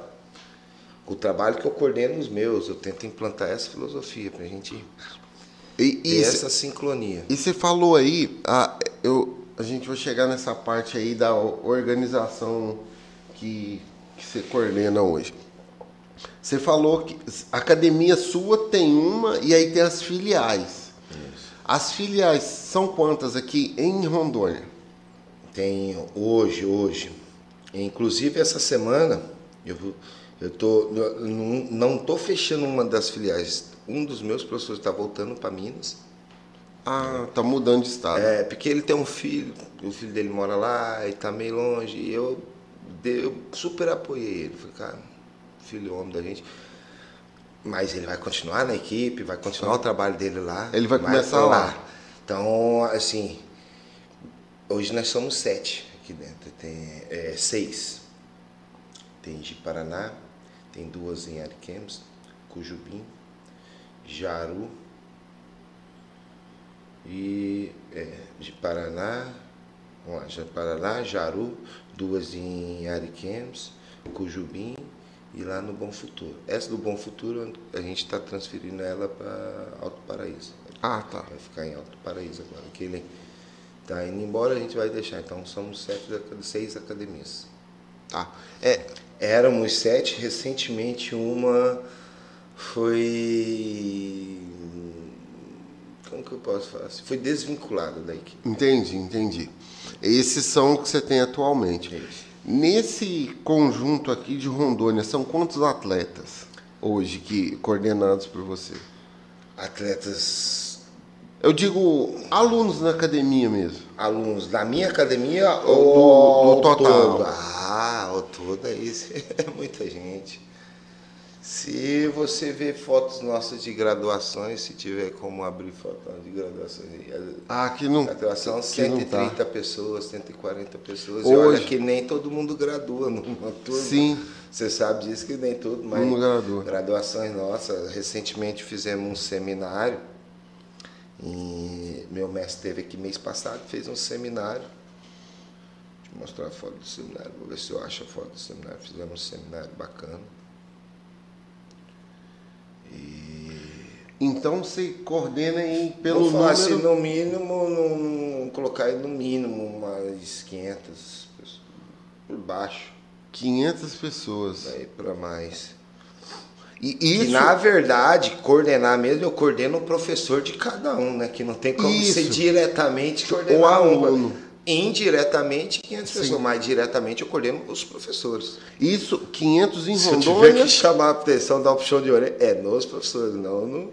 O trabalho que eu coordeno os meus, eu tento implantar essa filosofia para a gente E, e, essa sincronia. e você falou aí, a, eu, a gente vai chegar nessa parte aí da organização que, que você coordena hoje. Você falou que a academia sua tem uma e aí tem as filiais. As filiais são quantas aqui em Rondônia? Tem hoje, hoje. Inclusive essa semana eu eu tô eu não, tô fechando uma das filiais. Um dos meus professores está voltando para Minas. Ah, tá mudando de estado. É, porque ele tem um filho, o filho dele mora lá e tá meio longe. E eu, eu super apoiei ele. Falei, cara, filho homem da gente. Mas ele vai continuar na equipe, vai continuar o trabalho dele lá. Ele vai começar lá. Então, assim, hoje nós somos sete aqui dentro. Tem é, seis. Tem de Paraná, tem duas em Ariquemes, Cujubim, Jaru, e é, de Paraná, vamos lá, já- Paraná, Jaru, duas em Ariquemes, Cujubim e lá no Bom Futuro. Essa do Bom Futuro a gente está transferindo ela para Alto Paraíso. Ah, tá. Vai ficar em Alto Paraíso agora. Que ele está indo embora, a gente vai deixar. Então somos sete, seis academias. Tá. É, Éramos sete, recentemente uma foi. Como que eu posso falar? assim? Foi desvinculada da equipe. entendi, entendi. Esses são os que você tem atualmente. Isso. Nesse conjunto aqui de Rondônia, são quantos atletas hoje que coordenados por você? Atletas, Eu digo alunos na academia mesmo. alunos da minha academia Do- ou do total. todo? Ah, ao todo aí é muita gente. Se você ver fotos nossas de graduações, se tiver como abrir fotos de graduações, ah, aqui não, graduação aqui 130 não tá. pessoas, 140 pessoas. Hoje, e olha que nem todo mundo gradua numa turma. Sim. Você sabe disso que nem todo, mas não gradua. graduações nossas. Recentemente fizemos um seminário. E meu mestre teve aqui mês passado, fez um seminário. Deixa eu mostrar a foto do seminário, vou ver se eu acho a foto do seminário. Fizemos um seminário bacana. Então você coordena aí pelo número... assim, no mínimo, no, colocar aí no mínimo umas 500 pessoas, por baixo. 500 pessoas. Aí para mais. E E isso... na verdade, coordenar mesmo, eu coordeno o professor de cada um, né? Que não tem como Isso. ser diretamente O coordenar um. Indiretamente, 500 Sim. pessoas, mas diretamente eu coordeno os professores. Isso, 500 em Se eu tiver Rondônia. que chamar a atenção da opção de orelha, é nos professores, não no,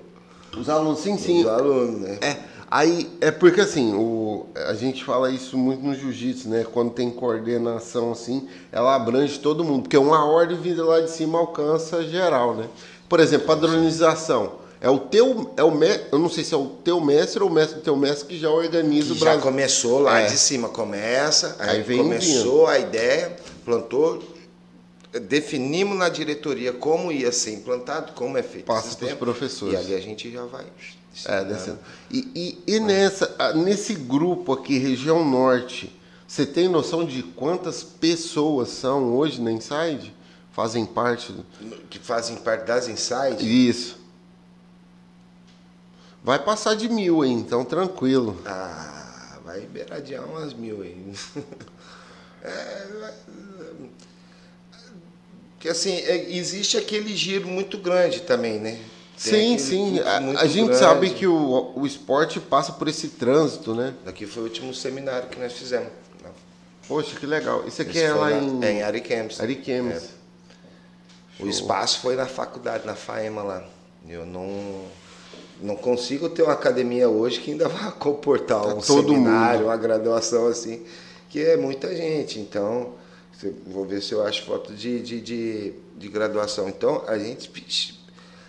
Os alunos, sim, sim. nos alunos, né? É, aí é porque assim, o, a gente fala isso muito no jiu-jitsu, né? Quando tem coordenação assim, ela abrange todo mundo, porque uma ordem vinda lá de cima alcança geral, né? Por exemplo, padronização. É o teu, é o me, eu não sei se é o teu mestre ou o mestre do teu mestre que já organiza Que o já Brasil. começou lá É. de cima, começa, aí, Aí vem começou a ideia, plantou, definimos na diretoria como ia ser implantado, como é feito Passa o pros sistema, professores. E ali a gente já vai. É, descendo. E, e, e nessa, nesse grupo aqui, região norte, você tem noção de quantas pessoas são hoje na Inside? Fazem parte do... Que fazem parte das insights. Isso. Vai passar de mil aí, então tranquilo. Ah, vai beiradear umas mil aí. É, que assim, é, existe aquele giro muito grande também, né? Sim, Tem sim. fluxo A, a gente grande. sabe que o, o esporte passa por esse trânsito, né? Daqui foi o último seminário que nós fizemos. Poxa, que legal. Isso aqui Esse é lá na- em é em Ariquemes. Ariquemes. É. O espaço foi na faculdade, na FAEMA lá. Eu não, não consigo ter uma academia hoje que ainda vai comportar Tá um seminário, mundo. uma graduação assim, que é muita gente. Então, vou ver se eu acho foto de, de, de, de graduação. Então, a gente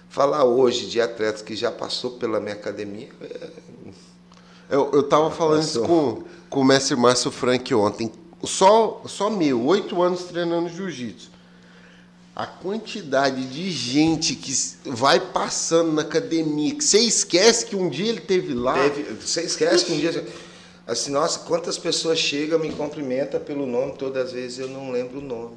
falar hoje de atletas que já passou pela minha academia, é, Eu, eu tava falando isso com, com o mestre Márcio Frank ontem. Só, só meu, oito anos treinando jiu-jitsu. A quantidade de gente que vai passando na academia, que você esquece que um dia ele teve lá. Teve- você esquece que um dia. Assim, nossa, quantas pessoas chegam, me cumprimentam pelo nome, todas as vezes eu não lembro o nome.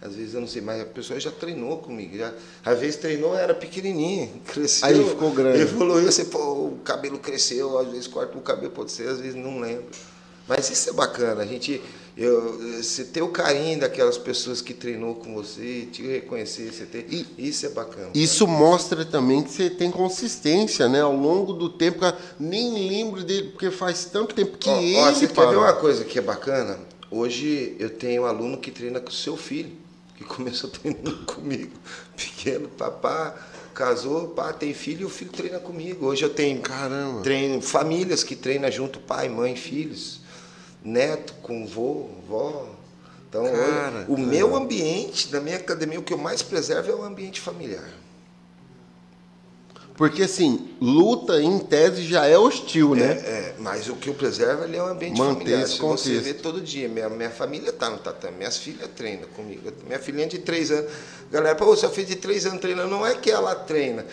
Às vezes eu não sei, mas a pessoa já treinou comigo. Já, às vezes treinou, era pequenininha, cresceu. Aí ficou grande. Evoluiu, você, pô, o cabelo cresceu, às vezes corta o cabelo, pode ser, às vezes não lembro. Mas isso é bacana, a gente. Eu, você ter o carinho daquelas pessoas que treinou com você, te reconhecer, você ter, E- isso é bacana. Isso mostra também que você tem consistência, né? Ao longo do tempo, cara, nem lembro dele, porque faz tanto tempo que Ó, ele ó, você quer ver parou. uma coisa que é bacana? Hoje eu tenho um aluno que treina com o seu filho, que começou treinando comigo. Pequeno, papá casou, pá, tem filho e o filho treina comigo. Hoje eu tenho Caramba. treino, famílias que treinam junto, pai, mãe, filhos, neto com vô, vó. Então, Cara, o cara. meu ambiente, da minha academia, o que eu mais preservo é o ambiente familiar. Porque assim, luta em tese já é hostil, né? É, mas o que eu preservo ali é o ambiente Manter familiar. esse Se você contexto. vê todo dia, minha, minha família está no tatame, minhas filhas treinam comigo. Minha filhinha de três anos. Galera, pô, sua filha de três anos treinando, não é que ela treina.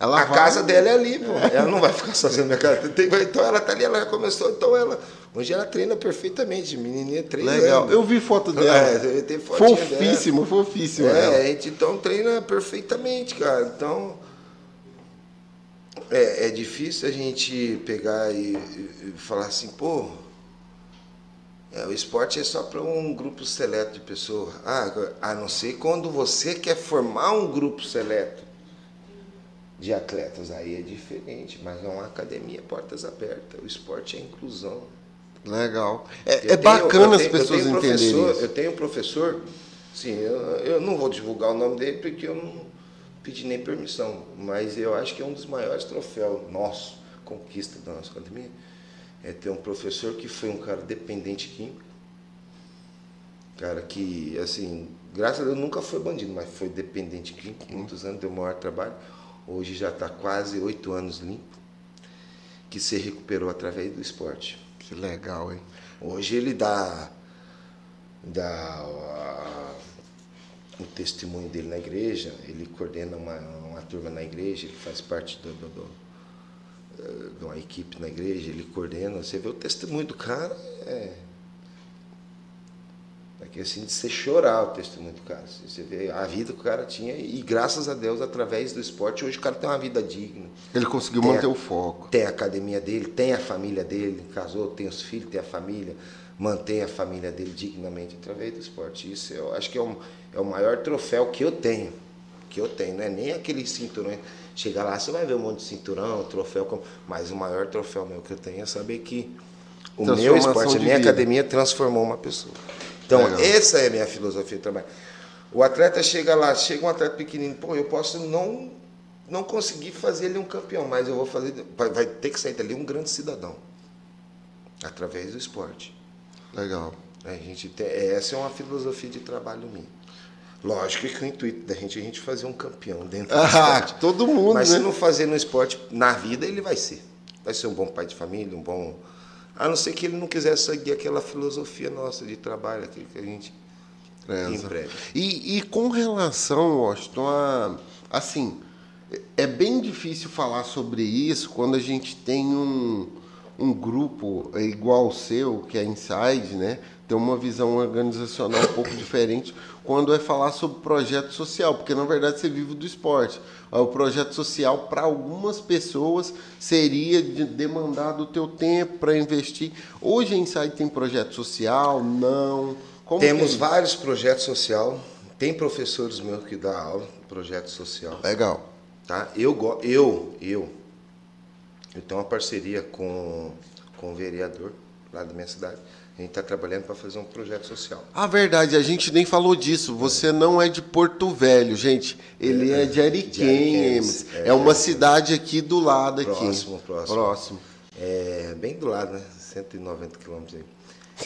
Ela a vai- casa dela é ali, pô. Ela não vai ficar sozinha na minha casa. Então ela tá ali, ela já começou, então ela. Hoje ela treina perfeitamente, menininha três Legal. anos. Eu vi foto dela. É, tem fotinha dela. fofíssima, fofíssima. ela. É, a gente então treina perfeitamente, cara. Então é, é difícil a gente pegar e, e- e falar assim, pô, é, o esporte é só para um grupo seleto de pessoas. Ah, a não ser quando você quer formar um grupo seleto de atletas, aí é diferente, mas é uma academia portas abertas. O esporte é inclusão. Legal. É, é tenho- bacana as tenho- eu pessoas entenderem professor- isso. Eu tenho um professor, sim, eu, eu não vou divulgar o nome dele porque eu não pedi nem permissão, mas eu acho que é um dos maiores troféus nosso, conquista da nossa academia, é ter um professor que foi um cara dependente químico, Cara, que, assim, graças a Deus nunca foi bandido, mas foi dependente de muitos anos, deu maior trabalho. Hoje já está quase oito anos limpo, que se recuperou através do esporte. Que legal, hein? Hoje ele dá, dá o testemunho dele na igreja, ele coordena uma, uma turma na igreja, ele faz parte do, do, do, de uma equipe na igreja, ele coordena. Você vê o testemunho do cara, é que assim de você chorar o testemunho do cara. Você vê a vida que o cara tinha e graças a Deus através do esporte hoje o cara tem uma vida digna. Ele conseguiu tem manter a, o foco. Tem a academia dele, tem a família dele, casou, tem os filhos, tem a família, mantém a família dele dignamente através do esporte. Isso eu acho que é, um, é o maior troféu que eu tenho, que eu tenho, não é nem aquele cinturão. Chegar lá você vai ver um monte de cinturão, troféu, mas o maior troféu meu que eu tenho é saber que o meu esporte, a minha vida. academia transformou uma pessoa. Então, Legal. essa é a minha filosofia de trabalho. O atleta chega lá, chega um atleta pequenino, pô, eu posso não não conseguir fazer ele um campeão, mas eu vou fazer, vai ter que sair dali um grande cidadão através do esporte. Legal. A gente tem, essa é uma filosofia de trabalho minha. Lógico que o intuito da gente é a gente fazer um campeão dentro do ah, esporte. Todo mundo, Mas né? se não fazer no esporte, na vida ele vai ser. Vai ser um bom pai de família, um bom a não ser que ele não quisesse seguir aquela filosofia nossa de trabalho, aquilo que a gente emprega. E, e com relação, Washington, a, assim, é bem difícil falar sobre isso quando a gente tem um, um grupo igual ao seu, que é Inside, né? Tem uma visão organizacional um pouco diferente quando é falar sobre projeto social, porque na verdade você vive do esporte. O projeto social para algumas pessoas seria de demandar do teu tempo para investir. Hoje a Insight tem projeto social? Não. Como Temos é? vários projetos social. Tem professores meus que dão aula, projeto social. Legal. Tá? Eu, eu, eu, eu tenho uma parceria com, com o vereador lá da minha cidade a gente está trabalhando para fazer um projeto social. A verdade, a gente nem falou disso. Você não é de Porto Velho, gente. Ele é, é de Ariquemes. É, é, uma cidade aqui do lado próximo, aqui. Próximo, próximo. Próximo. É bem do lado, né? 190 quilômetros aí.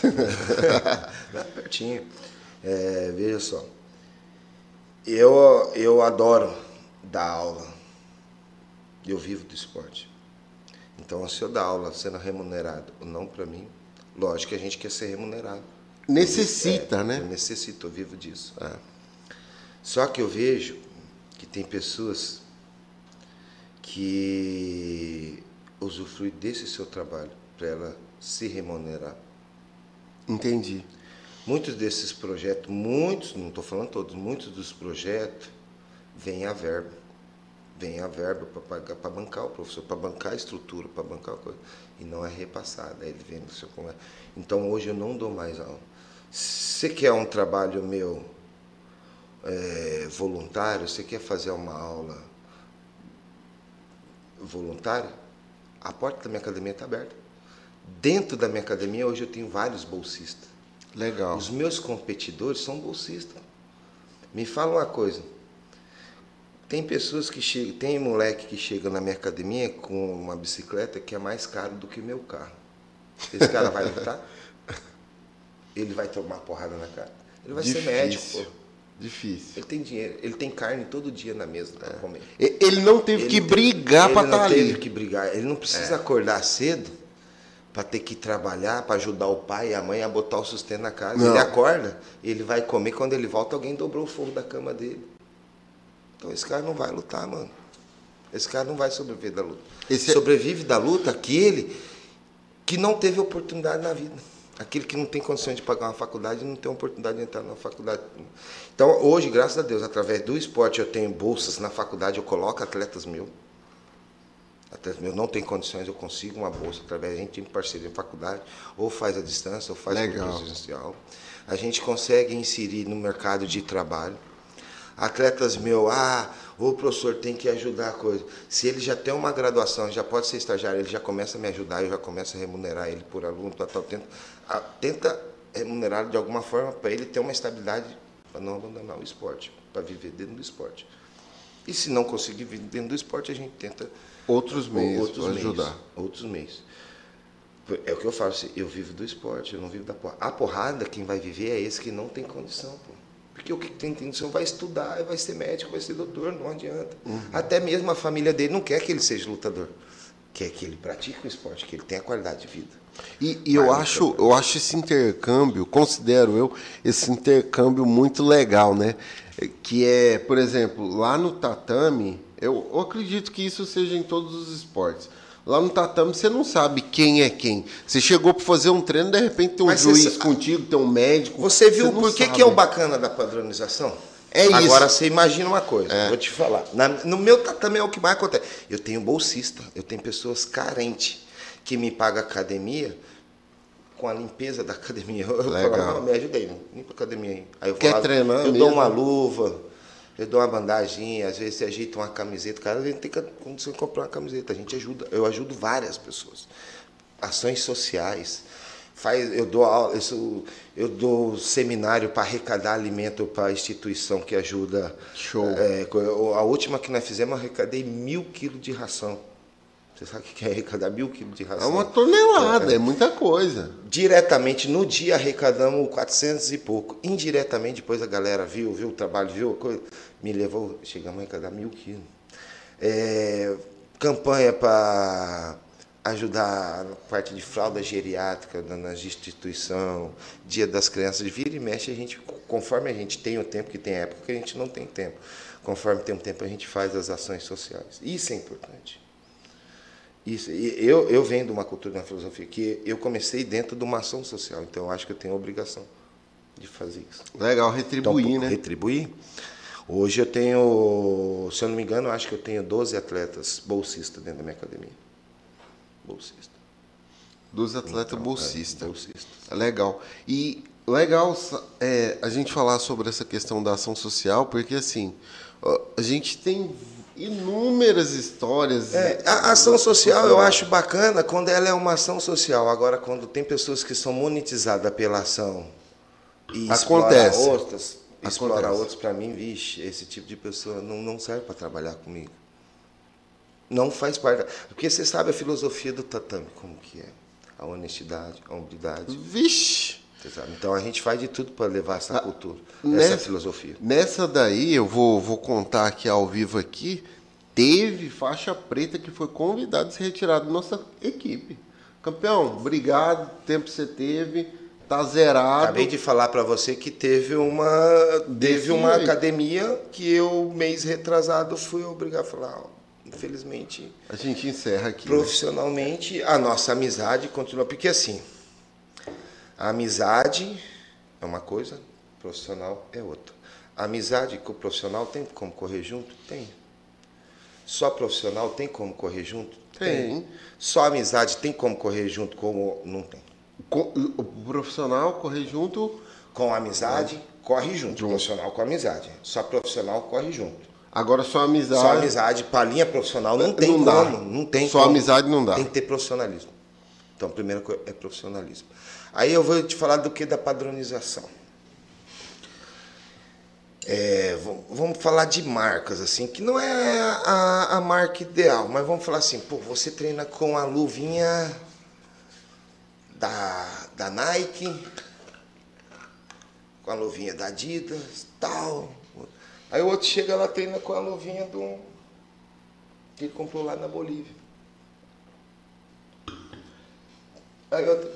pertinho. É, veja só. Eu, eu adoro dar aula. Eu vivo do esporte. Então, se eu dar aula sendo remunerado ou não para mim, Lógico que a gente quer ser remunerado. Necessita, é, né? Eu necessito, eu vivo disso. É. Só que eu vejo que tem pessoas que usufruem desse seu trabalho para ela se remunerar. Entendi. Muitos desses projetos, muitos, não estou falando todos, muitos dos projetos vêm a verba. Vem a verba para bancar o professor, para bancar a estrutura, para bancar a coisa e não é repassada. Ele vem do seu Então hoje eu não dou mais aula. Se quer um trabalho meu é, voluntário, você quer fazer uma aula voluntária, a porta da minha academia está aberta. Dentro da minha academia hoje eu tenho vários bolsistas. Legal. Os meus competidores são bolsistas. Me fala uma coisa. Tem pessoas que chegam, tem moleque que chega na minha academia com uma bicicleta que é mais caro do que meu carro. Esse cara vai lutar? Ele vai tomar porrada na cara. Ele vai Difícil. ser médico, pô. Difícil. Ele tem dinheiro, ele tem carne todo dia na mesa para é. comer. Ele não teve ele que brigar para estar tá ali. Ele não teve que brigar. Ele não precisa é. acordar cedo para ter que trabalhar, para ajudar o pai e a mãe a botar o sustento na casa. Não. Ele acorda, ele vai comer, quando ele volta, alguém dobrou o fogo da cama dele. Então esse cara não vai lutar, mano. Esse cara não vai sobreviver da luta. Esse é- Sobrevive da luta aquele que não teve oportunidade na vida. Aquele que não tem condições de pagar uma faculdade não tem oportunidade de entrar na faculdade. Então, hoje, graças a Deus, através do esporte, eu tenho bolsas na faculdade, eu coloco atletas mil. Atletas mil não tem condições, eu consigo uma bolsa através, a gente tem parceria em faculdade, ou faz a distância, ou faz Legal. presencial. A gente consegue inserir no mercado de trabalho atletas meu, ah, o professor tem que ajudar a coisa. Se ele já tem uma graduação, já pode ser estagiário, ele já começa a me ajudar, eu já começo a remunerar ele por aluno, tal, tal, tenta, tenta remunerar de alguma forma para ele ter uma estabilidade para não abandonar o esporte, para viver dentro do esporte. E se não conseguir viver dentro do esporte, a gente tenta outros meios outros meios, ajudar. Outros meios. É o que eu falo, eu vivo do esporte, eu não vivo da porrada. A porrada, quem vai viver é esse que não tem condição, pô. Porque o que tem condição vai estudar, vai ser médico, vai ser doutor, não adianta. Uhum. Até mesmo a família dele não quer que ele seja lutador. Quer que ele pratique o esporte, que ele tenha qualidade de vida. E, e eu acho, eu acho esse intercâmbio, considero eu esse intercâmbio muito legal, né? Que é, por exemplo, lá no tatame, eu, eu acredito que isso seja em todos os esportes. Lá no tatame você não sabe quem é quem. Você chegou para fazer um treino, de repente tem um Mas juiz você, contigo, tem um médico. Você viu você por que, que é o bacana da padronização? É isso. Agora você imagina uma coisa, é. vou te falar. Na, no meu tatame é o que mais acontece. Eu tenho bolsista, eu tenho pessoas carentes que me pagam academia com a limpeza da academia. Eu Legal. falo, me ajudei, limpa a academia aí. aí eu Quer lá, treinar Eu mesmo? dou uma luva, eu dou uma bandagem, às vezes você ajeita uma camiseta. Cara, a gente tem que condição de comprar uma camiseta. A gente ajuda. Eu ajudo várias pessoas. Ações sociais. Faz, eu dou eu, eu dou seminário para arrecadar alimento para a instituição que ajuda. Show. É, a última que nós fizemos, arrecadei mil quilos de ração. Você sabe o que é arrecadar mil quilos de ração? É uma tonelada, é, é muita coisa. Diretamente, no dia arrecadamos 400 e pouco. Indiretamente, depois a galera viu, viu o trabalho, viu a coisa, me levou, chegamos a arrecadar mil quilos. É, campanha para ajudar na parte de fralda geriátrica nas instituições, dia das crianças, vira e mexe, a gente, conforme a gente tem o tempo, que tem época que a gente não tem tempo, conforme tem o tempo a gente faz as ações sociais. Isso é importante. Isso, eu, eu venho de uma cultura da filosofia que eu comecei dentro de uma ação social, então eu acho que eu tenho a obrigação de fazer isso. Legal, retribuir, então, né? Retribuir. Hoje eu tenho, se eu não me engano, acho que eu tenho 12 atletas bolsistas dentro da minha academia. Bolsista. 12 atletas então, bolsistas. É, bolsista. É legal. E legal é, a gente falar sobre essa questão da ação social, porque assim, a gente tem inúmeras histórias. É, a ação social eu acho bacana quando ela é uma ação social. Agora, quando tem pessoas que são monetizadas pela ação e Acontece. explorar outras, explorar outros, para mim, vixe, esse tipo de pessoa não, não serve para trabalhar comigo. Não faz parte. Porque você sabe a filosofia do tatame, como que é. A honestidade, a humildade. Vixe! Então a gente faz de tudo para levar essa ah, cultura, nessa, essa filosofia. Nessa daí, eu vou, vou contar aqui ao vivo aqui, teve faixa preta que foi convidado a se retirar da nossa equipe. Campeão, obrigado, tempo que você teve, tá zerado. Acabei de falar para você que teve uma teve uma academia que eu mês retrasado fui obrigado a falar, infelizmente. A gente encerra aqui. Né? Profissionalmente, né? a nossa amizade continua porque assim, a amizade é uma coisa, profissional é outra. A amizade com o profissional tem como correr junto? Tem. Só profissional tem como correr junto? Tem. tem. Só amizade tem como correr junto como não tem? O profissional correr junto com a amizade, é. corre junto. junto. Profissional com amizade. Só profissional corre junto. Agora só amizade. Só amizade para linha profissional não tem não como. Dá. Não tem só como. amizade não dá. Tem que ter profissionalismo. Então, a primeira coisa é profissionalismo. Aí eu vou te falar do que da padronização. É, vamos falar de marcas, assim, que não é a, a, marca ideal, mas vamos falar assim, pô, você treina com a luvinha da, da Nike, com a luvinha da Adidas, tal. Aí o outro chega lá, treina com a luvinha do que ele comprou lá na Bolívia. Aí outro,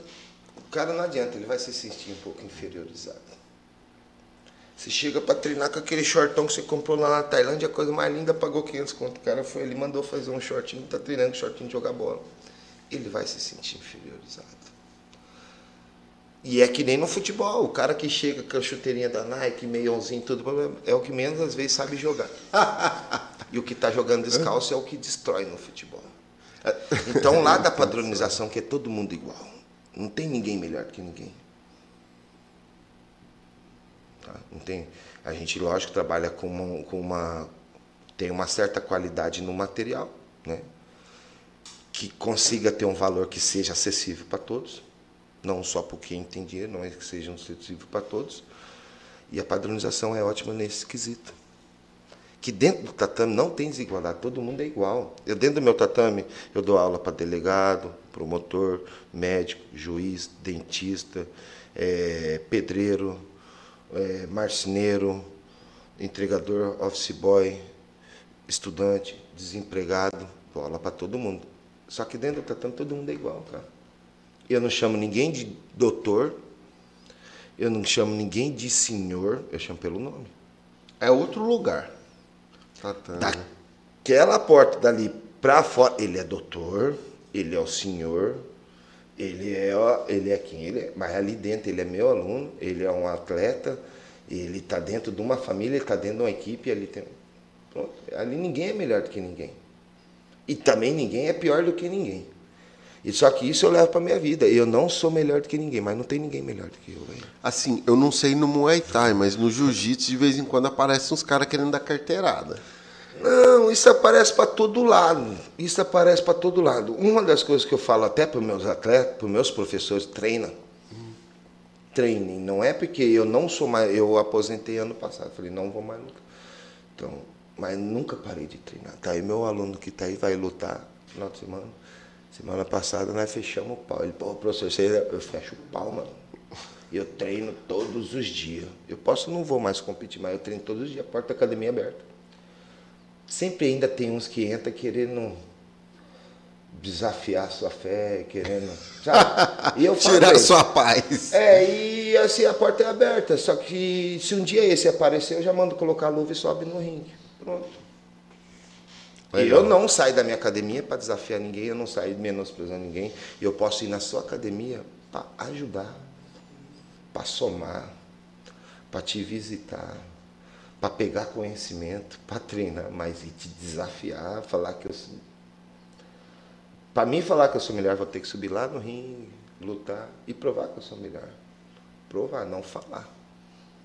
cara não adianta, ele vai se sentir um pouco inferiorizado. Você chega para treinar com aquele shortão que você comprou lá na Tailândia, a coisa mais linda, pagou 500 conto. O cara foi, ele mandou fazer um shortinho, tá treinando com shortinho de jogar bola. Ele vai se sentir inferiorizado. E é que nem no futebol, o cara que chega com a chuteirinha da Nike, meiãozinho, tudo, é o que menos às vezes sabe jogar. e o que está jogando descalço é o que destrói no futebol. Então lá da padronização, que é todo mundo igual. Não tem ninguém melhor que ninguém. Tá? Não tem, a gente, lógico, trabalha com uma, com uma. tem uma certa qualidade no material, né? que consiga ter um valor que seja acessível para todos, não só para quem tem dinheiro, não é que seja acessível para todos. E a padronização é ótima nesse quesito. que dentro do tatame não tem desigualdade, todo mundo é igual. Eu dentro do meu tatame, eu dou aula para delegado, promotor, médico, juiz, dentista, é, pedreiro, é, marceneiro, entregador, office boy, estudante, desempregado, dou aula para todo mundo. Só que dentro do tatame todo mundo é igual, cara. Eu não chamo ninguém de doutor, eu não chamo ninguém de senhor, eu chamo pelo nome. É outro lugar. Tatame. Daquela porta dali para fora, ele é doutor, ele é o senhor, ele é, ele é quem ele é, mas ali dentro ele é meu aluno, ele é um atleta, ele está dentro de uma família, ele está dentro de uma equipe, ali tem. Pronto, ali ninguém é melhor do que ninguém. E também ninguém é pior do que ninguém. E só que isso eu levo para minha vida. Eu não sou melhor do que ninguém, mas não tem ninguém melhor do que eu. Véio. Assim, eu não sei no Muay Thai, mas no Jiu-Jitsu de vez em quando aparecem uns caras querendo dar carteirada. Não, isso aparece para todo lado. Isso aparece para todo lado. Uma das coisas que eu falo até para meus atletas, para meus professores, treina. Hum. Treinem. Não é porque eu não sou mais. Eu aposentei ano passado. Falei, não vou mais lutar. Então, mas nunca parei de treinar. Tá aí meu aluno que está aí vai lutar no final de semana. Semana passada nós fechamos o pau. Ele, pô, professor, você, eu fecho o pau, mano. Eu treino todos os dias. Eu posso, não vou mais competir, mas eu treino todos os dias, porta da academia aberta. Sempre ainda tem uns que entram querendo desafiar sua fé, querendo. Sabe? E eu Tirar sua paz. É, e assim a porta é aberta. Só que se um dia esse aparecer, eu já mando colocar a luva e sobe no ringue. Pronto. Legal. Eu não saio da minha academia para desafiar ninguém, eu não saio menosprezando ninguém. Eu posso ir na sua academia para ajudar, para somar, para te visitar, para pegar conhecimento, para treinar, mas e te desafiar, falar que eu sou. Para mim falar que eu sou melhor, vou ter que subir lá no ringue, lutar e provar que eu sou melhor. Provar, não falar.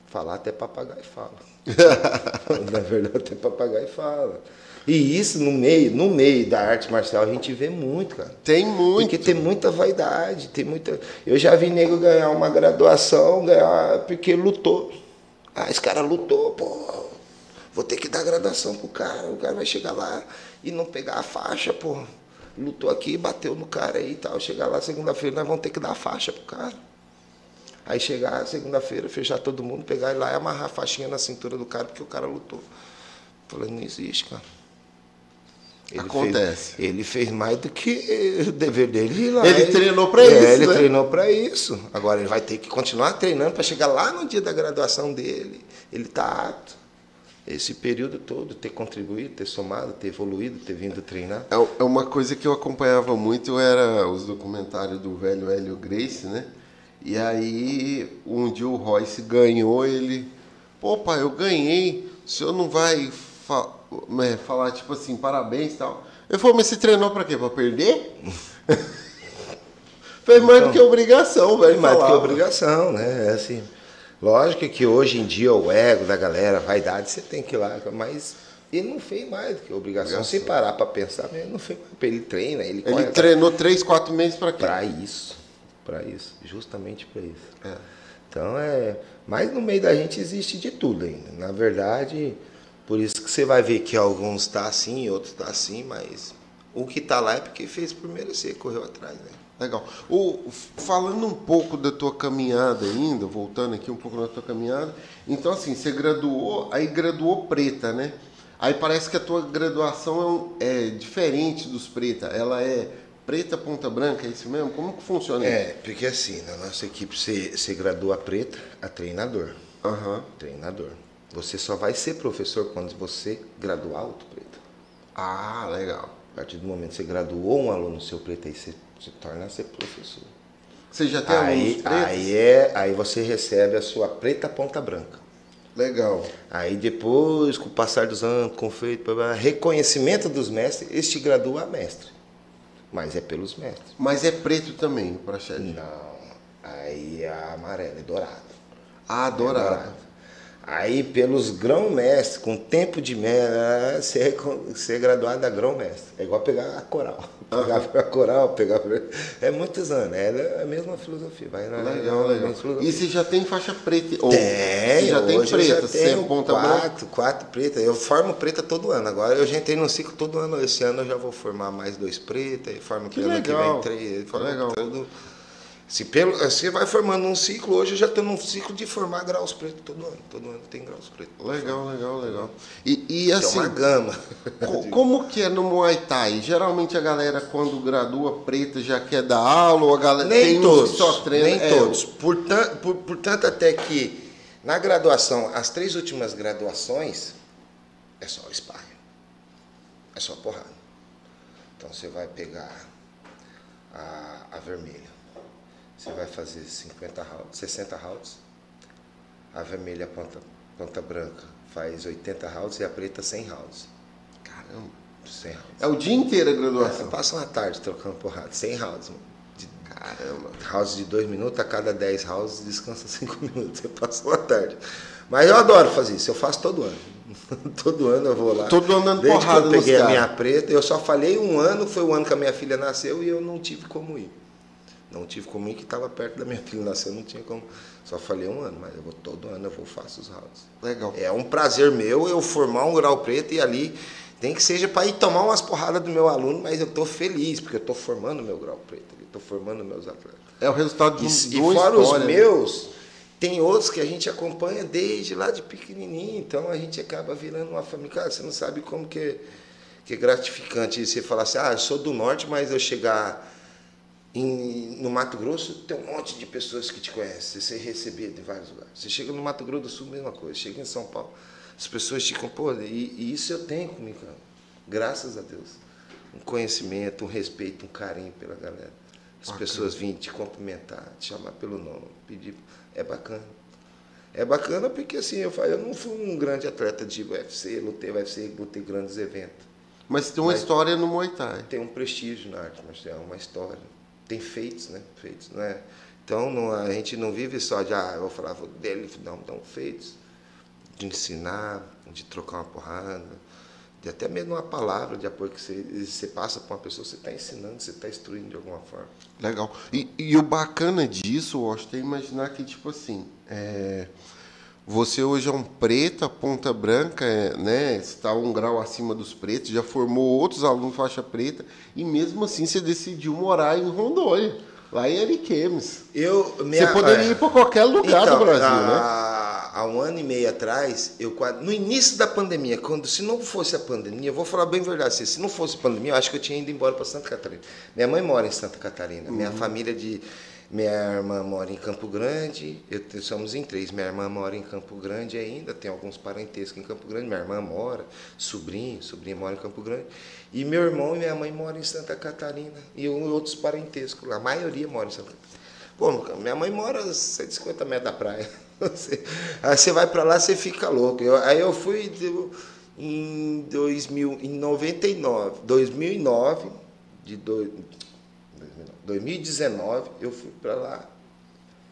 Falar até papagaio fala. Na verdade, até papagaio fala. E isso no meio, no meio da arte marcial a gente vê muito, cara. Tem muito. Porque tem muita vaidade, tem muita. Eu já vi nego ganhar uma graduação, ganhar porque lutou. Ah, esse cara lutou, pô. Vou ter que dar graduação pro cara. O cara vai chegar lá e não pegar a faixa, pô. Lutou aqui, bateu no cara aí e tal. Chegar lá segunda-feira, nós vamos ter que dar a faixa pro cara. Aí chegar segunda-feira, fechar todo mundo, pegar ele lá e amarrar a faixinha na cintura do cara porque o cara lutou. Falei, não existe, cara. Ele Acontece. Fez, ele fez mais do que o dever dele ir lá. Ele, treinou para é, isso. Ele né? treinou para isso. Agora ele vai ter que continuar treinando para chegar lá no dia da graduação dele. Ele está apto. Esse período todo, ter contribuído, ter somado, ter evoluído, ter vindo treinar. É, é uma coisa que eu acompanhava muito, era os documentários do velho Hélio Grace, né? E aí, um dia o Royce ganhou, ele... Pô, pai, eu ganhei, o senhor não vai né, falar tipo assim, parabéns e tal. Ele falou, mas você treinou pra quê? Pra perder? Mais então, do que obrigação, velho. Mais do que obrigação, né? É assim. Lógico que hoje em dia o ego da galera, a vaidade, você tem que ir lá, mas ele não fez mais do que obrigação. obrigação. Se parar para pensar, ele não fez mais. Ele treina, ele Ele treinou três, quatro meses para quê? Para isso. Para isso. Justamente para isso. É. Então é. Mas no meio da gente existe de tudo ainda. Na verdade, por isso que você vai ver que alguns tá assim, outros tá assim, mas o que tá lá é porque fez por merecer, correu atrás, né? Legal. O, falando um pouco da tua caminhada ainda, voltando aqui um pouco na tua caminhada, então assim, você graduou, aí graduou preta, né? Aí parece que a tua graduação é, é diferente dos preta, ela é preta ponta branca, é isso mesmo? Como que funciona isso? É, porque assim, na nossa equipe você, você gradua preta a treinador. Uhum. Treinador. Você só vai ser professor quando você graduar outro preto. Ah, legal. A partir do momento que você graduou um aluno seu preto, aí você se torna ser professor. Você já tem aí, alunos pretos? Aí, é, aí você recebe a sua preta ponta branca. Legal. Aí depois, com o passar dos anos, com feito, reconhecimento dos mestres, este gradua a mestre. Mas é pelos mestres. Mas é preto também o processo? Não. Aí é amarelo, é dourado. Ah, dourado. É dourado. Aí, pelos grão-mestre, com tempo de média, você é, você é graduado a grão-mestre. É igual pegar a coral. Pegar a coral, pegar. É muitos anos, é a mesma filosofia. Vai na, Legal, legal. filosofia. E você já tem faixa preta? Ou, Tem, você já tem preta, você é ponta quatro, quatro pretas. Eu formo preta todo ano. Agora eu já entrei no ciclo todo ano. Esse ano eu já vou formar mais dois pretas, e formo que, Que ano legal. que vem três. formo Legal. Todo... Se pelo, você vai formando um ciclo, hoje eu já estou num ciclo de formar graus pretos todo ano. Todo ano tem graus pretos. Legal, legal, legal. E, e É assim, uma gama. co- como que é no Muay Thai? Geralmente a galera quando gradua preta já quer dar aula ou a galera Nem tem todos, só treina? nem é, todos. Portanto, por, portanto, até que na graduação, as três últimas graduações, é só sparring. É só porrada. Então você vai pegar a, a vermelha. Você vai fazer 50 rounds, 60 rounds. A vermelha ponta, ponta branca faz 80 rounds e a preta 100 rounds. Caramba. 100 rounds. É o dia inteiro a Você graduação. passa uma tarde trocando porrada, 100 rounds. mano. De Caramba. House de 2 minutos, a cada 10 houses descansa 5 minutos. Você passa uma tarde. Mas eu adoro fazer isso, eu faço todo ano. todo ano eu vou lá. Todo ano dando Desde porrada que eu nos peguei a minha preta, eu só falhei um ano, foi o ano que a minha filha nasceu e eu não tive como ir. Não tive como ir, que estava perto da minha filha nascer, não tinha como. Só falhei um ano, mas eu vou todo ano, eu vou faço os rounds. Legal. É um prazer meu eu formar um grau preto e ali tem que seja para ir tomar umas porradas do meu aluno, mas eu tô feliz, porque eu tô formando meu grau preto, tô formando meus atletas. É o resultado de, um- E, e fora história, os né? meus, tem outros que a gente acompanha desde lá de pequenininho, então a gente acaba virando uma família. Cara, você não sabe como que que é gratificante você falar assim, ah, eu sou do norte, mas eu chegar em- no Mato Grosso, tem um monte de pessoas que te conhecem, você receber de vários lugares. Você chega no Mato Grosso do Sul, mesma coisa. Chega em São Paulo, as pessoas te pô, e, e isso eu tenho comigo, graças a Deus. Um conhecimento, um respeito, um carinho pela galera. As Bacana. pessoas virem te cumprimentar, te chamar pelo nome, pedir. É bacana. É bacana porque assim, eu, falo, eu não fui um grande atleta de UFC, lutei UFC, lutei grandes eventos Mas tem uma Mas- história no Muay Thai. tem um prestígio na arte marcial, uma história. Tem feitos, né? Feitos, né? Então não, a gente não vive só de, ah, eu vou dele, não, não, feitos. De ensinar, de trocar uma porrada, de até mesmo uma palavra de apoio que você, você passa para uma pessoa, você está ensinando, você está instruindo de alguma forma. Legal. E, e o bacana disso, Washington, é imaginar que, tipo assim, é, você hoje é um preto, a ponta branca, é, né? Está um grau acima dos pretos, já formou outros alunos faixa preta, e mesmo assim você decidiu morar em Rondônia, lá em Ariquemes. Eu, Você poderia ir para qualquer lugar Então, do Brasil, há, né? há um ano e meio atrás, eu no início da pandemia, quando se não fosse a pandemia, eu vou falar bem a verdade, se não fosse a pandemia, eu acho que eu tinha ido embora para Santa Catarina. Minha mãe mora em Santa Catarina, Uhum. minha família de minha irmã mora em Campo Grande, eu somos em três. Minha irmã mora em Campo Grande ainda, tem alguns parentescos em Campo Grande. Minha irmã mora, sobrinho, sobrinha mora em Campo Grande. E meu irmão e minha mãe moram em Santa Catarina. E outros parentescos lá. A maioria mora em Santa Catarina. Pô, minha mãe mora a 150 metros da praia. Aí você vai pra lá, você fica louco. Eu- aí eu fui em 2000, em 99, 2009, de dois, 2019, eu fui pra lá.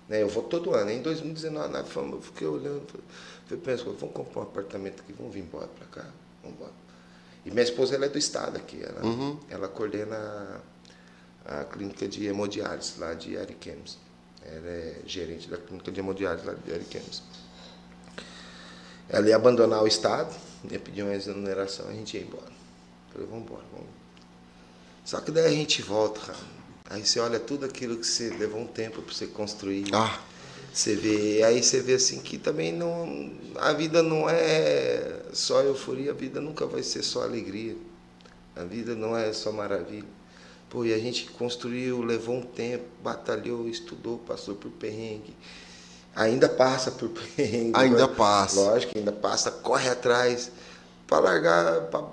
Né, eu vou todo ano. Em 2019, na fama, eu fiquei olhando. falei- Falei, pensa, vamos comprar um apartamento aqui, vamos vir embora pra cá. Vamos embora. E minha esposa ela é do estado aqui. Ela, Uhum. ela coordena a, a clínica de hemodiálise lá de Ariquemes. Ela é gerente da clínica de hemodiálise lá de Ariquemes. Ela ia abandonar o estado, ia pedir uma exoneração, a gente ia embora. Falei, vamos embora, vamos. Só que daí a gente volta, cara. Aí você olha tudo aquilo que você levou um tempo para você construir. Ah, Você vê, aí você vê assim que também não, a vida não é só euforia, a vida nunca vai ser só alegria. A vida não é só maravilha. Pô, e a gente construiu, levou um tempo, batalhou, estudou, passou por perrengue. Ainda passa por perrengue. Ainda né? passa. Lógico, ainda passa, corre atrás para largar, para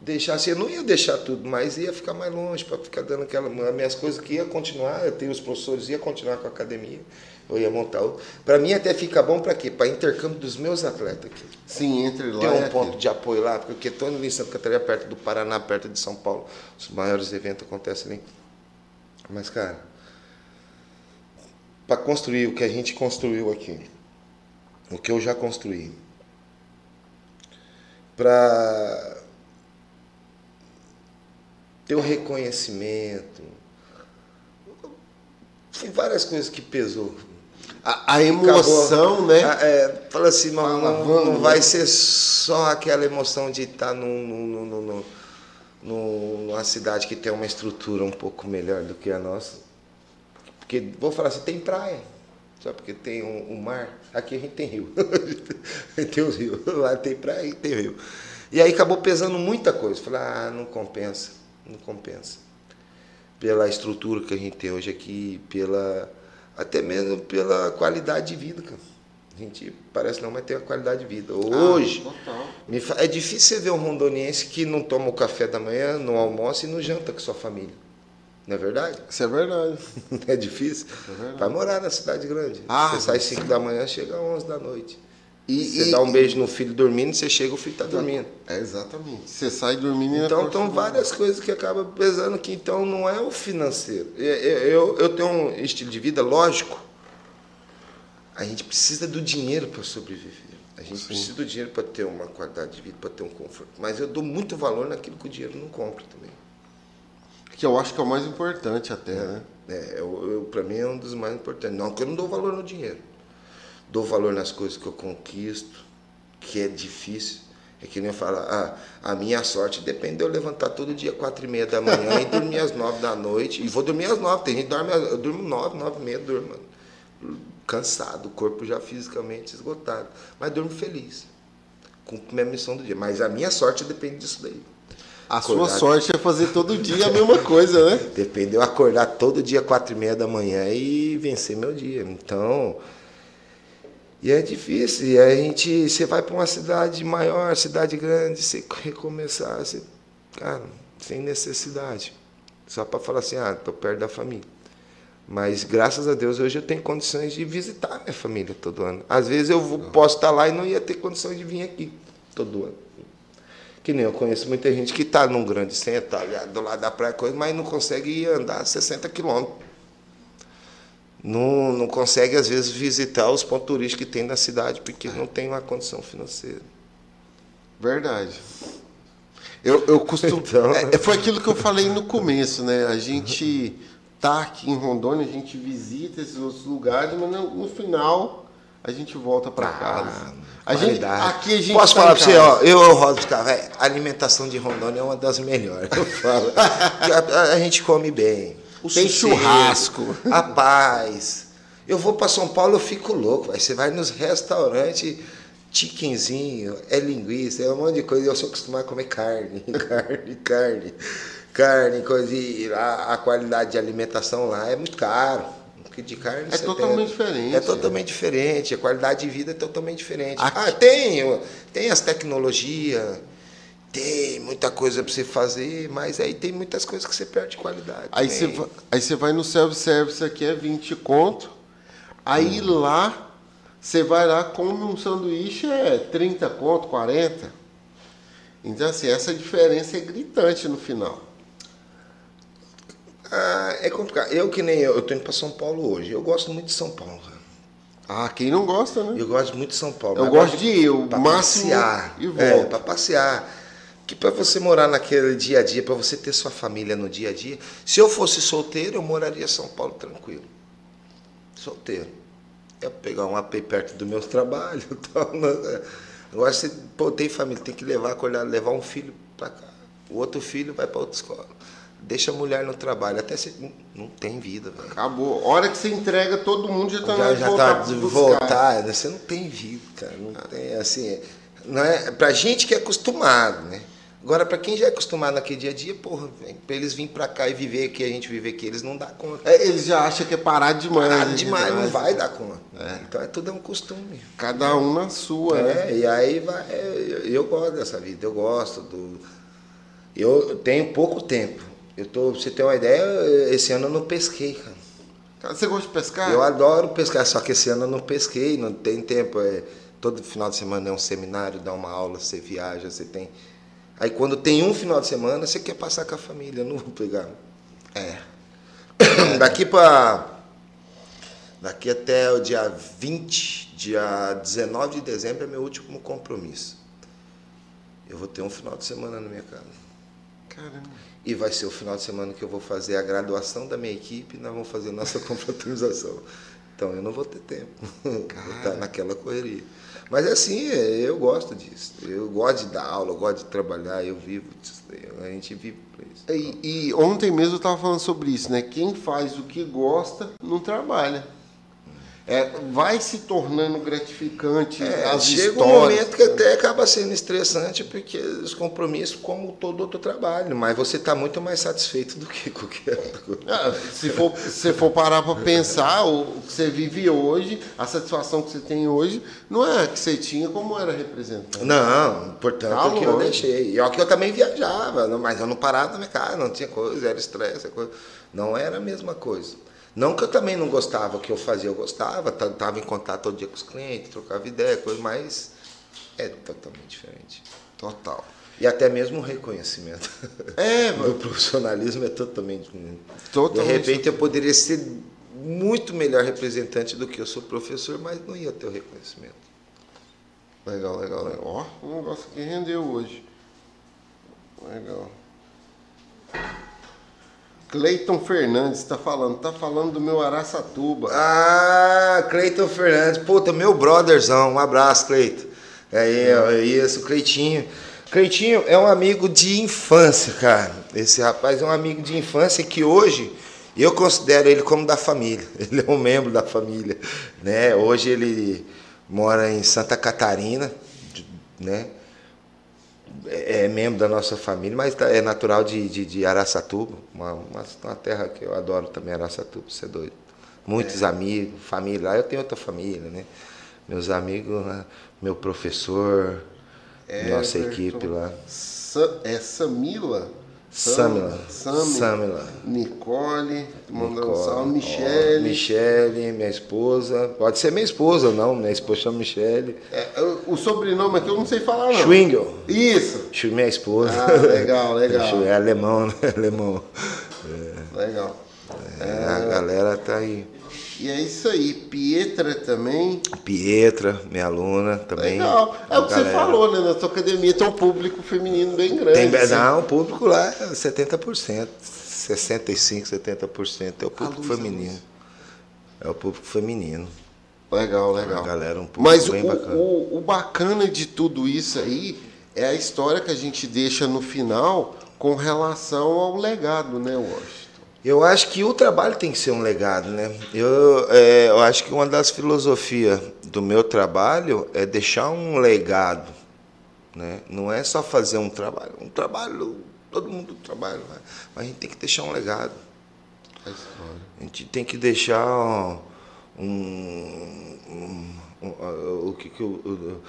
deixar assim. Eu não ia deixar tudo, mas ia ficar mais longe, para ficar dando aquela. As minhas coisas que ia continuar, eu tenho os professores, ia continuar com a academia, eu ia montar outro. Para mim até fica bom para quê? Para intercâmbio dos meus atletas aqui. sim, entre lá Tem um aqui. ponto de apoio lá, porque estou em Santa Catarina, perto do Paraná, perto de São Paulo. Os maiores eventos acontecem ali. Mas, cara, para construir o que a gente construiu aqui, o que eu já construí, para ter um reconhecimento. Tem várias coisas que pesou. A, a emoção, Acabou, né? É, fala assim, não, não, não vai né? ser só aquela emoção de estar num, num, num, num, numa cidade que tem uma estrutura um pouco melhor do que a nossa. Porque, vou falar assim, tem praia. Só porque tem um, um mar. Aqui a gente tem rio. tem os rios. Lá tem praia e tem rio. E aí acabou pesando muita coisa. Falei, ah, não compensa. Não compensa. Pela estrutura que a gente tem hoje aqui, pela até mesmo pela qualidade de vida, cara. A gente parece não, mas tem a qualidade de vida. Ah, hoje, ah, é difícil você ver um rondoniense que não toma o café da manhã, não almoça e não janta com sua família. Não é verdade? Isso é verdade. é difícil? É verdade. Vai morar na cidade grande. Ah, você sai 5 da manhã, chega às 11 da noite. E, você e, dá um beijo no filho dormindo, você chega, o filho está dormindo. É, exatamente. Você sai dormindo e Então, estão várias coisas que acabam pesando que então não é o financeiro. Eu, eu, eu tenho um estilo de vida lógico. A gente precisa do dinheiro para sobreviver. A gente Sim. precisa do dinheiro para ter uma qualidade de vida, para ter um conforto. Mas eu dou muito valor naquilo que o dinheiro não compra também. Que eu acho que é o mais importante até, é, né? É, para mim é um dos mais importantes. Não que eu não dou valor no dinheiro dou valor nas coisas que eu conquisto, que é difícil. É que nem eu falo, ah, a minha sorte depende de eu levantar todo dia quatro e meia da manhã e dormir às nove da noite. E vou dormir às nove, tem gente que dorme, eu durmo nove, nove e meia, durmo cansado, o corpo já fisicamente esgotado. Mas durmo feliz, a minha missão do dia. Mas a minha sorte depende disso daí. A acordar. sua sorte é fazer todo dia a mesma coisa, né? Depende de eu acordar todo dia quatro e meia da manhã e vencer meu dia. Então, e é difícil. E a gente, você vai para uma cidade maior, cidade grande, você recomeçar, você, cara, sem necessidade. Só para falar assim, ah, estou perto da família. Mas graças a Deus hoje eu tenho condições de visitar minha família todo ano. Às vezes eu vou, posso estar lá e não ia ter condições de vir aqui todo ano. Que nem eu conheço muita gente que está num grande centro, tá do lado da praia, coisa, mas não consegue andar 60 quilômetros não, não consegue, às vezes, visitar os pontos turísticos que tem na cidade, porque não tem uma condição financeira. Verdade. Eu, eu costumo. Então... É, foi aquilo que eu falei no começo, né? A gente tá aqui em Rondônia, a gente visita esses outros lugares, mas no, no final a gente volta para ah, casa. A gente, aqui a gente Posso tá falar para você, ó, eu, eu rodo cara, a alimentação de Rondônia é uma das melhores. Eu falo. a, a, a gente come bem o tem churrasco. A paz. Eu vou para São Paulo, eu fico louco. Aí você vai nos restaurantes, chiquenzinho, é linguiça, é um monte de coisa. Eu sou acostumado a comer carne, carne, carne, carne, coisa. E a, a qualidade de alimentação lá é muito caro. Porque de carne é totalmente diferente. É totalmente diferente. A qualidade de vida é totalmente diferente. Aqui. Ah, tem, tem as tecnologias tem muita coisa para você fazer, mas aí tem muitas coisas que você perde qualidade. Aí você, vai, aí você vai no self-service aqui, é 20 conto. Aí hum. lá, você vai lá, come um sanduíche, é 30 conto, 40. Então, assim, essa diferença é gritante no final. Ah, é complicado. Eu que nem eu, eu tô indo para São Paulo hoje. Eu gosto muito de São Paulo. Ah, quem não gosta, né? Eu gosto muito de São Paulo. Eu gosto de ir, o máximo passear. e volto. É, para passear que para você morar naquele dia a dia, para você ter sua família no dia a dia, se eu fosse solteiro, eu moraria em São Paulo tranquilo. Solteiro. Eu pegar um AP perto do meu trabalho. Tal, né? Agora, se pô, tem família, tem que levar, levar um filho para cá. O outro filho vai para outra escola. Deixa a mulher no trabalho. Até se. Não, tem vida, velho. Acabou. A hora que você entrega, todo mundo já está já, já voltar. Tá voltar. Né? Você não tem vida, cara. Não tem, assim. Não é, pra gente que é acostumado, né? Agora, para quem já é acostumado naquele dia a dia, porra, para eles virem para cá e viver que a gente viver aqui, eles não dá conta. É, eles já acham que é parar demais. Parar né? demais, não vai dar conta. É. Então é tudo é um costume. Cada um na sua, é, né? E aí vai. É, eu gosto dessa vida, eu gosto do. Eu tenho pouco tempo. Eu tô, pra você ter uma ideia, esse ano eu não pesquei, cara. Você gosta de pescar? Eu adoro pescar, só que esse ano eu não pesquei, não tem tempo. É, todo final de semana é um seminário, dá uma aula, você viaja, você tem Aí quando tem um final de semana, você quer passar com a família, não vou pegar. É. Daqui para daqui até o dia 20, dia 19 de dezembro é meu último compromisso. eu vou ter um final de semana na minha casa. Caramba. E vai ser o final de semana que eu vou fazer a graduação da minha equipe e nós vamos fazer nossa confraternização. Então eu não vou ter tempo. Vou estar naquela correria. Mas é assim, é, eu gosto disso. Eu gosto de dar aula, eu gosto de trabalhar, eu vivo disso. A gente vive para isso. E, e ontem mesmo eu estava falando sobre isso, né? Quem faz o que gosta não trabalha. É, vai se tornando gratificante É, as chega histórias. um momento que até acaba sendo estressante, porque os compromissos, como todo outro trabalho, mas você está muito mais satisfeito do que qualquer outra coisa. Ah, se for, se for parar para pensar, o, que você vive hoje, a satisfação que você tem hoje, não é a que você tinha como era representante. Não, portanto, Tá é que eu deixei. E ó que eu também viajava, mas eu não parava na minha casa, não tinha coisa, era estresse, coisa. não era a mesma coisa. Não que eu também não gostava o que eu fazia, eu gostava, estava em contato todo dia com os clientes, trocava ideia, coisa, mas é totalmente diferente. Total. E até mesmo o reconhecimento É, do profissionalismo é totalmente diferente. Totalmente De repente eu poderia ser muito melhor representante do que eu sou professor, mas não ia ter o reconhecimento. Legal, legal, legal. Ó, o negócio que rendeu hoje. Legal. Cleiton Fernandes está falando, tá falando do meu Araçatuba. Ah, Cleiton Fernandes. Puta, meu brotherzão. Um abraço, Cleiton. Aí, ó, isso, Cleitinho. Cleitinho é um amigo de infância, cara. Esse rapaz é um amigo de infância que hoje eu considero ele como da família. Ele é um membro da família, né? Hoje ele mora em Santa Catarina, né? É é membro da nossa família, mas tá- é natural de, de, de Araçatuba, uma, uma, uma terra que eu adoro também, Araçatuba, você é doido. Muitos amigos, família, lá eu tenho outra família, né? Meus amigos, né? meu professor, nossa Everton. equipe lá. Sa- é Samila? Samila. Samila. Nicole, mandando um salve. ó, Michele. Michele, minha esposa. Pode ser minha esposa, não. Minha esposa chama Michele. É, o, o sobrenome aqui eu não sei falar, não. Schwingel. Isso. Minha esposa. Ah, legal, legal. É alemão, né? Alemão. Legal. É, a galera tá aí. E é isso aí. Pietra também. Pietra, minha aluna também. Legal. É o que você galera. falou, né? Na sua academia tem um público feminino bem grande. Tem, assim. não, o público lá é 70%. 65%, 70% é o público luz, feminino. É o público feminino. Legal, legal. A galera um pouco Mas o, bem bacana. o, o bacana de tudo isso aí é a história que a gente deixa no final com relação ao legado, né, Washington? Eu acho que o trabalho tem que ser um legado, né? Eu, é, eu acho que uma das filosofias do meu trabalho é deixar um legado, né? Não é só fazer um trabalho. Um trabalho, todo mundo trabalha, né? mas a gente tem que deixar um legado. A gente tem que deixar um, um- um-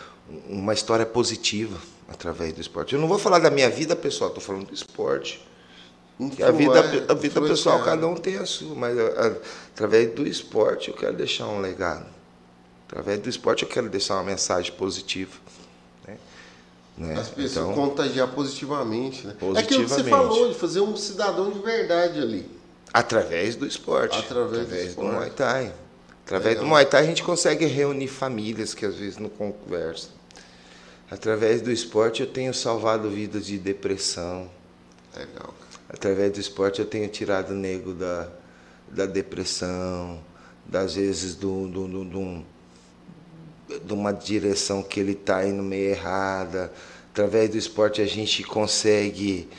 uma história positiva através do esporte. Eu não vou falar da minha vida pessoal, estou falando do esporte. Que a vida, a vida pessoal, cada um tem a sua, mas através do esporte eu quero deixar um legado. Através do esporte eu quero deixar uma mensagem positiva. Né? Né? As pessoas Então, contagiar positivamente, né? É aquilo que você Positivamente. falou, de fazer um cidadão de verdade ali. Através do esporte. Através do esporte. Muay Thai. Através Legal. do Muay Thai a gente consegue reunir famílias que às vezes não conversam. Através do esporte eu tenho salvado vidas de depressão. Legal. Através do esporte eu tenho tirado o nego da, da depressão, das vezes do, do, do, do- de uma direção que ele está indo meio errada. Através do esporte a gente consegue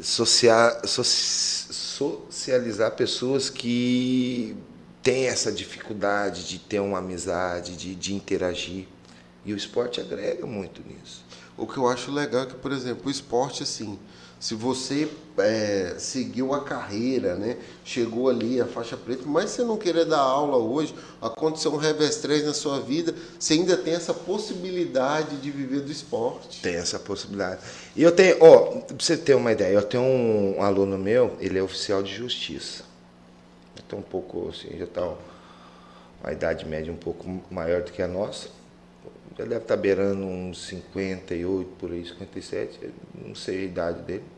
socia- soci- socializar pessoas que têm essa dificuldade de ter uma amizade, de, de interagir. E o esporte agrega muito nisso. O que eu acho legal é que, por exemplo, o esporte, assim, se você é, seguiu a carreira, né? Chegou ali a faixa preta, mas você não querer dar aula hoje, aconteceu um revés 3 na sua vida, você ainda tem essa possibilidade de viver do esporte. Tem essa possibilidade. E eu tenho, ó, pra você ter uma ideia, eu tenho um aluno meu, ele é oficial de justiça. Então um pouco assim, já está uma idade média um pouco maior do que a nossa. Já deve estar beirando uns 58 por aí, 57, não sei a idade dele.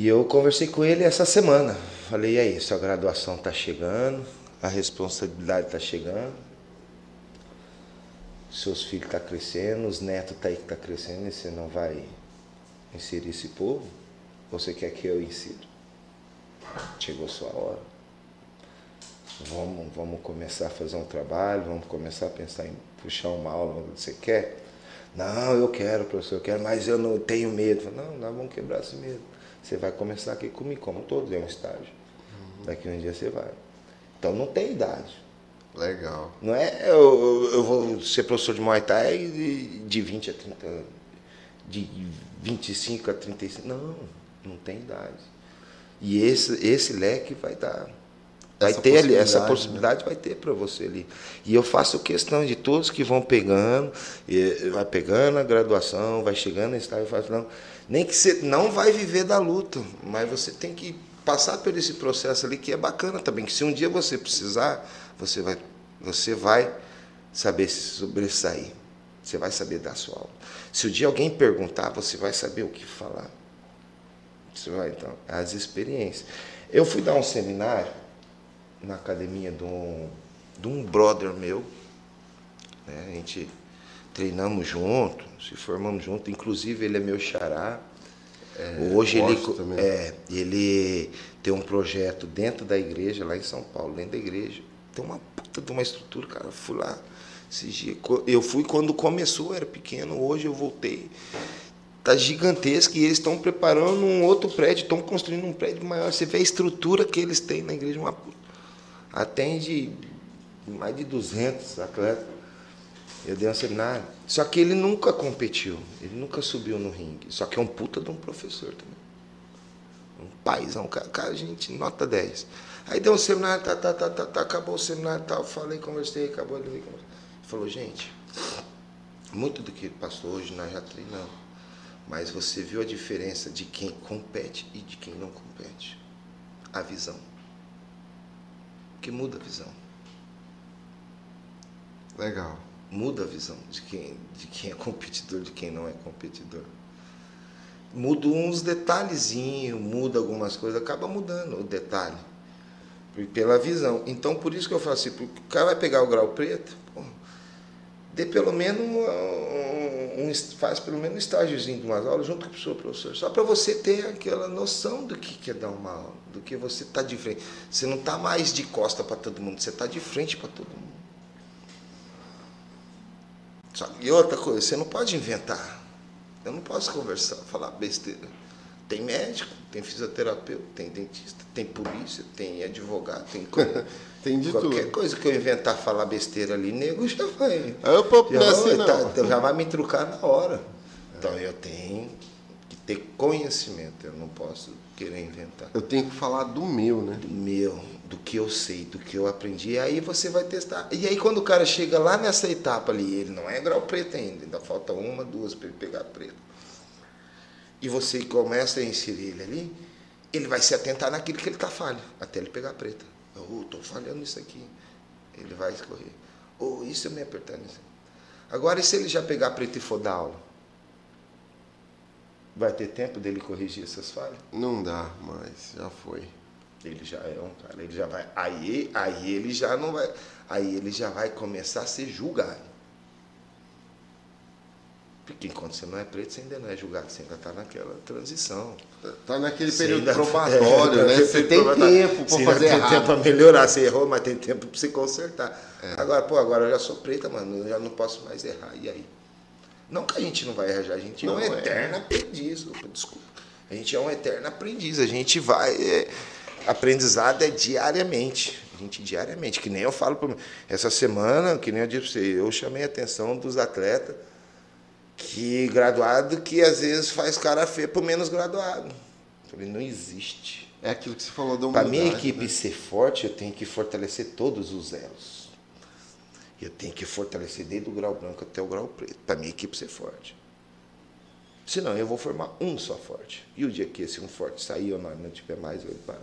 E eu conversei com ele essa semana. Falei, e aí, sua graduação está chegando, a responsabilidade está chegando. seus filhos estão tá crescendo, os netos tá aí que tá crescendo e você não vai inserir esse povo? Você quer que eu insira? Chegou sua hora. Vamos, vamos começar a fazer um trabalho, vamos começar a pensar em puxar uma aula. Você quer? Não, eu quero, professor, eu quero, mas eu não tenho medo. Não, nós vamos quebrar esse medo. Você vai começar aqui comigo, como todos é um estágio. Uhum. Daqui um dia você vai. Então não tem idade. Legal. Não é eu, eu vou ser professor de Muay Thai de, de 20 a 30, de 25 a 35. Não, não tem idade. E esse, esse leque vai dar. Vai essa ter ali, essa possibilidade né? vai ter para você ali. E eu faço questão de todos que vão pegando, vai pegando a graduação, vai chegando nesse estágio, faz não, nem que você não vai viver da luta, mas você tem que passar por esse processo ali que é bacana também, que se um dia você precisar, você vai, você vai saber se sobressair. Você vai saber dar sua aula. Se o dia alguém perguntar, você vai saber o que falar. Você vai, então, as experiências. Eu fui dar um seminário na academia de um, de um brother meu. Né? A gente treinamos junto, se formamos junto. Inclusive, ele é meu xará. É, Hoje ele, é, ele tem um projeto dentro da igreja, lá em São Paulo, dentro da igreja. Tem uma puta de uma estrutura, cara. Eu fui lá esses dias. Eu fui quando começou, era pequeno. Hoje eu voltei. Tá gigantesco e eles estão preparando um outro prédio, estão construindo um prédio maior. Você vê a estrutura que eles têm na igreja, uma atende mais de 200 atletas. Eu dei um seminário. Só que ele nunca competiu, ele nunca subiu no ringue. Só que é um puta de um professor também. Um paizão, cara, cara gente, nota 10. Aí deu um seminário, tá, tá, tá, tá, tá acabou o seminário, tal, falei, conversei, acabou ele falou, gente, muito do que passou hoje nós já treinamos. Mas você viu a diferença de quem compete e de quem não compete. A visão. Porque muda a visão. Legal. Muda a visão de quem, de quem é competidor, de quem não é competidor. Muda uns detalhezinhos, muda algumas coisas, acaba mudando o detalhe. Pela visão. Então, por isso que eu falo assim, o cara vai pegar o grau preto, pô, dê pelo menos um, um, faz pelo menos um estágiozinho de umas aulas junto com o professor, professor. Só para você ter aquela noção do que é dar uma aula do que você está de frente. Você não está mais de costa para todo mundo, você está de frente para todo mundo. E outra coisa, você não pode inventar. Eu não posso conversar, falar besteira. Tem médico, tem fisioterapeuta, tem dentista, tem polícia, tem advogado, tem coisa. tem de Qualquer tudo. coisa que eu inventar falar besteira ali, nego já vai. Eu, já, vai, não. Tá, já vai me trucar na hora. Então eu tenho que ter conhecimento, eu não posso querer inventar. Eu tenho que falar do meu, né? Do meu, do que eu sei, do que eu aprendi. E aí você vai testar. E aí quando o cara chega lá nessa etapa ali, ele não é grau preto ainda, ainda falta uma, duas para ele pegar preto. E você começa a inserir ele ali, ele vai se atentar naquilo que ele está falho, até ele pegar preta. Oh, estou falhando nisso aqui. Ele vai escorrer. Oh, isso eu me apertando. Agora, e se ele já pegar preto e for dar aula? Vai ter tempo dele corrigir essas falhas? Não dá, mas já foi. Ele já é um cara, ele já vai. Aí, aí ele já não vai. Aí ele já vai começar a ser julgado. Porque enquanto você não é preto, você ainda não é julgado, você ainda está naquela transição. Está naquele período ainda, probatório, é, né? Você tem tempo para fazer tem errado. tempo para melhorar, você errou, mas tem tempo para você consertar. É. Agora, pô, agora eu já sou preta, mano, eu já não posso mais errar. E aí? Não que a gente não vai errar, a gente não é um é. eterno aprendiz. Desculpa. A gente é um eterno aprendiz. A gente vai. É, aprendizado é diariamente. Gente diariamente. Que nem eu falo para Essa semana, que nem eu disse para você, eu chamei a atenção dos atletas que graduado que às vezes faz cara feia o menos graduado. Falei, não existe. É aquilo que você falou da humildade. Para minha equipe né? ser forte, eu tenho que fortalecer todos os elos. Eu tenho que fortalecer desde o grau branco até o grau preto, para minha equipe ser forte. Senão eu vou formar um só forte. E o dia que esse um forte sair ou não, não tiver mais, eu paro.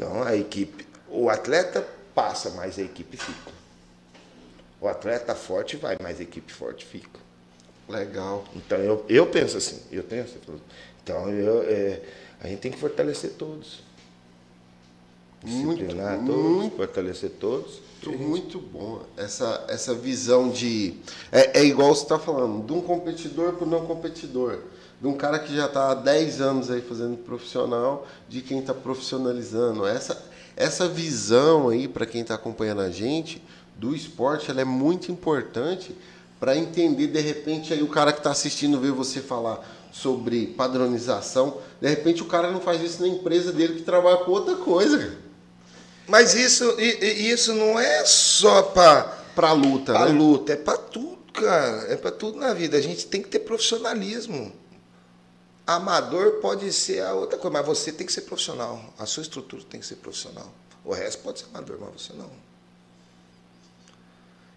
Então a equipe, o atleta passa, mas a equipe fica. O atleta forte vai, mas a equipe forte fica. Legal. Então eu, eu penso assim, eu tenho essa Então eu, é, a gente tem que fortalecer todos. disciplinar muito, todos, muito, fortalecer todos. Muito bom. Essa, essa visão de. É, é igual você está falando, de um competidor para o não competidor. De um cara que já está há 10 anos aí fazendo profissional, de quem está profissionalizando. Essa, essa visão aí, para quem está acompanhando a gente, do esporte, ela é muito importante para entender, de repente, aí o cara que está assistindo ver você falar sobre padronização, de repente o cara não faz isso na empresa dele que trabalha com outra coisa. Mas isso, isso não é só para para luta, pra né? luta, é para tudo, cara, é para tudo na vida. A gente tem que ter profissionalismo. Amador pode ser a outra coisa, mas você tem que ser profissional. A sua estrutura tem que ser profissional. O resto pode ser amador, mas você não.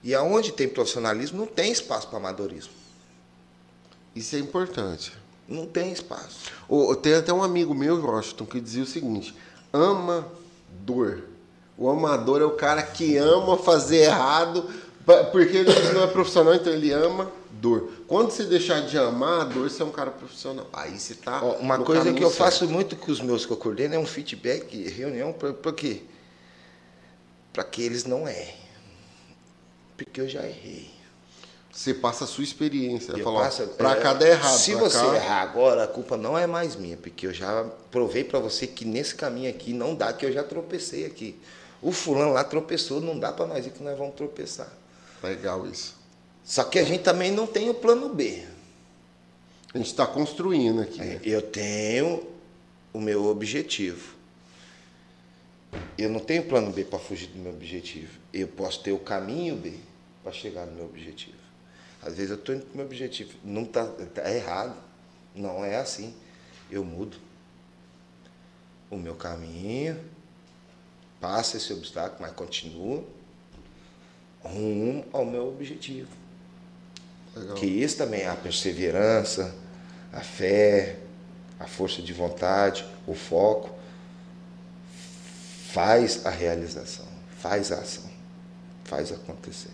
E aonde tem profissionalismo, não tem espaço para amadorismo. Isso é importante. Não tem espaço. Oh, tem até um amigo meu, Washington, que dizia o seguinte: amador. O amador é o cara que ama fazer errado, porque ele não é profissional, então ele ama dor. Quando você deixar de amar a dor, você é um cara profissional. Aí você tá. uma coisa que eu certo. faço muito com os meus que eu coordeno é um feedback, reunião, para quê? Para que eles não errem. Porque eu já errei. Você passa a sua experiência. Para é, cada errado. Se você cá... errar agora, a culpa não é mais minha, porque eu já provei para você que nesse caminho aqui não dá, que eu já tropecei aqui. O fulano lá tropeçou, não dá para nós ir que nós vamos tropeçar. Legal isso. Só que a gente também não tem o plano B. A gente está construindo aqui. É, eu tenho o meu objetivo. Eu não tenho plano B para fugir do meu objetivo. Eu posso ter o caminho B para chegar no meu objetivo. Às vezes eu estou indo para o meu objetivo. Não está tá errado. Não é assim. Eu mudo o meu caminho, passa esse obstáculo, mas continua rumo ao meu objetivo. Legal. Que isso também é a perseverança, a fé, a força de vontade, o foco, faz a realização, faz a ação, faz acontecer.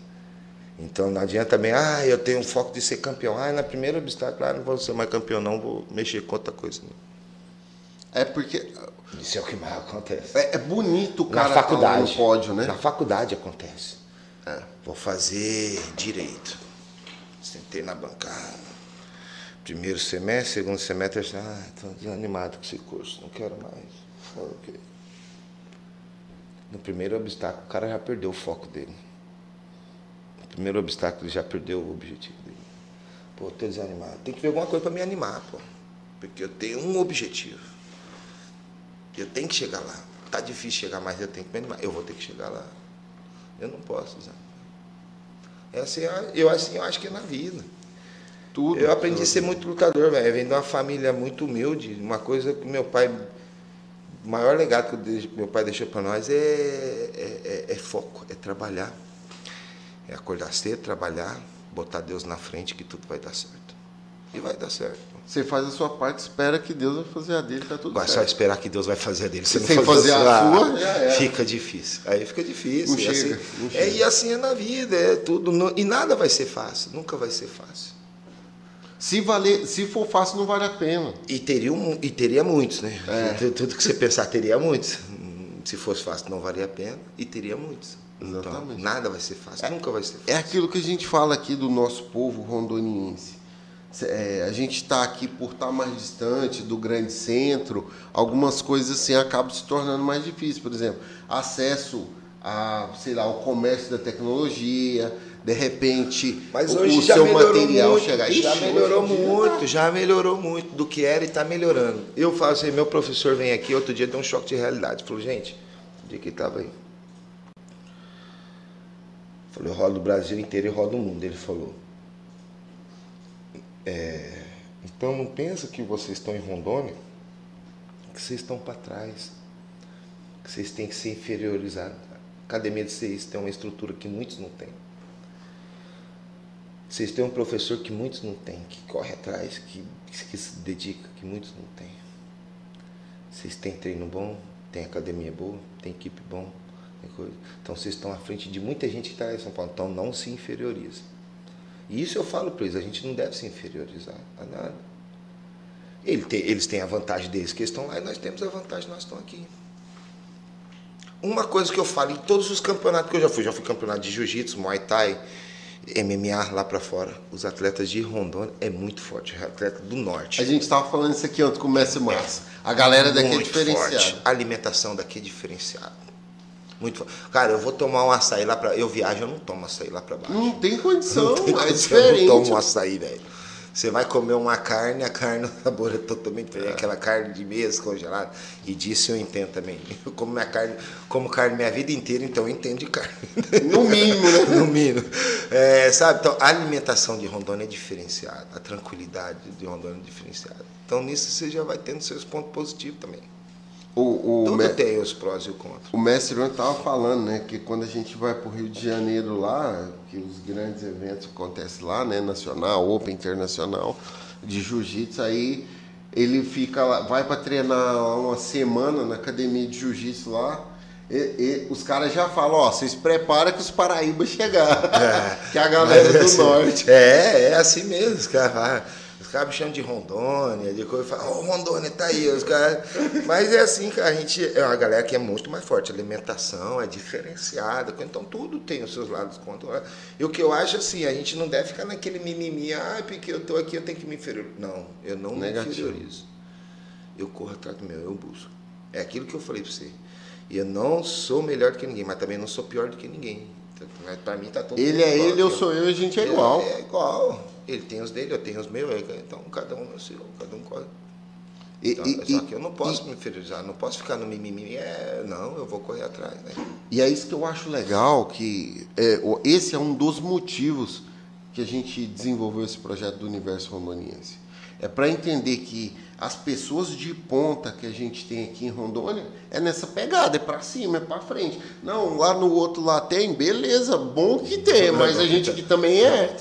Então não adianta também, ah, eu tenho um foco de ser campeão. Ah, na primeira obstáculo, ah, não vou ser mais campeão, não, vou mexer com outra coisa. É porque. Isso é o que mais acontece. É, é bonito o cara na faculdade, no pódio, né? Na faculdade acontece. É. Vou fazer direito. Sentei na bancada. Primeiro semestre, segundo semestre, ah, estou desanimado com esse curso, não quero mais. Okay. No primeiro obstáculo, o cara já perdeu o foco dele primeiro obstáculo, ele já perdeu o objetivo dele. Pô, tô desanimado. Tem que ver alguma coisa para me animar, pô. Porque eu tenho um objetivo. Eu tenho que chegar lá. Tá difícil chegar, mas eu tenho que me animar. Eu vou ter que chegar lá. Eu não posso desanimar. É assim, eu, assim, eu acho que é na vida. Tudo. Eu aprendi tudo. a ser muito lutador, velho. Vem de uma família muito humilde. Uma coisa que meu pai. O maior legado que meu pai deixou para nós é, é, é, é foco, é trabalhar. É acordar cedo, trabalhar, botar Deus na frente que tudo vai dar certo. E vai dar certo. Você faz a sua parte, espera que Deus vai fazer a dele, tá tudo vai certo. Vai só esperar que Deus vai fazer a dele. Você Sem fazer, fazer a sua, é. fica difícil. Aí fica difícil. Não e, chega, assim, não é, e assim é na vida, é tudo. e nada vai ser fácil, nunca vai ser fácil. Se, valer, se for fácil, não vale a pena. E teria, e teria muitos, né? É. Tudo que você pensar, teria muitos. Se fosse fácil, não valia a pena. E teria muitos. Exatamente. Então, nada vai ser fácil, é, nunca vai ser fácil. É aquilo que a gente fala aqui do nosso povo rondoniense. É, a gente está aqui por estar tá mais distante do grande centro, algumas coisas assim acabam se tornando mais difíceis. Por exemplo, acesso a, sei lá, o comércio da tecnologia, de repente Mas hoje o, seu material muito, chegar. Já Ixi, melhorou muito, já melhorou muito do que era e está melhorando. Eu falo assim, meu professor vem aqui, outro dia deu um choque de realidade. Falou, gente, dia que estava aí Falei, eu rodo o Brasil inteiro e rodo o mundo. Ele falou. É, então não pensa que vocês estão em Rondônia, que vocês estão para trás, que vocês têm que ser inferiorizados. A academia de vocês tem uma estrutura que muitos não têm. Vocês têm um professor que muitos não têm, que corre atrás, que, que se dedica, que muitos não têm. Vocês têm treino bom, tem academia boa, tem equipe bom, então vocês estão à frente de muita gente que está em São Paulo. Então não se inferioriza. E isso eu falo para eles, a gente não deve se inferiorizar a nada. Ele tem, eles têm a vantagem deles que estão lá e nós temos a vantagem nós estamos aqui. uma coisa que eu falo em todos os campeonatos que eu já fui, já fui campeonato de jiu-jitsu, muay thai, MMA lá para fora. Os atletas de Rondônia é muito forte, atleta do norte. A gente estava falando isso aqui antes com o Messi Massa. A galera daqui é muito é diferenciada. Forte. A alimentação daqui é diferenciada. Muito. Cara, eu vou tomar um açaí lá para eu viajo, eu não tomo açaí lá para baixo. Não tem condição, não tem é diferente. Eu não tomo um açaí, velho. Você vai comer uma carne, a carne, o sabor é totalmente diferente. É. Aquela carne de mesa congelada. E disso eu entendo também. Eu como minha carne, como carne minha vida inteira, então eu entendo de carne. No mínimo, né? no mínimo. É, sabe? Então, a alimentação de Rondônia é diferenciada. A tranquilidade de Rondônia é diferenciada. Então, nisso você já vai tendo seus pontos positivos também. O, o Tudo me... tem os prós e os contras. O mestre Ron estava falando, né, que quando a gente vai para o Rio de Janeiro lá, que os grandes eventos acontecem lá, né, nacional, Open Internacional, de Jiu-Jitsu, aí ele fica lá, vai para treinar uma semana na academia de Jiu-Jitsu lá, e, e, os caras já falam, ó, vocês preparam que os Paraíba chegar. É, que é a galera é do assim, norte. É, é assim mesmo, os caras caras me chamam de Rondônia, de coisa, falam, oh, Rondônia, tá aí, os caras. Mas é assim que a gente, é uma galera que é muito mais forte, a alimentação é diferenciada, então tudo tem os seus lados contra. E o que eu acho assim, a gente não deve ficar naquele mimimi, ah, porque eu tô aqui, eu tenho que me inferiorizar. Não, eu não Negativo. me inferiorizo. Eu corro atrás do meu, eu busco. É aquilo que eu falei para você. Eu não sou melhor do que ninguém, mas também não sou pior do que ninguém. Para mim tá todo Ele é ele, eu sou eu, a gente é igual. É igual. Ele tem os dele, eu tenho os meus, então cada um é seu, cada um corre. E, então, e, só que eu não posso e, me inferiorizar, não posso ficar no mimimi, é, não, eu vou correr atrás. Né? E é isso que eu acho legal, que é, esse é um dos motivos que a gente desenvolveu esse projeto do Universo Rondoniense. É para entender que as pessoas de ponta que a gente tem aqui em Rondônia é nessa pegada, é para cima, é para frente. Não, lá no outro lá tem, beleza, bom que tem, mas a gente aqui também é.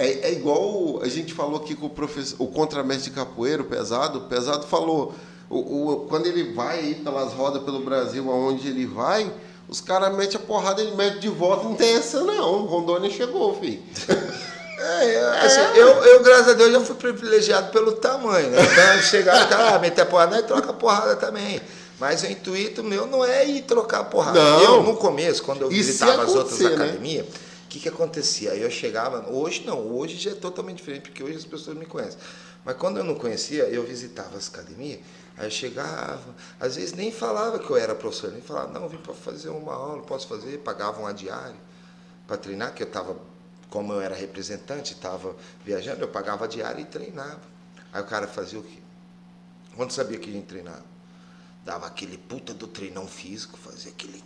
É, é igual a gente falou aqui com o professor, o contramestre de capoeira, o pesado, o pesado falou, o, o, quando ele vai aí pelas rodas pelo Brasil, aonde ele vai, os caras metem a porrada, ele mete de volta, não tem essa não. Rondônia chegou, filho. É, é, assim, eu, eu, graças a Deus, já fui privilegiado pelo tamanho, né? Então, chegar e ah, meter a porrada, e troca a porrada também. Mas o intuito meu não é ir trocar a porrada. Não. Eu, no começo, quando eu visitava as outras né? academias, que, que acontecia? Aí eu chegava, hoje não, hoje já é totalmente diferente, porque hoje as pessoas me conhecem. Mas quando eu não conhecia, eu visitava as academias, aí eu chegava, às vezes nem falava que eu era professor, nem falava, não, vim para fazer uma aula, posso fazer, pagava uma diária para treinar, que eu estava, como eu era representante, estava viajando, eu pagava a diária e treinava. Aí o cara fazia o quê? Quando sabia que a gente treinava? Dava aquele puta do treinão físico, fazia aquele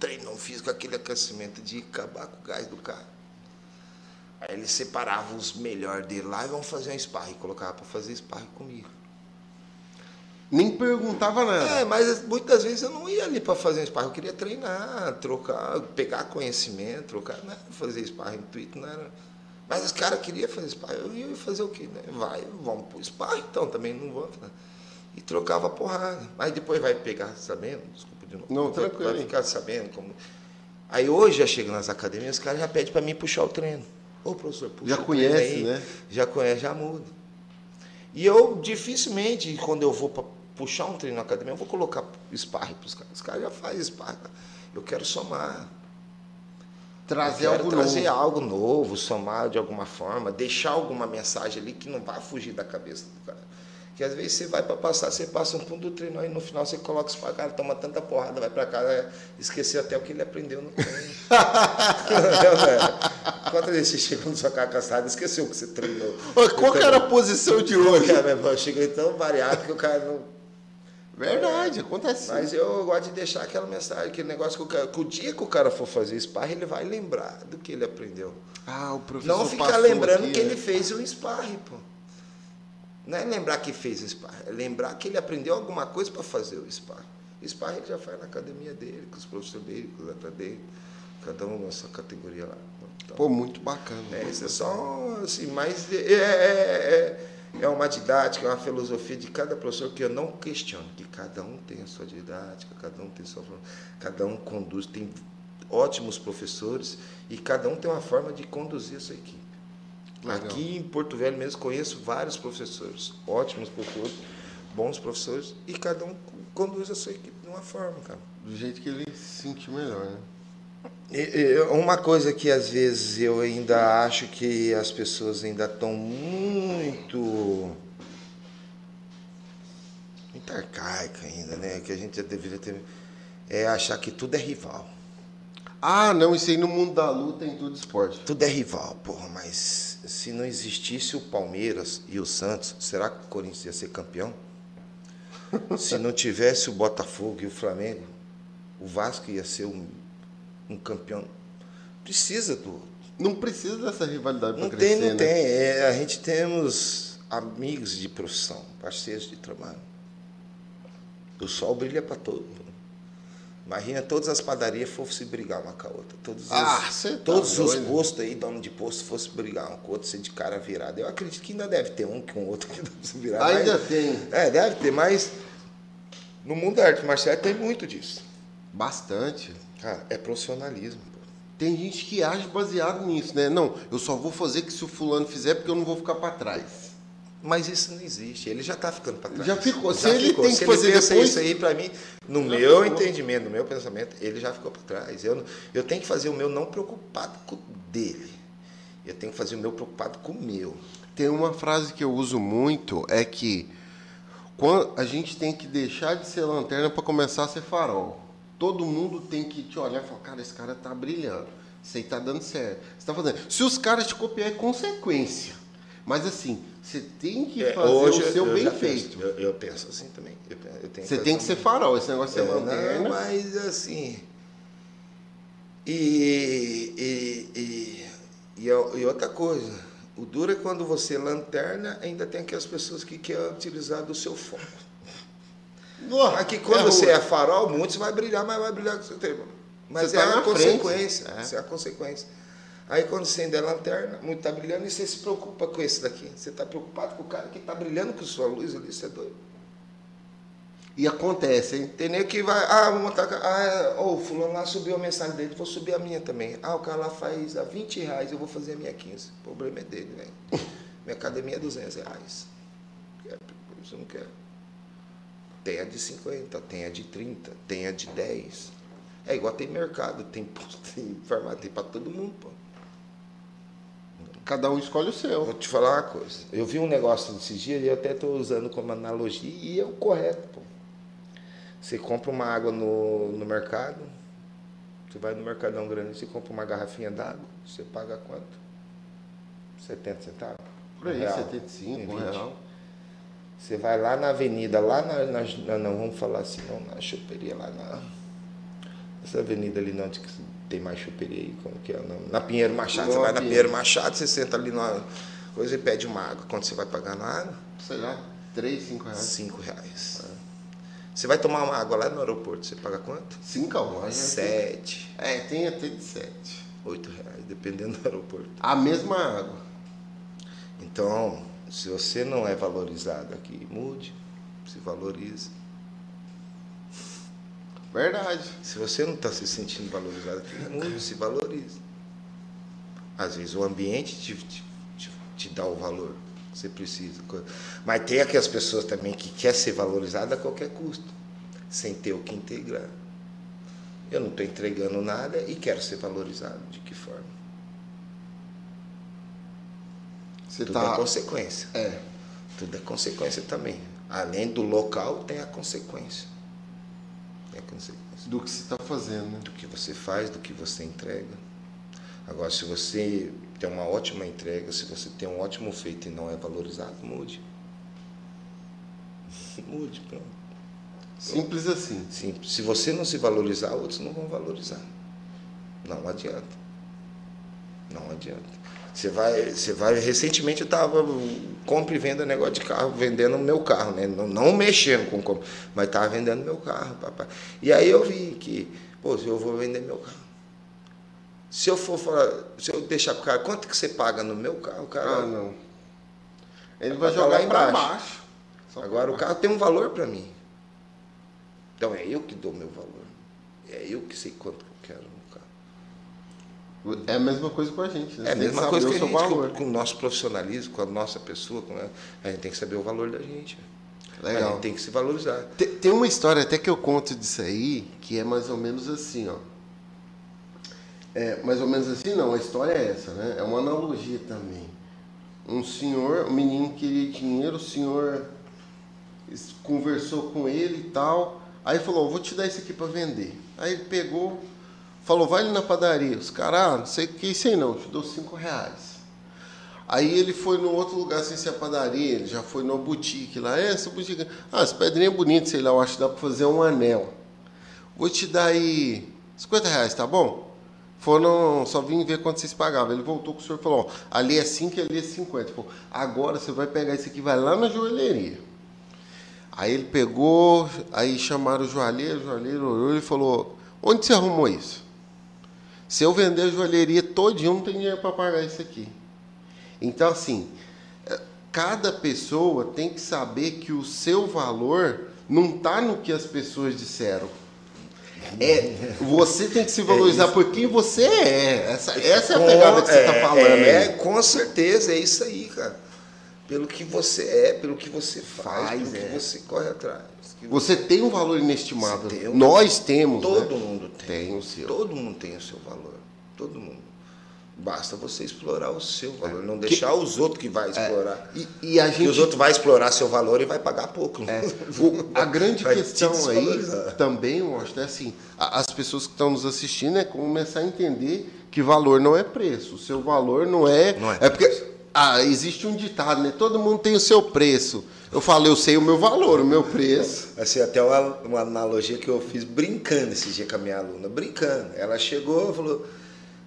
treino físico, aquele aquecimento de acabar com o gás do carro. Aí ele separava os melhores dele lá e vão fazer um sparring, colocava para fazer sparring comigo. Nem perguntava nada. É, mas muitas vezes eu não ia ali para fazer um sparring, eu queria treinar, trocar, pegar conhecimento, trocar, não era fazer sparring, intuito não era. Mas os caras queriam fazer sparring, eu ia fazer o quê? Né? Vai, vamos pro sparring então, também não vamos. Né? E trocava porrada. Mas depois vai pegar, sabendo, desculpa de novo. Não, tranquilo. Vai ficar sabendo como. Aí hoje já chega nas academias, os caras já pedem para mim puxar o treino. Ô professor, puxa Já conhece, aí, né? Já conhece, já muda. E eu dificilmente, quando eu vou para puxar um treino na academia, eu vou colocar sparring para os caras. Os caras já fazem sparring. Eu quero somar. Trazer algo trazer novo. algo novo, somar de alguma forma, deixar alguma mensagem ali que não vai fugir da cabeça do cara. Que às vezes você vai para passar, você passa um ponto do treino, aí no final você coloca isso para cara, toma tanta porrada, vai para casa, esqueceu até o que ele aprendeu no treino. Quantas vezes você chegou no sua casa cansado, esqueceu o que você treinou? Qual que era a posição de hoje? Eu cheguei tão variado que o cara não. Verdade, acontece. Mas eu gosto de deixar aquela mensagem, aquele negócio que o, cara, que o dia que o cara for fazer sparring, ele vai lembrar do que ele aprendeu. Ah, o professor Não ficar lembrando aqui, que né? ele fez um sparring, pô. Não é lembrar que fez o sparring, é lembrar que ele aprendeu alguma coisa para fazer o sparring. O sparring ele já faz na academia dele, com os professores dele, com os atletas dele, cada um na sua categoria lá. Então, Pô, muito bacana. É, isso é só assim, mas é, é, é, é uma didática, é uma filosofia de cada professor que eu não questiono, que cada um tem a sua didática, cada um tem a sua cada um conduz, tem ótimos professores e cada um tem uma forma de conduzir a sua equipe. Legal. Aqui em Porto Velho mesmo conheço vários professores, ótimos professores, bons professores, e cada um conduz a sua equipe de uma forma, cara. do jeito que ele se sentir melhor, né? Uma coisa que às vezes eu ainda acho que as pessoas ainda estão muito. muito arcaica ainda, né? Que a gente já deveria ter. É achar que tudo é rival. Ah, não, isso aí no mundo da luta em todo esporte. Tudo é rival, porra, mas se não existisse o Palmeiras e o Santos, será que o Corinthians ia ser campeão? se não tivesse o Botafogo e o Flamengo, o Vasco ia ser um, um campeão. Precisa do. Não precisa dessa rivalidade para Não crescer, tem, não né? tem. É, a gente temos amigos de profissão, parceiros de trabalho. O sol brilha para todo mundo. Imagina todas as padarias fossem brigar uma com a outra. Todos os, Ah, tá todos os postos aí, dono de posto, fossem brigar um com o outro, ser de cara virada. Eu acredito que ainda deve ter um com o outro que deve se virar. Ainda mas- tem. É, deve ter, mas no mundo da arte marcial tem muito disso. Bastante. Cara, é profissionalismo. pô. Tem gente que age baseado nisso, né? Não, eu só vou fazer que se o fulano fizer porque eu não vou ficar para trás. Mas isso não existe. Ele já está ficando para trás. Já ficou. Se ele tem que Se fazer ele pensa depois- isso aí para mim, no Já meu ficou. entendimento, no meu pensamento, ele já ficou para trás. Eu, eu tenho que fazer o meu não preocupado com o dele. Eu tenho que fazer o meu preocupado com o meu. Tem uma frase que eu uso muito, é que quando a gente tem que deixar de ser lanterna para começar a ser farol. Todo mundo tem que te olhar e falar, cara, esse cara tá brilhando. Isso aí tá dando certo. Você tá fazendo. Se os caras te copiar é consequência. Mas assim, você tem que É, fazer hoje o seu eu bem feito. penso, eu, eu penso assim também. Você tem que ser farol, esse negócio É, ser lanterna. não, mas assim. E, e, e, e, outra coisa, o duro é quando você lanterna, ainda tem aquelas pessoas que querem utilizar do seu foco. Nossa, Aqui quando é você é farol, muitos vai brilhar, mas vai brilhar com o seu tempo. Mas Você é tá a consequência. é. Isso é a consequência. Aí quando você ainda é lanterna, muito tá brilhando e você se preocupa com esse daqui. Você tá preocupado com o cara que tá brilhando com sua luz ali, você é doido. E acontece, hein? Tem nem que vai, ah, vou montar, ah, ô, fulano lá subiu a mensagem dele, vou subir a minha também. Ah, o cara lá faz a 20 reais, eu vou fazer a minha 15. O problema é dele, velho. Minha academia é 200 reais. Você não quer. Tem a de 50, tem a de 30, tem a de 10. É igual tem mercado, tem posto, tem farmácia, tem pra todo mundo, pô. Cada um escolhe o Eu seu. vou te falar uma coisa. Eu vi um negócio desses dias e eu até estou usando como analogia e é o correto, pô. Você compra uma água no, no mercado, você vai no Mercadão Grande, você compra uma garrafinha d'água, você paga quanto? 70 centavos? Por aí, real? 75, um 20. real. Você vai lá na avenida, lá na, na- não vamos falar assim, não, na choperia, lá na. Essa avenida ali não, tem mais choperia aí, como que é? Na, Pinheiro Machado. Você vai na Pinheiro. Machado, você senta ali na coisa e pede uma água. Quando você vai pagar na água? Sei lá, 3, 5 reais. Cinco reais. Você vai tomar uma água lá no aeroporto, você paga quanto? 5 a 1. Sete, É, tem até de 7. oito reais, dependendo do aeroporto. A mesma água. Então, se você não é valorizado aqui, mude, se valorize. Verdade. Se você não está se sentindo valorizado aqui, mude, se valorize. Às vezes o ambiente te, te, te- te dá o valor que você precisa. Mas tem aquelas pessoas também que quer ser valorizada a qualquer custo, sem ter o que integrar. Eu não estou entregando nada e quero ser valorizado. De que forma? Você Tudo tá. é consequência. É. Tudo é consequência também. Além do local, tem a consequência. Do que você tá fazendo, né? do que você faz, do que você entrega. Agora, se você tem uma ótima entrega, se você tem um ótimo feito e não é valorizado, mude. Mude, pronto. Simples assim. Simples. Se você não se valorizar, outros não vão valorizar. Não adianta. Não adianta. Você vai, você vai. Recentemente eu estava compra e venda negócio de carro, vendendo o meu carro, né? Não, não mexendo com compra, mas estava vendendo meu carro, papai. E aí eu vi que, pô, eu vou vender meu carro. Se eu for falar, se eu deixar pro cara, quanto que você paga no meu carro, cara? Ah, não. Ele Vai jogar embaixo. Agora o carro tem um valor para mim. Então é eu que dou meu valor. É eu que sei quanto que eu quero no carro. baixo. É a mesma coisa com a gente, né? É a mesma coisa que a gente, com, valor. com o nosso profissionalismo, com a nossa pessoa, a, a gente tem que saber o valor da gente. Legal. A gente tem que se valorizar. Tem, tem uma história até que eu conto disso aí, que é mais ou menos assim, ó. É, mais ou menos assim, não, a história é essa, né? É uma analogia também. Um senhor, um menino queria dinheiro, o senhor conversou com ele e tal, aí falou, vou te dar isso aqui para vender. Aí ele pegou, falou, vai ali na padaria. Os caras, ah, não sei o que aí não, te dou cinco reais. Aí ele foi no outro lugar sem ser a padaria, ele já foi numa boutique lá, é, essa boutique, ah, essa pedrinha é bonita, sei lá, eu acho que dá para fazer um anel. Vou te dar aí 50 reais, tá bom? Foram, só vim ver quanto vocês pagavam. Ele voltou com o senhor e falou, ó, ali é 5 e ali é 50. Falou, agora você vai pegar isso aqui, vai lá na joalheria. Aí ele pegou, aí chamaram o joalheiro, o joalheiro olhou e falou, onde você arrumou isso? Se eu vender a joalheria todinho, não tem dinheiro para pagar isso aqui. Então, assim, é, cada pessoa tem que saber que o seu valor não está no que as pessoas disseram. É, você tem que se valorizar é por quem você é. Essa, essa é a pegada que você está é, falando. É, aí. com certeza, é isso aí, cara. Pelo que você é, pelo que você faz, Faz, pelo é. que você corre atrás. Que Você tem um valor inestimável. Tem um- Nós temos. Todo né? mundo tem. Tem o seu. Todo mundo tem o seu valor. Todo mundo. Basta você explorar o seu valor, não Que- deixar os outros que vai explorar. E, e a Porque os gente. outros vai explorar seu valor e vai pagar pouco. É, o- a grande questão aí também, eu acho, é assim, as pessoas que estão nos assistindo é começar a entender que valor não é preço. O seu valor não é. Não é porque ah, existe um ditado, né? Todo mundo tem o seu preço. Eu falo, eu sei o meu valor, o meu preço. Assim, até uma, uma analogia que eu fiz brincando esse dia com a minha aluna, brincando. Ela chegou e falou,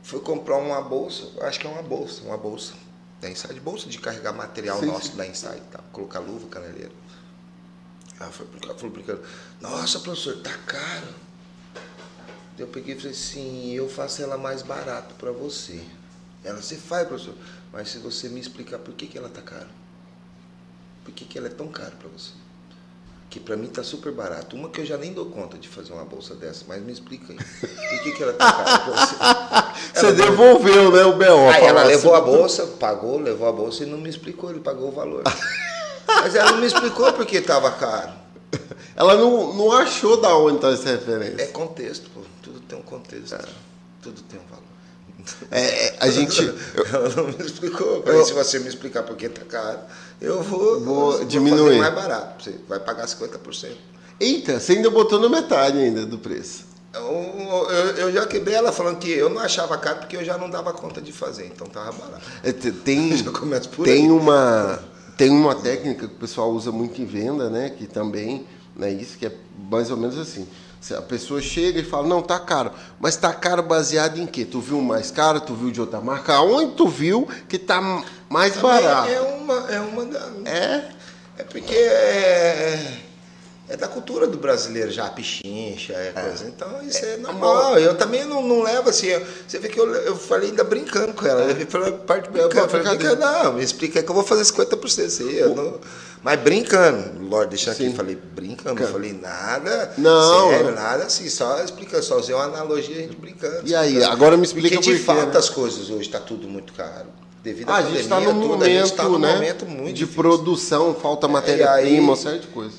foi comprar uma bolsa, acho que é uma bolsa, uma bolsa da Insight, bolsa de carregar material Sim, nosso sim. da Insight, tá? colocar luva, caneleira. Ela foi ela falou brincando, nossa professor, tá caro. Eu peguei e falei assim, eu faço ela mais barato para você. Ela, você faz, professor, mas se você me explicar por que, que ela tá cara, por que, que ela é tão cara para você? que pra mim tá super barato. Uma que eu já nem dou conta de fazer uma bolsa dessa, mas me explica aí. Por que, que ela tá cara pra você? Você Ela- devolveu, né, o B.O. Aí ela levou a assim, bolsa, pagou, levou a bolsa e não me explicou, ele pagou o valor. Mas ela não me explicou porque tava caro. Ela não, não achou da onde tá essa referência. É contexto, pô. Tudo tem um contexto. Tudo tem um valor. É, é, a gente. eu- Ela não me explicou. Eu Eu- se você me explicar por que tá caro, eu vou, Vou diminuir. fazer mais barato. Você vai pagar 50%. Eita, você ainda botou na metade ainda do preço. Eu, eu, já quebrei ela falando que eu não achava caro porque eu já não dava conta de fazer, então tava barato. É, te- tem, tem aí. uma tem uma técnica que o pessoal usa muito em venda, né? Que também é isso que é mais ou menos assim. Se a pessoa chega e fala, não, tá caro. Mas tá caro baseado em quê? Tu viu mais caro, tu viu de outra marca? Aonde tu viu que tá mais Também barato? É uma, é uma da, É, É porque é, é da cultura do brasileiro já, pichincha, é coisa. Então isso é, normal. Eu também não, não levo assim. eu- você vê que eu, eu falei ainda brincando com ela. Eu falei, parte brincando. Eu falei, não, me explica que eu vou fazer 50% isso aí. Eu não, mas brincando, Lorde, deixa aqui, Sim. eu falei, brincando, não falei nada. Não. Sério, nada assim, só explicando, só usei uma analogia a gente brincando. E aí, explicando. agora me explica Porque de por quê, fato né? as coisas hoje tá tudo muito caro. Devido à Ah, a gente está pandemia, num tudo, a gente momento, tá num né? momento muito de difícil. produção, falta É, matéria-prima, uma série de coisas.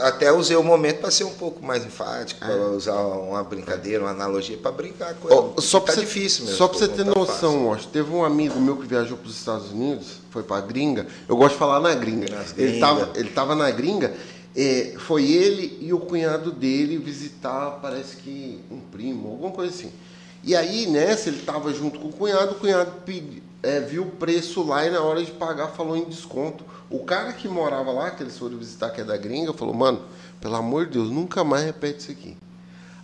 Até usei o momento para ser um pouco mais enfático, É. para usar uma brincadeira, uma analogia para brincar com ela. Ó, só tá você, difícil mesmo. Só pra você ter tá noção, ó, teve um amigo meu que viajou para os Estados Unidos, foi para gringa. Eu gosto de falar na gringa. Nas Ele gringa. tava, ele tava na gringa. é, foi ele e o cunhado dele visitar, parece que um primo, alguma coisa assim. E aí, nessa, ele tava junto com o cunhado, o cunhado pedi- é, viu o preço lá e na hora de pagar falou em desconto. O cara que morava lá, que eles foram visitar, que é da gringa, falou, mano, pelo amor de Deus, nunca mais repete isso aqui.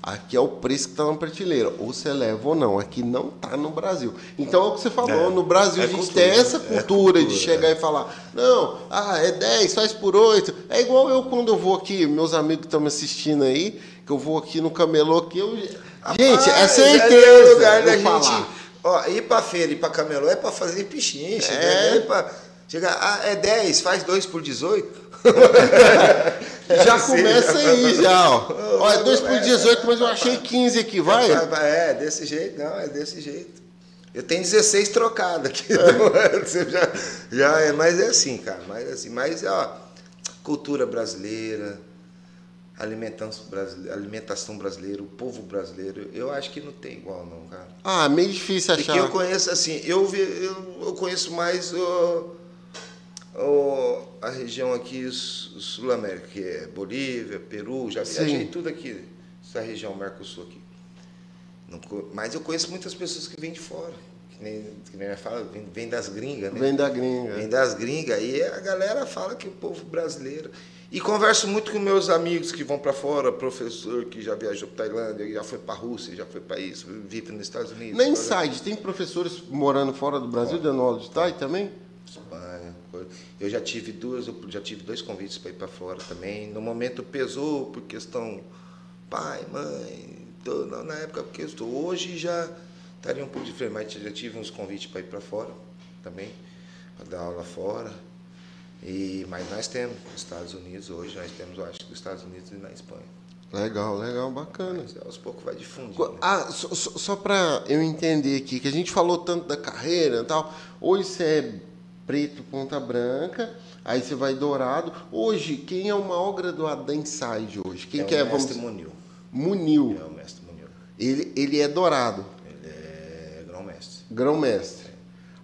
Aqui é o preço que está na prateleira. Ou você leva ou não. Aqui não está no Brasil. Então é o que você falou. É, no Brasil é a gente cultura, tem essa é cultura, de cultura, chegar é. e falar: não, ah, é 10, faz por 8. É igual eu quando eu vou aqui, meus amigos que estão me assistindo aí, que eu vou aqui no camelô aqui. Eu... gente, é Rapaz, certeza. É lugar da eu falar. gente. Ó, ir pra feira, ir pra camelô é pra fazer pichincha. É. né? É pra chegar, ah, é 10, faz 2 por 18. Já começa aí, já, ó. Ó, é 2 por É, 18, mas eu achei 15 aqui, vai? É, desse jeito, não, é desse jeito. Eu tenho 16 trocados aqui. Você já, já é, mas é assim, cara. Mas é assim, mas ó, cultura brasileira, alimentação brasileira, alimentação brasileira, o povo brasileiro, eu acho que não tem igual não, cara. Ah, meio difícil achar. Porque eu conheço assim, eu, vi, eu, eu conheço mais o, o, a região aqui sul-américa, que é Bolívia, Peru, já viajei Sim. tudo aqui, essa região Mercosul aqui. Não, mas eu conheço muitas pessoas que vêm de fora que nem, que nem fala, vem, vem das gringas, né? Vem da gringa. Vem das gringas. E a galera fala que o povo brasileiro. E converso muito com meus amigos que vão para fora, professor que já viajou para Tailândia, já foi para Rússia, já foi para isso, vive nos Estados Unidos. Na Inside, tem professores morando fora do Brasil, dando aula de Thai também? Espanha. Eu já tive duas, já tive dois convites para ir para fora também. No momento pesou por questão pai, mãe, tô, na época porque eu estou. Hoje já estaria um pouco diferente, mas já tive uns convites para ir para fora também, para dar aula fora. E, mas nós temos nos Estados Unidos hoje, nós temos, eu acho que nos Estados Unidos e na Espanha. Legal, legal, bacana. Mas aos poucos vai difundindo. Né? Ah, só, só para eu entender aqui, que a gente falou tanto da carreira e tal. Hoje você é preto, ponta branca, aí você vai dourado. Hoje, quem é o maior graduado da Inside hoje? Quem é que é? O mestre vamos... Munil. Munil. É o mestre Munil. Ele, ele é dourado grão-mestre.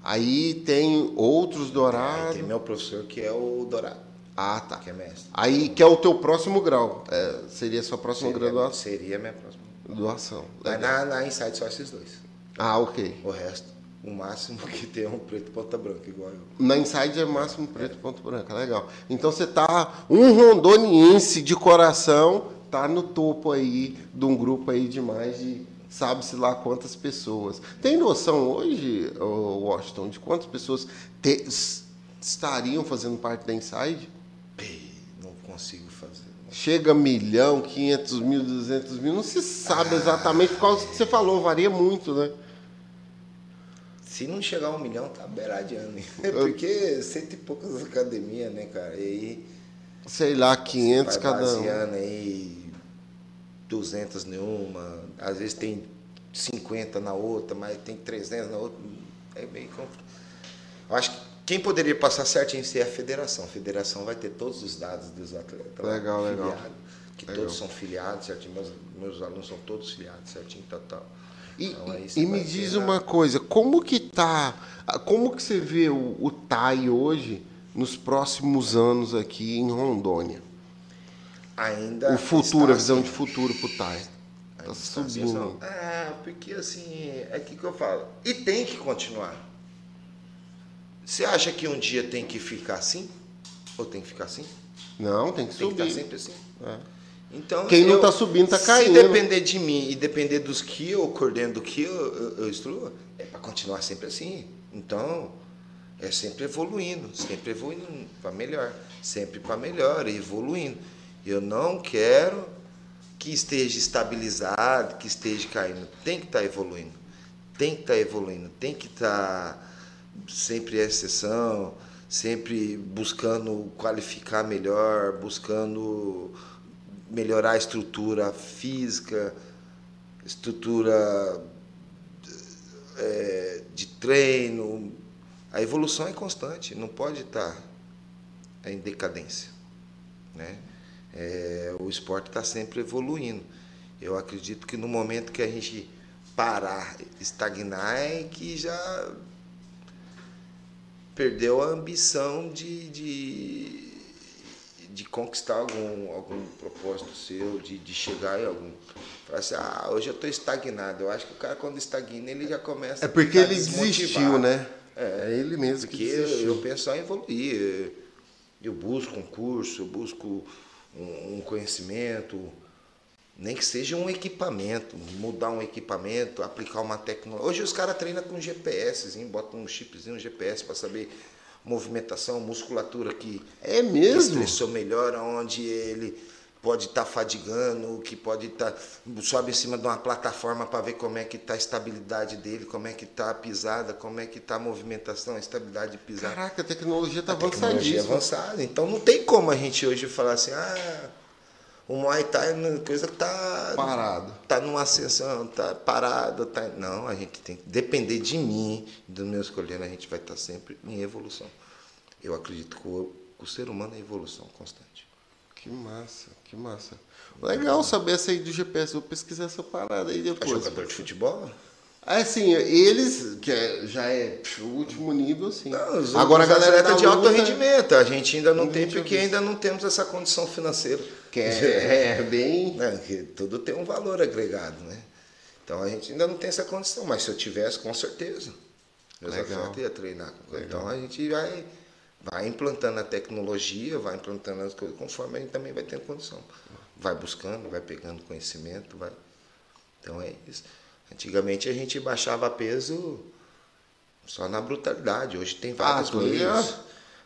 Aí tem outros dourados. tem meu professor que é o dourado. Ah, tá. Que é mestre. Aí que é o teu próximo grau. É, seria a sua próxima seria, graduação? Seria a minha próxima. Doação. Mas na, na Insight só esses dois. Ah, ok. O resto, o máximo que tem é um preto ponta branca, igual eu. Na Inside é máximo preto é. ponta branca, legal. Então você tá um rondoniense de coração, tá no topo aí de um grupo aí de mais de sabe-se lá quantas pessoas. Tem noção hoje, Washington, de quantas pessoas te, estariam fazendo parte da Inside? Não consigo fazer. Chega a milhão, 500 mil, 200 mil, não se sabe ah. exatamente, por causa que você falou, varia muito, né? Se não chegar a um milhão, tá beiradiano. Porque cento e poucas academias, né, cara? E aí. Sei lá, 500 cada um. aí 200 nenhuma, às vezes tem 50 na outra, mas tem 300 na outra. É bem complicado. Eu acho que quem poderia passar certinho ser a federação. A federação vai ter todos os dados dos atletas. Legal, legal. Que legal. todos são filiados, certinho. Meus, meus alunos são todos filiados, certinho, tal, tal. E, então, e me diz uma coisa, como que tá, como que você vê o, o TAI hoje nos próximos anos aqui em Rondônia? ainda. O futuro, a visão assim. de futuro pro TAI. Está subindo. É, porque assim, é aqui que eu falo. E tem que continuar. Você acha que um dia tem que ficar assim? Ou tem que ficar assim? Não, tem que tem subir. Tem que estar sempre assim. É. Então, Quem não está subindo está caindo. Se depender de mim e depender dos que eu coordeno, do que eu, eu, eu instruo, é para continuar sempre assim. Então, é sempre evoluindo, sempre evoluindo para melhor, sempre para melhor, evoluindo. Eu não quero que esteja estabilizado, que esteja caindo. Tem que estar tá evoluindo. Tem que estar tá evoluindo. Tem que estar tá sempre exceção, sempre buscando qualificar melhor, buscando melhorar a estrutura física, estrutura é, de treino. A evolução é constante, não pode estar em decadência. Né? é, o esporte está sempre evoluindo. Eu acredito que no momento que a gente parar, estagnar, é que já perdeu a ambição de, de, de conquistar algum, algum propósito seu, de, de chegar em algum. Falar assim, ah, hoje eu estou estagnado. Eu acho que o cara, quando estagna, ele já começa É porque ele desistiu, né? É, é ele mesmo porque que desistiu. eu penso só em evoluir. Eu busco um curso, eu busco um, um conhecimento, nem que seja um equipamento, mudar um equipamento, aplicar uma tecnologia. Hoje os caras treinam com GPS, hein? botam um chipzinho, um GPS para saber movimentação, musculatura que, é mesmo? que estressou melhor, onde ele pode estar tá fadigando, que pode estar. Tá, sobe em cima de uma plataforma para ver como é que está a estabilidade dele, como é que está a pisada, como é que está a movimentação, a estabilidade de pisada. Caraca, a tecnologia está avançadíssima. Tecnologia avançada. Então não tem como a gente hoje falar assim, ah, o Muay Thai é coisa que está. Parado. Está numa ascensão, está parado. Tá... Não, a gente tem que depender de mim, dos meus colegas, a gente vai estar tá sempre em evolução. Eu acredito que o O ser humano é evolução constante. Que massa, que massa. Legal saber essa aí do GPS. Vou pesquisar essa parada aí É depois. jogador de futebol? Ah, sim, eles, que é- já é o último nível, sim. Não, os Agora a galera da de alto rendimento. A gente ainda não tem, porque ainda não temos essa condição financeira. Que é, é bem. né, que tudo tem um valor agregado, né? Então a gente ainda não tem essa condição, mas se eu tivesse, com certeza. Meus Legal. iam treinar. com- Legal. Então a gente vai, vai implantando a tecnologia, vai implantando as coisas, conforme a gente também vai tendo condição. Vai buscando, vai pegando conhecimento, vai. Então é isso. Antigamente a gente baixava peso só na brutalidade. Hoje tem vários Ah, meios.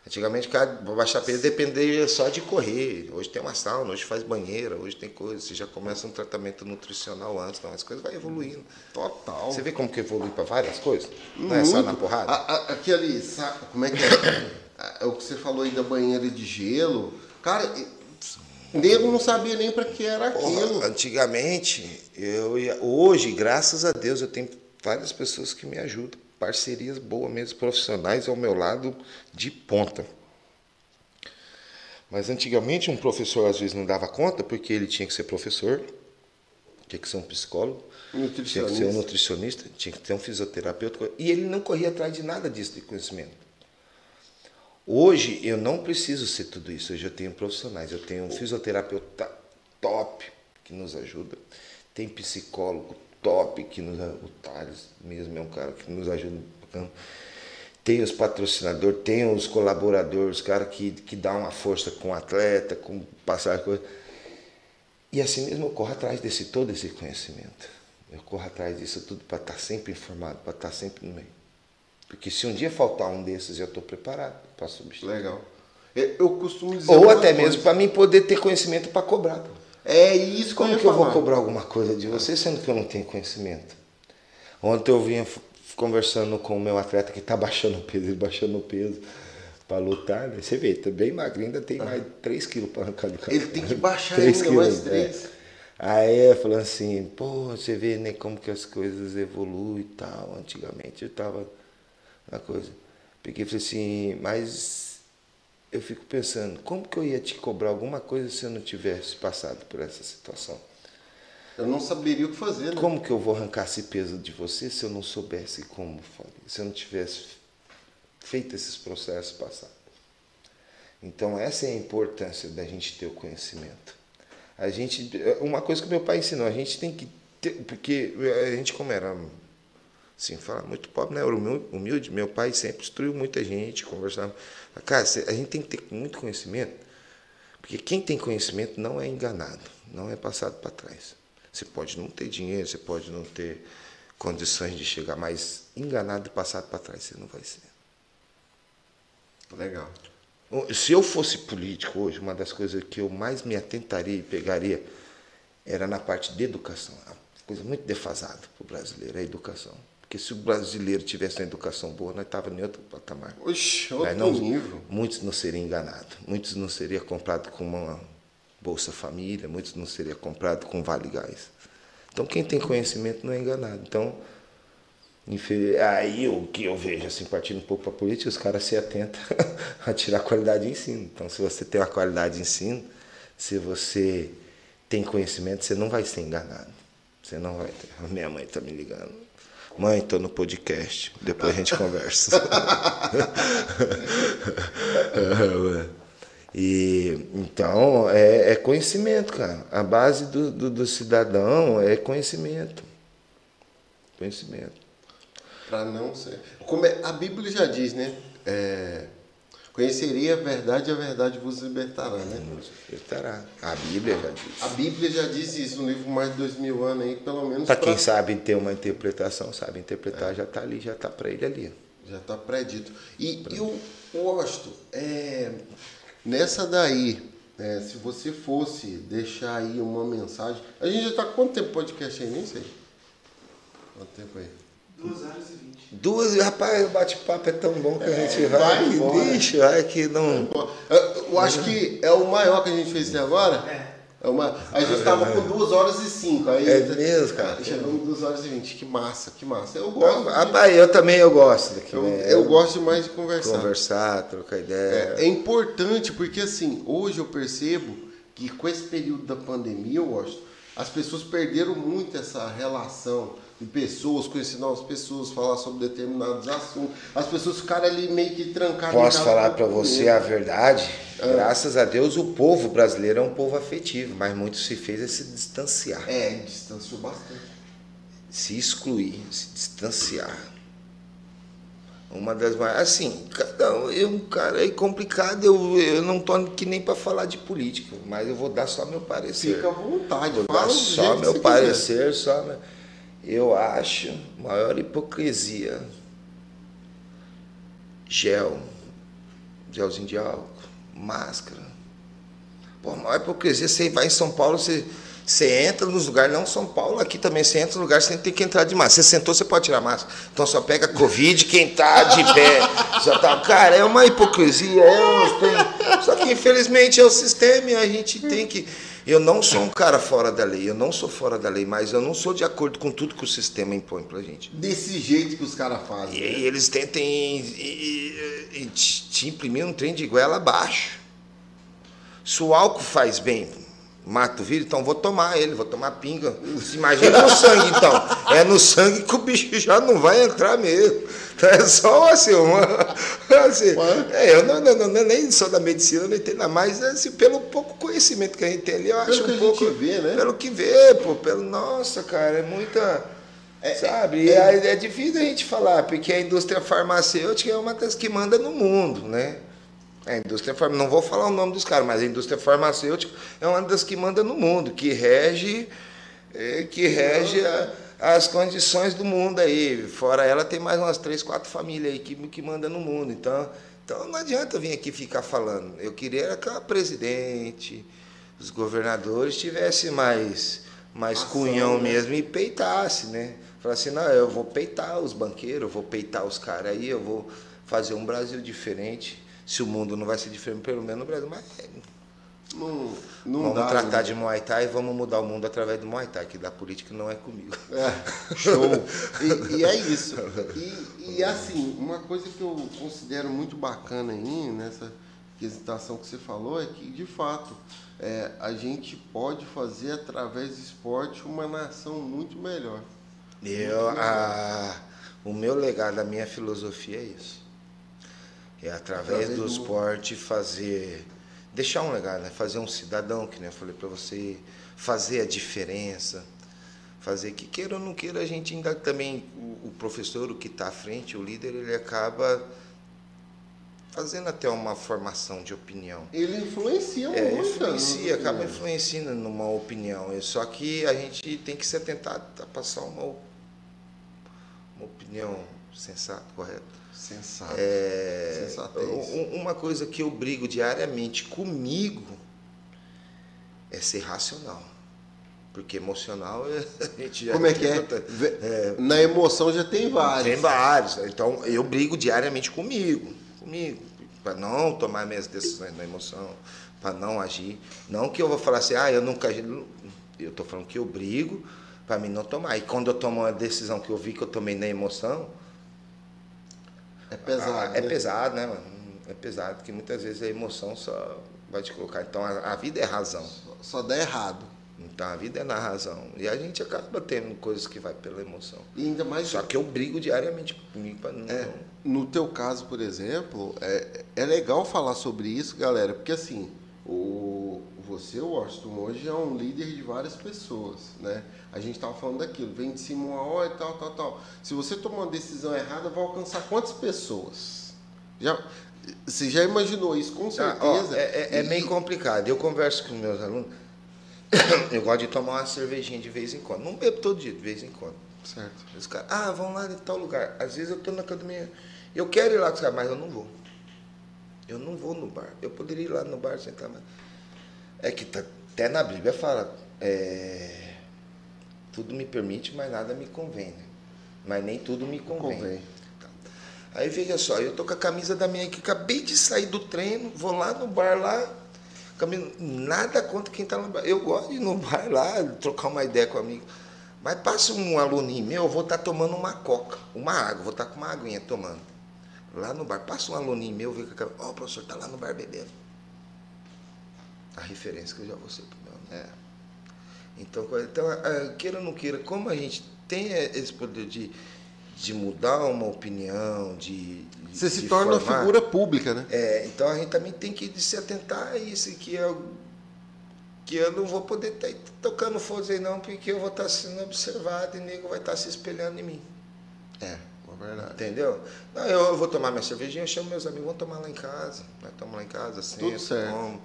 Antigamente, cara, baixar peso dependia só de correr. Hoje tem uma sauna, hoje faz banheira, hoje tem coisa. Você já começa um tratamento nutricional antes, então as coisas vão evoluindo. Total. Você vê como que evolui para várias coisas? Não é só Muito. na porrada? A- a- aquele, sa- como é que é? É o que você falou aí da banheira de gelo. Cara, nego não sabia nem pra que era aquilo. Porra, antigamente, eu ia, hoje, graças a Deus, eu tenho várias pessoas que me ajudam, parcerias boas mesmo, profissionais ao meu lado de ponta. Mas antigamente um professor às vezes não dava conta porque ele tinha que ser professor, tinha que ser um psicólogo, tinha que ser um Nutricionista. tinha que ter um fisioterapeuta e ele não corria atrás de nada disso de conhecimento. Hoje eu não preciso ser tudo isso. Hoje eu tenho profissionais. Eu tenho um fisioterapeuta top que nos ajuda. Tem psicólogo top que nos o Thales mesmo é um cara que nos ajuda. Tem os patrocinadores, tem os colaboradores, os caras que, que dão uma força com o atleta, com passar coisa. E assim mesmo eu corro atrás desse todo esse conhecimento. Eu corro atrás disso tudo para estar sempre informado, para estar sempre no meio. Porque se um dia faltar um desses, eu estou preparado para substituir. Legal. Eu, eu costumo dizer. Ou até coisa. mesmo para mim poder ter conhecimento para cobrar. pô. É isso que Como eu ia que eu vou cobrar alguma coisa de você sendo que eu não tenho conhecimento? Ontem eu vinha conversando com o meu atleta que está baixando peso, ele baixando peso para lutar, né? Você vê, tá bem magrinho, ainda tem mais 3 quilos para arrancar do cara. Ele tem que baixar Três ainda mais quilos, três. é. Aí eu falando assim, pô, você vê né, como que as coisas evoluem e tal. Antigamente eu tava na coisa. Peguei e falei assim, mas eu fico pensando, como que eu ia te cobrar alguma coisa se eu não tivesse passado por essa situação? Eu não saberia o que fazer, né? Como que eu vou arrancar esse peso de você se eu não soubesse como fazer, se eu não tivesse feito esses processos passar? Então essa é a importância da gente ter o conhecimento. A gente, uma coisa que meu pai ensinou, a gente tem que ter, porque a gente como era assim, fala muito pobre, né? Era humil- humilde. Meu pai sempre instruiu muita gente, conversava. Cara, a gente tem que ter muito conhecimento, porque quem tem conhecimento não é enganado, não é passado para trás. Você pode não ter dinheiro, você pode não ter condições de chegar, mas enganado e passado para trás você não vai ser. Legal. Se eu fosse político hoje, uma das coisas que eu mais me atentaria e pegaria era na parte de educação. Uma coisa muito defasada para o brasileiro, é a educação. Porque se o brasileiro tivesse uma educação boa, nós estávamos em outro patamar. Oxe, Nós outro não- nível. Muitos não seriam enganados, muitos não seriam comprados com uma Bolsa Família, muitos não seriam comprados com Vale Gás. Então quem tem conhecimento não é enganado. Então, aí o que eu vejo, assim, partindo um pouco para a política, os caras se atentam a tirar qualidade de ensino. Então, se você tem uma qualidade de ensino, se você tem conhecimento, você não vai ser enganado. Você não vai ter. A minha mãe está me ligando. Mãe, estou no podcast. Depois a gente conversa. e então é, é conhecimento, cara. A base do, do, do cidadão é conhecimento. Conhecimento. Pra não ser. Como é- a Bíblia já diz, né? É, conheceria a verdade e a verdade vos libertará, né? Estará. A Bíblia já diz. A Bíblia já diz isso, um livro mais de dois mil anos aí, pelo menos. Para quem sabe ter uma interpretação, sabe interpretar, já está ali, já está para ele ali. Já está predito. E, e o Osto, é, nessa daí, é, se você fosse deixar aí uma mensagem. A gente já está quanto tempo podcast aí? Nem sei. Quanto tempo aí? Duas horas e vinte. Duas, rapaz, o bate-papo é tão bom que a gente vai, vai embora. deixa, vai que não. Eu, eu acho que é o maior que a gente fez até agora. É. É uma, a gente estava com 2 horas e 5. Aí, é mesmo, cara. Chegamos 2 horas e 20. Que massa, que massa. Eu gosto. Ah, de... eu também eu gosto. Daqui, eu, né? eu, gosto demais de conversar. Conversar, trocar ideia. É, é, importante porque, assim, hoje eu percebo que com esse período da pandemia, eu gosto, as pessoas perderam muito essa relação de pessoas, conhecer novas pessoas, falar sobre determinados assuntos. As pessoas ficaram ali meio que trancadas. Posso falar para você a verdade? Ah. Graças a Deus o povo brasileiro é um povo afetivo, mas muito se fez é se distanciar. É, distanciou bastante. Se excluir, se distanciar. Uma das mais. Assim, cada um, eu, cara, é complicado, eu, eu não tô aqui nem para falar de política, mas eu vou dar só meu parecer. Fica à vontade, vou dar só meu parecer, quiser. só meu eu acho maior hipocrisia. Gel, gelzinho de álcool, máscara. Pô, maior hipocrisia, você vai em São Paulo, você, você entra nos lugares, não São Paulo, aqui também você entra no lugar, você tem que entrar de máscara. Você sentou, você pode tirar máscara. Então só pega Covid quem tá de pé. Já tá, cara, é uma hipocrisia. É, tem, só que infelizmente é o sistema e a gente tem que. Eu não sou um cara fora da lei, eu não sou fora da lei, mas eu não sou de acordo com tudo que o sistema impõe pra gente. Desse jeito que os caras fazem. E né? eles tentem te imprimir um trem de goela abaixo. Se o álcool faz bem, mata o vírus, então vou tomar ele, vou tomar pinga. Imagina no sangue, então. É no sangue que o bicho já não vai entrar mesmo. É só assim, uma, assim é, eu não, não, não, nem sou da medicina, não entendo nada, mas assim, pelo pouco conhecimento que a gente tem ali, eu acho pelo um pouco. Vê, né? Pelo que vê, pô, pelo. Nossa, cara, é muita. É, sabe? É, é, é difícil a gente falar, porque a indústria farmacêutica é uma das que manda no mundo, né? A indústria não vou falar o nome dos caras, mas a indústria farmacêutica é uma das que manda no mundo, que rege, é, que rege a, as condições do mundo aí. Fora ela, tem mais umas três, quatro famílias aí que, que manda no mundo. Então, então não adianta vir aqui ficar falando. Eu queria que a presidente, os governadores tivessem mais, mais Ação, cunhão né? mesmo e peitasse, né? Falar assim, não, eu vou peitar os banqueiros, eu vou peitar os caras aí, eu vou fazer um Brasil diferente. Se o mundo não vai ser diferente, pelo menos no Brasil, mas não, não vamos dá, tratar de Muay Thai e vamos mudar o mundo através do Muay Thai, que da política não é comigo. É, show. e, e, é isso. E, e, assim, uma coisa que eu considero muito bacana aí nessa quesitação que você falou é que, de fato, é, a gente pode fazer através do esporte uma nação muito melhor. Eu, muito melhor. A, o meu legado, a minha filosofia é isso. É através, através do, do esporte fazer deixar um legado, né? fazer um cidadão, que nem eu falei para você, fazer a diferença, fazer que queira ou não queira, a gente ainda também, o, o professor, o que está à frente, o líder, ele acaba fazendo até uma formação de opinião. Ele influencia é, muito. Influencia, acaba influenciando numa opinião. Só que a gente tem que se atentar a passar uma, uma opinião sensata, correta. Sensato. É, uma coisa que eu brigo diariamente comigo é ser racional. Porque emocional a gente já Como é que é? é? Na emoção já tem vários. Tem vários. Então eu brigo diariamente comigo. Comigo. Para não tomar minhas decisões na emoção. Para não agir. Não que eu vou falar assim, ah, eu nunca agi. Eu estou falando que eu brigo para mim não tomar. E quando eu tomo uma decisão que eu vi que eu tomei na emoção, é pesado. Ah, é né? pesado, né, mano? É pesado, porque muitas vezes a emoção só vai te colocar. Então a, a vida é razão. Só, só dá errado. Então a vida é na razão. E a gente acaba tendo coisas que vai pela emoção. E ainda mais. Só que eu brigo diariamente comigo para não. É, no teu caso, por exemplo, é, é legal falar sobre isso, galera, porque assim, o, você, Washington, hoje é um líder de várias pessoas, né? A gente estava falando daquilo, vem de cima uma hora e tal, tal, tal. Se você tomar uma decisão errada, vai alcançar quantas pessoas? Já, você já imaginou isso, com certeza. Ah, ó, é, é, é meio complicado. Eu converso com meus alunos, eu gosto de tomar uma cervejinha de vez em quando. Não bebo todo dia, de vez em quando. Certo. Os caras, ah, vamos lá em tal lugar. Às vezes eu estou na academia, eu quero ir lá com os caras, mas eu não vou. Eu não vou no bar. Eu poderia ir lá no bar sentar, mas. É que tá, até na Bíblia fala. É, tudo me permite, mas nada me convém. Né? Mas nem tudo me convém. convém. Tá. Aí veja só, eu tô com a camisa da minha que acabei de sair do treino, vou lá no bar lá, nada contra quem está no bar. Eu gosto de ir no bar lá, trocar uma ideia com um amigo. Mas passa um aluninho meu, eu vou estar tá tomando uma coca, uma água, vou estar tá com uma aguinha tomando. Lá no bar, passa um aluninho meu, vê que ó, oh, o professor está lá no bar bebendo. A referência que eu já vou ser pro meu. É. Então, então, é, queira ou não queira, como a gente tem esse poder de, de mudar uma opinião, de. Você de se torna formar, uma figura pública, né? É, então a gente também tem que se atentar a isso, que eu, que eu não vou poder estar tá tocando foda aí não, porque eu vou estar tá sendo observado e o nego vai estar tá se espelhando em mim. É, é verdade. Entendeu? Não, eu vou tomar minha cervejinha, eu chamo meus amigos, vamos tomar lá em casa. Nós tomamos lá em casa, assim, Tudo certo.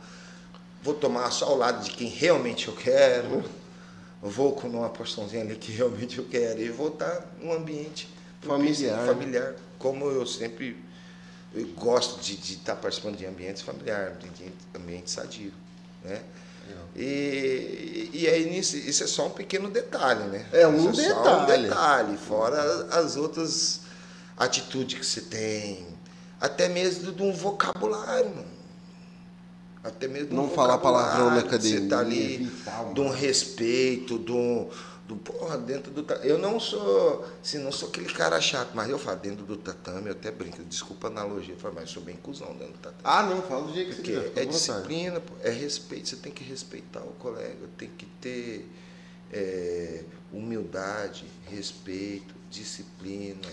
Vou tomar só ao lado de quem realmente eu quero. Vou com uma porçãozinha ali que realmente eu quero e vou estar num ambiente familiar, familiar como eu sempre eu gosto de, de estar participando de ambientes familiares, de ambiente sadio, né? E, e aí nisso, isso é só um pequeno detalhe, né? É um detalhe. É só um detalhe, fora as outras atitudes que você tem, até mesmo de um vocabulário, mano até mesmo não falar palavrão na academia, você tá ali, de um respeito, de um, do porra, dentro do eu não sou, se não sou aquele cara chato, mas eu falo dentro do tatame, eu até brinco, desculpa a analogia, eu falo, mas eu sou bem cuzão dentro do tatame. Ah, não, fala do jeito que Porque você é disciplina, é respeito, você tem que respeitar o colega, tem que ter é, humildade, respeito, disciplina.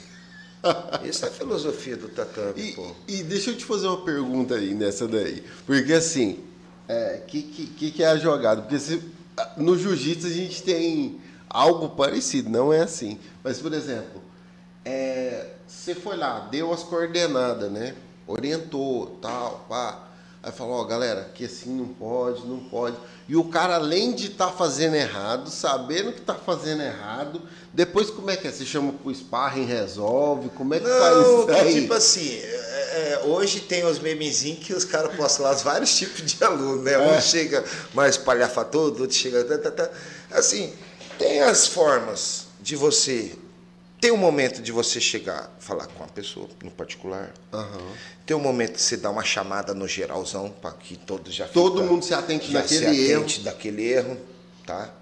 Essa é a filosofia do tatame, e, pô. E deixa eu te fazer uma pergunta aí nessa daí. Porque assim, o é, que, que, que é a jogada? Porque se, no jiu-jitsu a gente tem algo parecido, não é assim. Mas, por exemplo, é, você foi lá, deu as coordenadas, né? Orientou, tal, pá. Aí falou, ó, galera, que assim não pode, não pode. E o cara, além de estar tá fazendo errado, sabendo que está fazendo errado, depois como é que é? Você chama pro sparring, resolve? Como é que não, faz isso aí? tipo assim, é, é, hoje tem os memezinhos que os caras postam lá vários tipos de aluno, né? É. Um chega mais espalhafatoso, outro chega... Tá, tá, tá. Assim, tem as formas de você tem um momento de você chegar, falar com a pessoa no particular. Uhum. Tem um momento de você dar uma chamada no geralzão para que todos já todo mundo se atente já daquele se atente erro. daquele erro, tá?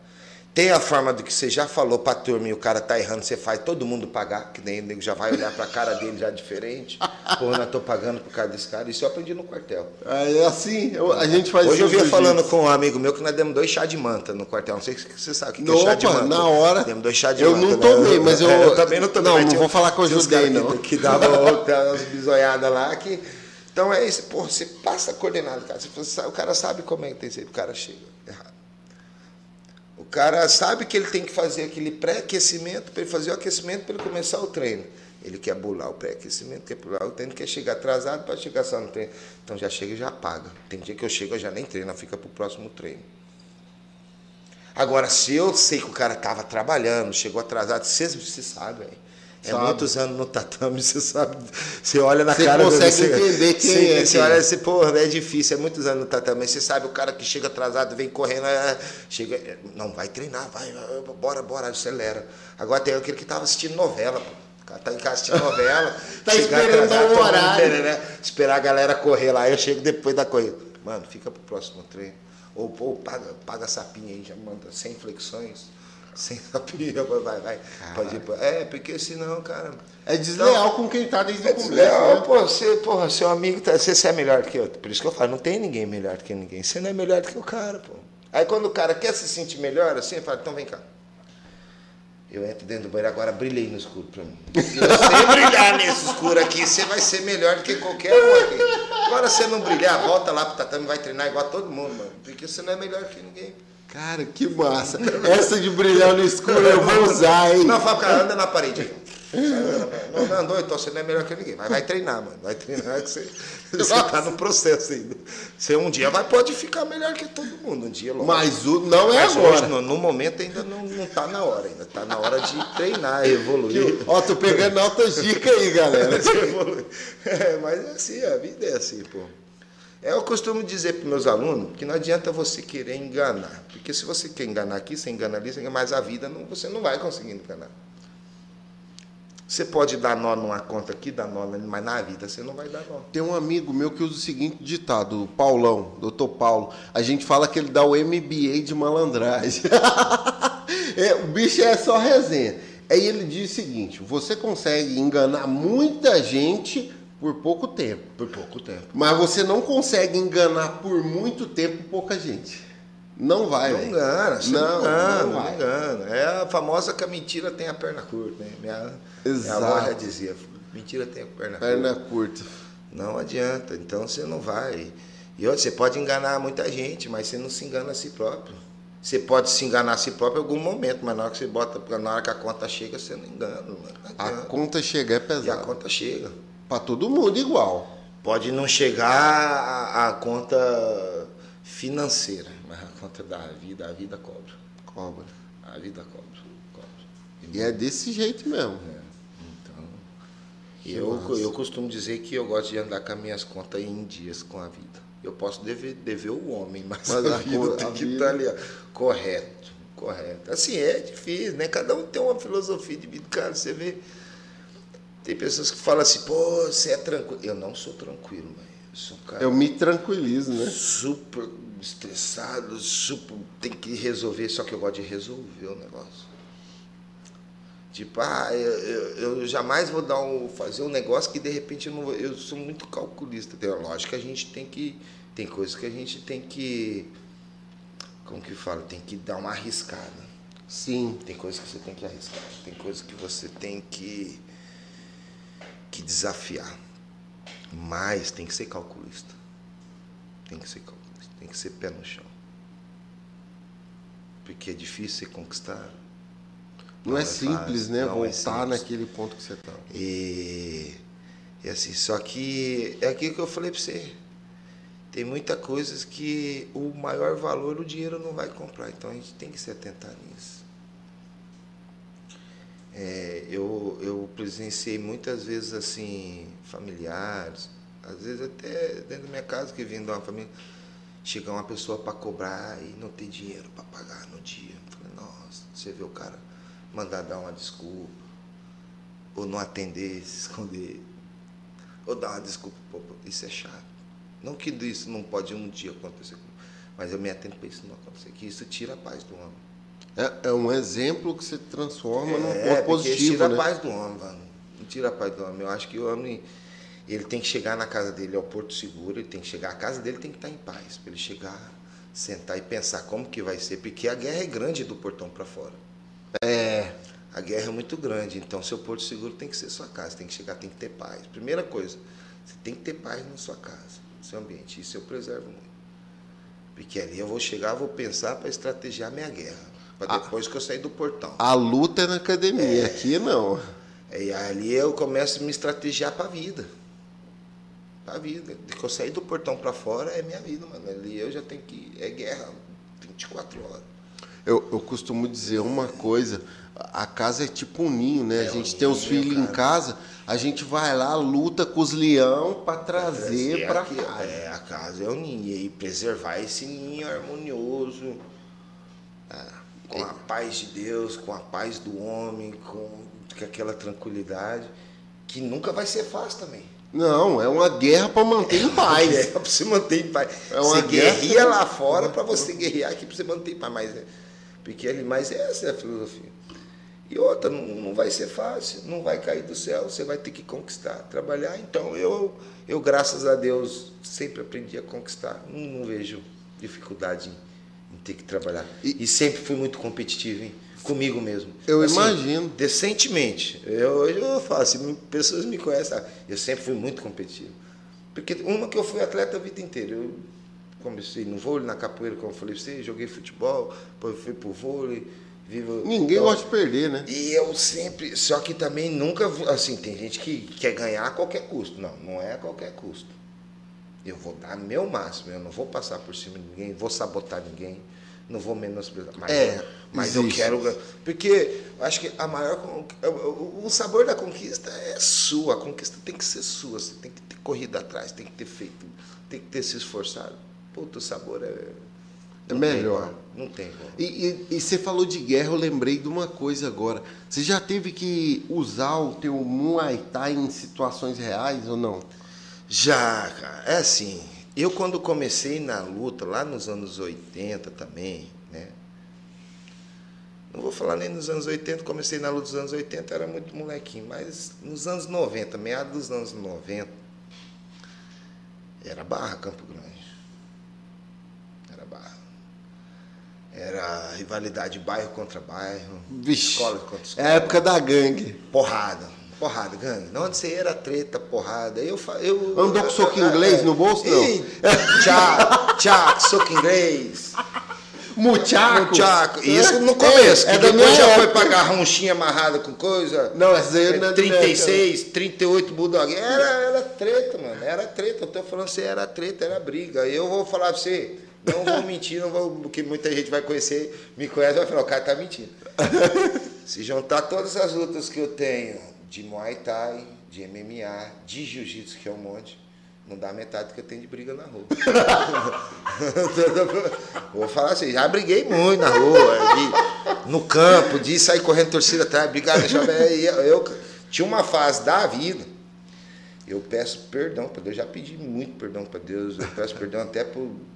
Tem a forma do que você já falou para a turma e o cara tá errando, você faz todo mundo pagar, que nem ele já vai olhar para a cara dele já diferente. Pô, eu tô pagando por causa desse cara. Isso eu aprendi no quartel. É assim, eu, a gente faz Hoje eu vinha falando com um amigo meu que nós demos dois chá de manta no quartel. Não sei se você sabe o que, que é chá de manta. na hora. Demos dois chá de eu manta. Eu não tomei, né? mas eu, é, eu também não tomei. Não, não vou falar que eu ajudei, não. Que, que dava umas bisoiadas lá que... Então é isso, pô, você passa a coordenada, cara. Você, o cara sabe como é que tem que ser, o cara chega errado. O cara sabe que ele tem que fazer aquele pré-aquecimento para ele fazer o aquecimento para ele começar o treino. Ele quer bular o pré-aquecimento, quer bular o treino, quer chegar atrasado para chegar só no treino. Então já chega e já paga. Tem dia que eu chego e já nem treino, fica para o próximo treino. Agora, se eu sei que o cara estava trabalhando, chegou atrasado, você, você sabe, hein? É muitos anos no tatame, você sabe. Você olha na você cara consegue você consegue entender quem você, é. Você olha assim, porra, é difícil, é muitos anos no tatame. Você sabe o cara que chega atrasado, vem correndo, é, chega. Não, vai treinar, vai, bora, bora, acelera. Agora tem aquele que estava assistindo novela, pô. O cara tá em casa assistindo novela. tá esperando atrasado, o horário. né? Esperar a galera correr lá. Eu chego depois da corrida. Mano, fica pro próximo treino. Ou, pô, paga, paga sapinha aí, já manda 100 flexões sem sapinha, vai, vai. Pode ir, é, porque senão, cara. É desleal então, com quem tá desde é o começo. Desleal, né? pô, você, porra, seu amigo, tá, você, você é melhor que eu. Por isso que eu falo, não tem ninguém melhor que ninguém. Você não é melhor do que o cara, pô. Aí quando o cara quer se sentir melhor, assim, fala, então vem cá. Eu entro dentro do banheiro, agora brilhei no escuro pra mim. Se você brilhar nesse escuro aqui, você vai ser melhor do que qualquer um aqui. Agora, se você não brilhar, volta lá pro tatame, vai treinar igual a todo mundo, mano. Porque você não é melhor que ninguém. Cara, que massa. Essa de brilhar no escuro eu vou usar, hein? Não, fala, cara, anda na parede. Não, não andou, então você não é melhor que ninguém. Mas vai treinar, mano. Vai treinar que você, você tá no processo ainda. Você um dia vai, pode ficar melhor que todo mundo. Um dia logo. Mas o, não é Mas agora. Hoje, no, no, momento ainda não, não tá na hora. Ainda tá na hora de treinar, evoluir. Que, ó, tô pegando altas dicas aí, galera. é, mas é assim, a vida é assim, pô. É, eu costumo dizer para meus alunos que não adianta você querer enganar. Porque se você quer enganar aqui, você engana ali, você engana, mas a vida não, você não vai conseguir enganar. Você pode dar nó numa conta aqui, dar nó, mas na vida você não vai dar nó. Tem um amigo meu que usa o seguinte ditado, o Paulão, doutor Paulo. A gente fala que ele dá o MBA de malandragem. é, o bicho é só resenha. Aí ele diz o seguinte: você consegue enganar muita gente por pouco tempo. Por pouco tempo. Mas você não consegue enganar por muito tempo pouca gente. Não vai, Não engana, você Não, não, engana, não não, engana. É a famosa que a mentira tem a perna curta, né? Minha, minha Exato. avó já dizia, mentira tem a perna, Perna curta. curta. Não adianta, então você não vai. E você pode enganar muita gente, mas você não se engana a si próprio. Você pode se enganar a si próprio em algum momento, mas na hora que você bota, na hora que a conta chega, você não engana. Não A conta chegar é E a pesada. conta chega. Pra todo mundo igual. Pode não chegar a, a conta financeira, mas a conta da vida, a vida cobra. Cobra. A vida cobra. cobra. E é desse jeito mesmo. Então, Que eu, massa. eu costumo dizer que eu gosto de andar com as minhas contas em dias com a vida. Eu posso dever, dever o homem, mas, Mas a, a vida tem a que estar ali, ó, correto, correto. Assim, é difícil, né? Cada um tem uma filosofia de vida. Cara, você vê, tem pessoas que falam assim, pô, você é tranquilo. Eu não sou tranquilo, mãe. Eu sou um cara Eu me tranquilizo, né? super estressado, super, tem que resolver, só que eu gosto de resolver o negócio. Tipo, ah, eu, eu, eu jamais vou dar um, fazer um negócio que de repente eu não vou. Eu sou muito calculista. Lógico que a gente tem que. Tem coisas que a gente tem que. Como que fala? Tem que dar uma arriscada. Sim. Tem coisas que você tem que arriscar. Tem coisas que você tem que. Que desafiar. Mas tem que ser calculista. Tem que ser calculista. Tem que ser pé no chão. Porque é difícil você conquistar. Não, é, é simples, fácil, né? não é Voltar simples. naquele ponto que você tá. E, e assim, só que é aquilo que eu falei para você. Tem muitas coisas que o maior valor o dinheiro não vai comprar. Então a gente tem que se atentar nisso. É, eu, eu presenciei muitas vezes assim, familiares, às vezes até dentro da minha casa, que vindo de uma família, chegar uma pessoa para cobrar e não ter dinheiro para pagar no dia. Eu falei, nossa, você vê o cara mandar dar uma desculpa, ou não atender, se esconder, ou dar uma desculpa, pô, isso é chato. Não que isso não pode um dia acontecer, mas eu me atento para isso não acontecer, que isso tira a paz do homem. É, é um exemplo que você transforma num É, ponto positivo, tira né? a paz do homem, mano. Não tira a paz do homem. Eu acho que o homem, ele tem que chegar na casa dele ao porto seguro, ele tem que chegar, a casa dele tem que estar em paz, para ele chegar, sentar e pensar como que vai ser, porque a guerra é grande do portão para fora. É. A guerra é muito grande, então seu porto seguro tem que ser sua casa, tem que chegar, tem que ter paz. Primeira coisa, você tem que ter paz na sua casa, no seu ambiente. Isso eu preservo muito. Porque ali eu vou chegar, vou pensar para estrategiar minha guerra. Para depois que eu sair do portão. A luta é na academia, aqui não. E ali eu começo a me estrategiar para a vida. Para a vida. De que eu sair do portão para fora é minha vida, mano. Ali eu já tenho que. É guerra 24 horas. Eu, eu costumo dizer uma coisa, a casa é tipo um ninho, né? É a gente um tem os filhos em casa, a gente vai lá, luta com os leão para trazer É para casa. É, a casa é o ninho. E aí preservar esse ninho harmonioso. ah, com a paz de Deus, com a paz do homem, com, com aquela tranquilidade. Que nunca vai ser fácil também. Não, é uma guerra para manter em É paz. para você manter em paz. É uma você guerra. guerria lá fora para você guerrear aqui para você manter em paz. Mas, é, porque ali, mas essa é a filosofia. E outra, não, não vai ser fácil, não vai cair do céu, você vai ter que conquistar, trabalhar. Então eu, eu graças a Deus, sempre aprendi a conquistar. Não, não vejo dificuldade em ter que trabalhar. E- E, sempre fui muito competitivo, hein? Comigo mesmo. Eu imagino. Decentemente. Eu, hoje eu falo assim, pessoas me conhecem, sabe? eu sempre fui muito competitivo. Porque uma que eu fui atleta a vida inteira. Eu comecei no vôlei, na capoeira, como eu falei pra você, joguei futebol, depois fui pro vôlei. Vivo, Ninguém então, gosta de perder, né? E eu sempre. Só que também nunca. Assim, tem gente que quer ganhar a qualquer custo. Não, não é a qualquer custo. Eu vou dar meu máximo, eu não vou passar por cima de ninguém, vou sabotar ninguém, não vou menosprezar. Mas, É, mas eu quero. Porque eu acho que a maior. o- sabor da conquista é sua, a conquista tem que ser sua, você tem que ter corrido atrás, tem que ter feito, tem que ter se esforçado. Puta, o sabor é. É melhor. Não tem como. E, e, e, você falou de guerra, eu lembrei de uma coisa agora. Você já teve que usar o teu Muay Thai em situações reais ou não? Já, cara. É assim, eu quando comecei na luta, lá nos anos 80 também, né? Não vou falar nem nos anos 80, comecei na luta dos anos 80, era muito molequinho, mas nos anos 90, meados dos anos 90, era barra Campo Grande. Era barra. Era rivalidade bairro contra bairro, Vixe, escola contra escola. É a época da gangue. Porrada. Porrada, gangue. Não, onde você era treta, porrada. Eu, eu, Andou com soco inglês no bolso, não? Ih, Tchau, tchau, soco inglês. Muchaco. Tchau. Isso no começo, É, que é da depois já foi pra garronchinha amarrada com coisa. Não, essa aí não é da minha 36, 38 bulldog. Era, era treta, mano. Era treta. Eu tô falando assim, era treta, era briga. Eu vou falar pra você, não vou mentir, não vou, porque muita gente vai conhecer, me conhece, vai falar, o cara tá mentindo. Se juntar todas as lutas que eu tenho, de Muay Thai, de MMA, de Jiu-Jitsu, que é um monte, não dá metade do que eu tenho de briga na rua. Vou falar assim, já briguei muito na rua, no campo, de sair correndo torcida atrás, brigar no chave. Eu, eu tinha uma fase da vida, eu peço perdão para Deus, já pedi muito perdão para Deus, eu peço perdão até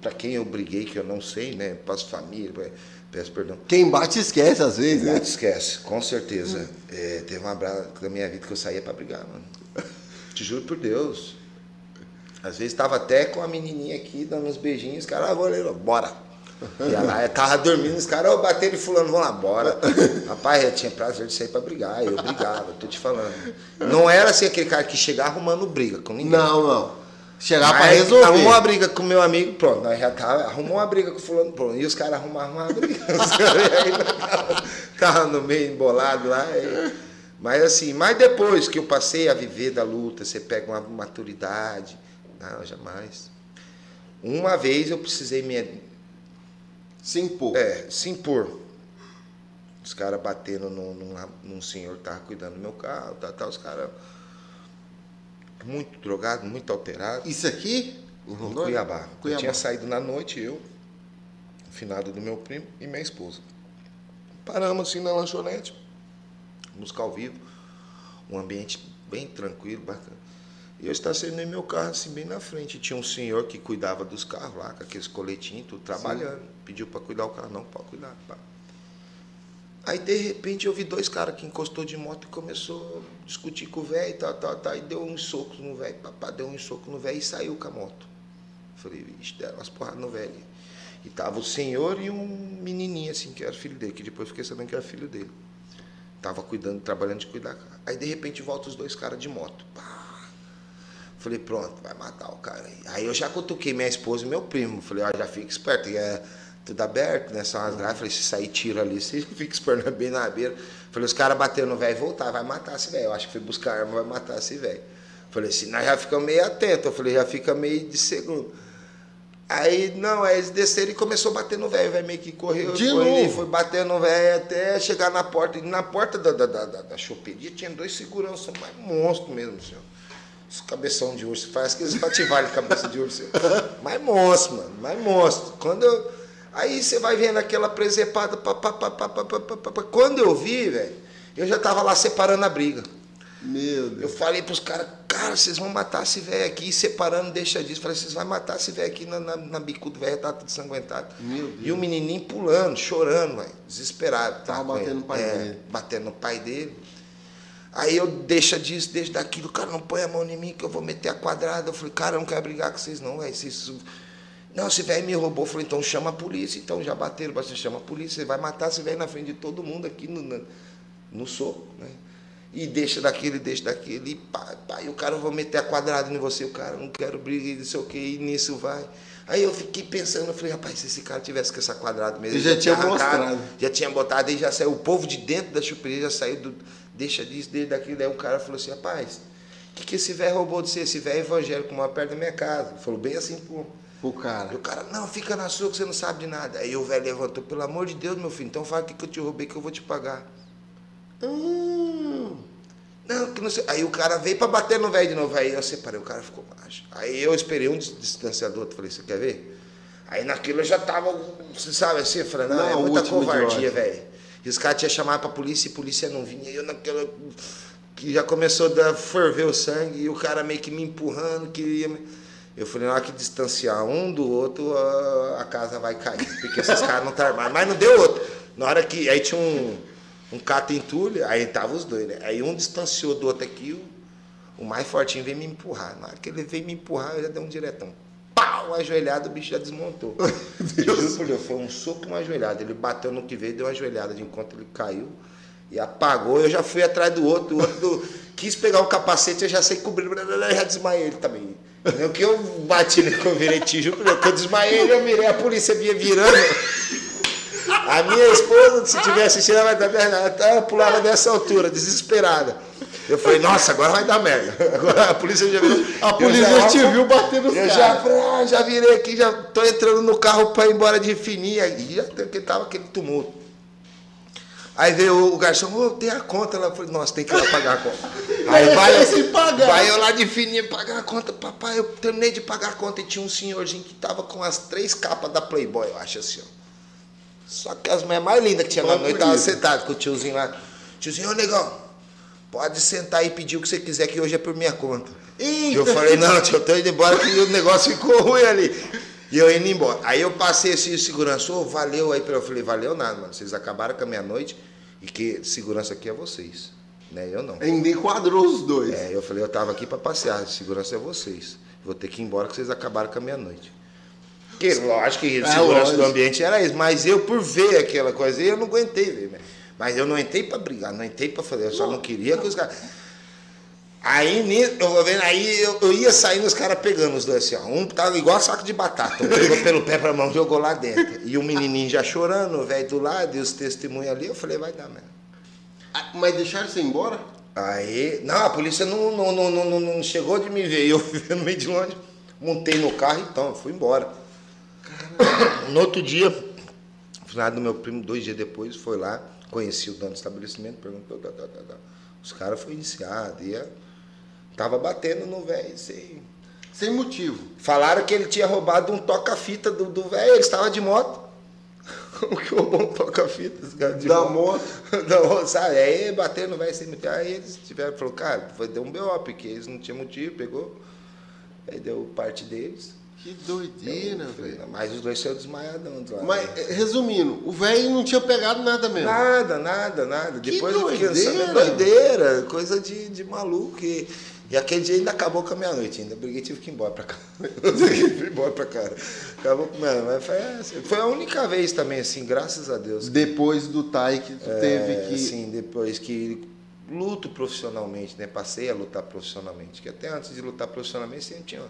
para quem eu briguei, que eu não sei, né? Para as famílias, peço perdão. Quem bate esquece às vezes, Não né? te esquece, com certeza. É, teve uma brava da minha vida que eu saía para brigar, mano. Te juro por Deus. Às vezes tava até com a menininha aqui, dando uns beijinhos, os caras, ah, vou ler, bora. E ela tava dormindo, os caras, ô, bateram e fulano, vamos lá, bora. Rapaz, eu tinha prazer de sair pra brigar, eu brigava, tô te falando. Não era assim aquele cara que chegava arrumando briga com ninguém. Não, não. Chegar pra Mas resolver. Arrumou uma briga com meu amigo, pronto, nós já tava, arrumou uma briga com o fulano, pronto. E os caras arrumaram uma briga. Os caras tava no meio embolado lá. e- mas assim, mas depois que eu passei a viver da luta, você pega uma maturidade. Não, jamais. Uma vez eu precisei me Se impor. é, se impor. Os caras batendo num, num, num senhor que tava cuidando do meu carro, tá, tá, os caras muito drogados, muito alterados. Isso aqui? Em Rondônia? Cuiabá. Eu Cuiabá. tinha saído na noite, eu, finado do meu primo e minha esposa. Paramos assim na lanchonete, música ao vivo, um ambiente bem tranquilo, bacana. E eu estacionei meu carro assim bem na frente. Tinha um senhor que cuidava dos carros lá, com aqueles coletinhos, tudo trabalhando. Pediu para cuidar o carro, não, pode cuidar. Pá. Aí de repente eu vi dois caras que encostou de moto e começou a discutir com o velho, tá, tá, tá, e deu uns socos no velho, papá deu uns socos no velho e saiu com a moto. Falei, vixe, deram umas porradas no velho. E tava o senhor e um menininho assim, que era filho dele, que depois fiquei sabendo que era filho dele. Tava cuidando, trabalhando de cuidar. Aí de repente volta os dois caras de moto. Pá. Falei, pronto, vai matar o cara aí. Eu já cutuquei minha esposa e meu primo. Falei, ó, já fica esperto, que é tudo aberto, né? São as grades. Falei, se sair tiro ali, você fica esperto bem na beira. Falei, os caras bateram no velho e voltar, vai matar esse velho. Eu acho que foi buscar arma, vai matar esse velho. Falei assim, nós já ficamos meio atentos. Eu falei, já fica meio de segundo. Aí, não, aí eles desceram e começou a bater no velho. O velho meio que correu, De foi, novo? foi batendo no velho até chegar na porta. E na porta da, da, da, da, da choperia tinha dois seguranças, mais monstro mesmo, senhor. Esse cabeção de urso, faz aqueles pativalhos de cabeça de urso. Mais monstro, mano, mais monstro. Quando eu, Aí você vai vendo aquela presepada. Pá, pá, pá, pá, pá, pá, pá, pá. Quando eu vi, velho, eu já tava lá separando a briga. Meu Deus. Eu falei pros caras, cara, vocês vão matar esse velho aqui, separando, deixa disso. Eu falei, vocês vão matar esse velho aqui na, na, na bicuda, velho, tá tudo sanguentado. Meu Deus. E o menininho pulando, chorando, velho, desesperado. Tá tava tá, batendo no pai é, dele. Batendo no pai dele. Aí eu deixa disso, deixa daquilo, cara, não põe a mão em mim que eu vou meter a quadrada. Eu falei, cara, eu não quero brigar com vocês não, velho. Vocês não, esse velho me roubou. Eu falei, então chama a polícia. Então já bateram, você chama a polícia, você vai matar esse velho na frente de todo mundo aqui no, no, no soco, né? E deixa daquele, deixa daquele, e pá, pá, e o cara vai meter a quadrada em você, o cara não quero briga, e não sei o que, e nisso vai. Aí eu fiquei pensando, eu falei, rapaz, se esse cara tivesse com essa quadrada mesmo, Ele já tinha arrancado, mostrado. já tinha botado, aí já saiu, o povo de dentro da chuperia já saiu do, deixa disso, desde daquilo, aí o cara falou assim, rapaz, o que, que esse velho roubou de você? Esse velho é evangélico, mora perto da minha casa. Falou bem assim, pô. O E cara. o cara, não, fica na sua que você não sabe de nada. Aí o velho levantou, pelo amor de Deus, meu filho, então fala o que eu te roubei que eu vou te pagar. Hum, Não, que não sei. Aí o cara veio pra bater no velho de novo. Aí eu separei, o cara ficou macho. Aí eu esperei um dis- distanciador, falei, você quer ver? Aí naquilo eu já tava, você sabe assim, falando, não, é muita covardia, velho. E os caras tinham chamado pra polícia e a polícia não vinha. E eu naquela. que já começou a ferver o sangue e o cara meio que me empurrando, queria. Eu falei, na hora que distanciar um do outro, a, casa vai cair, porque esses caras não estão tá armados. Mas não deu outro. Na hora que. Aí tinha um, um cato entulho, aí tava os dois, né? Aí um distanciou do outro aqui, o, o mais fortinho veio me empurrar. Na hora que ele veio me empurrar, eu já dei um diretão pau, ajoelhado, o bicho já desmontou. Deus. Foi um soco uma ajoelhada. Ele bateu no que veio, deu uma ajoelhada de enquanto ele caiu e apagou. Eu já fui atrás do outro, o outro do... quis pegar o capacete, eu já sei cobrir, já desmaiei ele também. O que eu bati nele, eu virei que eu desmaiei eu virei, a polícia vinha virando. A minha esposa, se tivesse assistindo, ela vai dar pulava dessa altura, desesperada. Eu falei, nossa, agora vai dar merda. Agora a polícia já virou. A polícia já, te viu batendo Eu já, ah, já virei aqui, já tô entrando no carro para ir embora de fininha. E já tava aquele tumulto. Aí veio o garçom, oh, tem a conta lá. Eu falei, nossa, tem que ir lá pagar a conta. Aí vai, eu, pagar. vai eu lá de fininha pagar a conta. Papai, eu terminei de pagar a conta e tinha um senhorzinho que tava com as três capas da Playboy, eu acho assim, ó. Só que as mulheres mais lindas que tinha na noite estavam sentadas com o tiozinho lá. Tiozinho, ô negão, Pode sentar e pedir o que você quiser, que hoje é por minha conta. Eita. Eu falei, não, tio, eu tô indo embora que o negócio ficou ruim ali. E eu indo embora. Aí eu passei esse segurança, oh, valeu aí. Eu falei, valeu nada, mano. Vocês acabaram com a meia-noite e que segurança aqui é vocês. Né? Eu não. Ainda enquadrou os dois. É, eu falei, eu tava aqui para passear, segurança é vocês. Vou ter que ir embora que vocês acabaram com a meia-noite. Que lógico que é, segurança lógico. do ambiente era isso, mas eu por ver aquela coisa, eu não aguentei ver, né? Mas eu não entrei para brigar, não entrei para fazer, eu só não queria que os caras. Aí, eu vou vendo, aí eu, eu ia saindo os caras pegando os dois assim, ó. Um tava igual saco de batata, um pegou pelo pé pra mão, jogou lá dentro. E o menininho já chorando, o velho do lado, e os testemunhos ali, eu falei, vai dar mesmo. Ah, mas deixaram você embora? Aí, não, a polícia não, não, não, não, não chegou de me ver, eu no meio de longe, montei no carro então, fui embora. Caramba. No outro dia, final do meu primo, dois dias depois, foi lá, Conheci o dono do estabelecimento, perguntou, tá, tá, tá, os caras foram iniciados, ia, tava batendo no velho sem, sem motivo. Falaram que ele tinha roubado um toca-fita do velho, ele estava de moto. Como que roubou um toca-fita? Da moto? da moto, sabe? Aí bateram no velho sem motivo. Aí eles tiveram, falou, cara, foi, deu um BO, porque eles não tinham motivo, pegou. Aí deu parte deles. Que doideira, velho. Mas os dois saiu desmaiadão lá. Mas, né? resumindo, o velho não tinha pegado nada mesmo. Nada, nada, nada. Que Depois doideira. eu fiquei doideira, coisa de, de maluco. E, e aquele dia ainda acabou com a minha noite. Ainda briguei tive que ir embora pra cá. tive que ir embora pra cá. Acabou com minha Mas foi, assim, foi a única vez também, assim, graças a Deus. Depois do Tai que tu é, teve que. Sim, depois que luto profissionalmente, né? Passei a lutar profissionalmente. Que até antes de lutar profissionalmente sempre tinha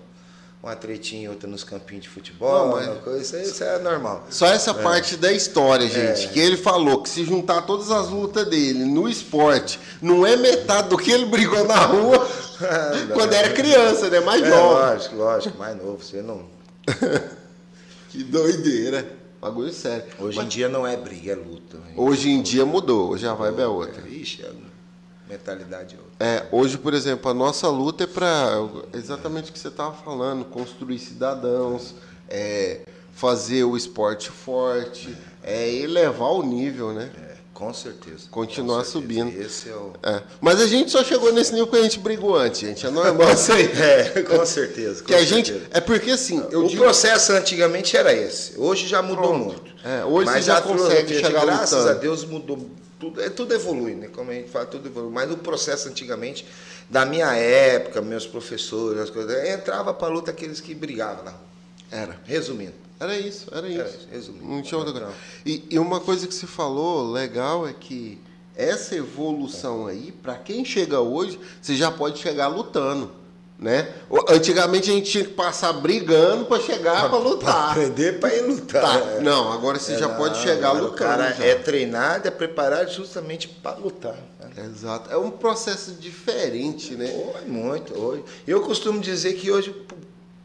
uma tretinha outra nos campinhos de futebol, não, mas... coisa, isso, aí, isso é normal. Só essa é. parte da história, gente, é. que ele falou que se juntar todas as lutas dele no esporte, não é metade do que ele brigou na rua quando era criança, né? Mais é, novo. Lógico, lógico, mais novo, você não. que doideira. Bagulho sério. Hoje mas... em dia não é briga, é luta. Hoje em dia mudou, hoje a vibe é outra. Ixi, é mentalidade outra. É, hoje, por exemplo, a nossa luta é para exatamente o que você estava falando, construir cidadãos, é, fazer o esporte forte, é, elevar o nível, né? É, com certeza. Continuar com certeza. subindo. Esse é o. É. Mas a gente só chegou nesse nível porque a gente brigou antes, gente. É normal isso aí. é, com certeza. Com que certeza. a gente. É porque assim. o digo... processo antigamente era esse. Hoje já mudou Pronto. muito. É, hoje Mas já consegue chegar Graças lutando. a Deus mudou tudo, é, tudo evolui, né? Como a gente fala, tudo evolui. Mas o processo antigamente, da minha época, meus professores, as coisas, entrava para luta aqueles que brigavam lá. Era. Resumindo. Era isso, era isso. Era isso resumindo. Não tinha outra coisa. E, e uma coisa que você falou legal é que essa evolução aí, para quem chega hoje, você já pode chegar lutando. Né? Antigamente a gente tinha que passar brigando para chegar para lutar. Pra aprender para ir lutar. Tá. É. Não, agora você é, já não, pode chegar lutando. O cara é treinado, é preparado justamente para lutar. Né? Exato. É um processo diferente, né? Oh, muito. Hoje. Eu costumo dizer que hoje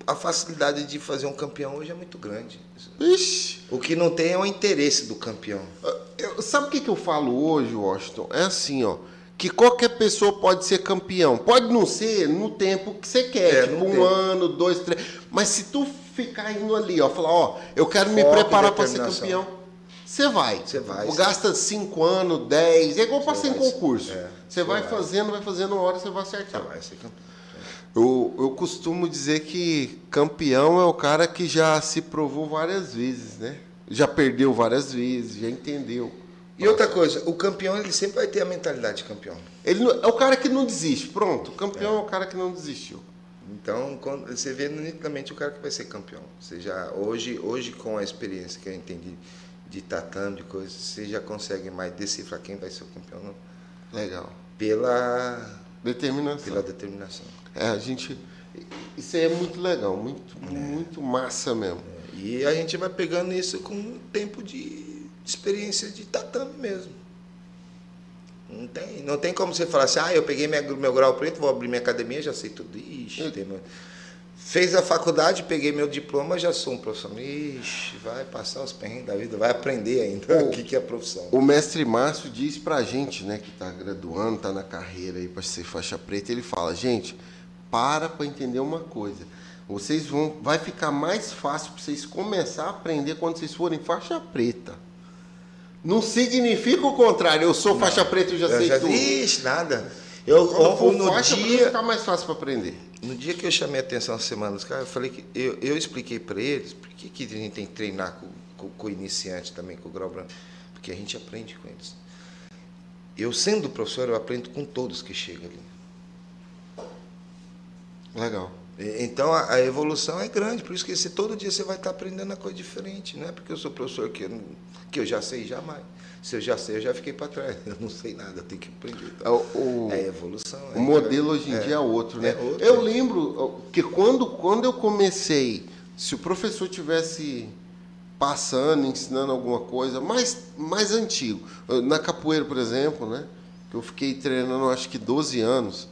a facilidade de fazer um campeão hoje é muito grande. Ixi. O que não tem é o interesse do campeão. Eu, sabe o que, que eu falo hoje, Washington? É assim, ó que qualquer pessoa pode ser campeão. Pode não ser no tempo que você quer, é, tipo um tempo. ano, dois, três. Mas se tu ficar indo ali, ó, falar, ó, eu quero me Foco e preparar para ser campeão. Você vai. Você vai, sim. Gasta 5 anos, 10, é igual Você passar em concurso. é, Você você vai, vai. fazendo, vai fazendo uma hora, você vai acertar. Vai ser campeão. Eu, eu costumo dizer que campeão é o cara que já se provou várias vezes, né? Já perdeu várias vezes, já entendeu. E outra coisa, o campeão ele sempre vai ter a mentalidade de campeão. Ele é o cara que não desiste. Pronto, o campeão é, o cara que não desistiu. Então, quando você vê nitidamente o cara que vai ser campeão. Você já, hoje, hoje com a experiência que eu entendi de tatame, de coisas, você já consegue mais decifrar quem vai ser o campeão não? Legal. pela, Determinação. pela determinação. É, a gente. Isso aí é muito legal, muito, muito massa mesmo. E a gente vai pegando isso com um tempo de experiência de tatame mesmo. Não tem, não tem como você falar assim, ah, eu peguei minha- meu grau preto, vou abrir minha academia, já sei tudo. Ixi, tem muito. Fez a faculdade, peguei meu diploma, já sou um profissional. Ixi, vai passar os perrengues da vida, vai aprender ainda o que, que é profissão. O mestre Márcio diz pra gente, né, que tá graduando, tá na carreira aí pra ser faixa preta, ele fala, gente, para pra entender uma coisa. Vocês vão. Vai ficar mais fácil pra vocês começar a aprender quando vocês forem faixa preta. Não significa o contrário, eu sou faixa preta e já Eu sei já, tudo. ixi, nada. Eu, Quando for no faixa dia, fica mais fácil pra aprender. No dia que eu chamei a atenção essa semana dos caras, eu falei que eu, eu expliquei para eles por que, que a gente tem que treinar com, com, com o iniciante também, com o grau branco. Porque a gente aprende com eles. Eu, sendo professor, eu aprendo com todos que chegam ali. Legal. E- Então a, evolução é grande, por isso que você, todo dia você vai estar aprendendo uma coisa diferente. Não é porque eu sou professor que eu, que eu já sei jamais. Se eu já sei, eu já fiquei para trás. Eu não sei nada, eu tenho que aprender. É Então, o- é evolução. O modelo hoje em dia é outro, né? é outro, eu é. lembro que quando, quando eu comecei, se o professor tivesse passando, ensinando alguma coisa mais, mais antigo, na capoeira, por exemplo, né? Que eu fiquei treinando acho que 12 anos.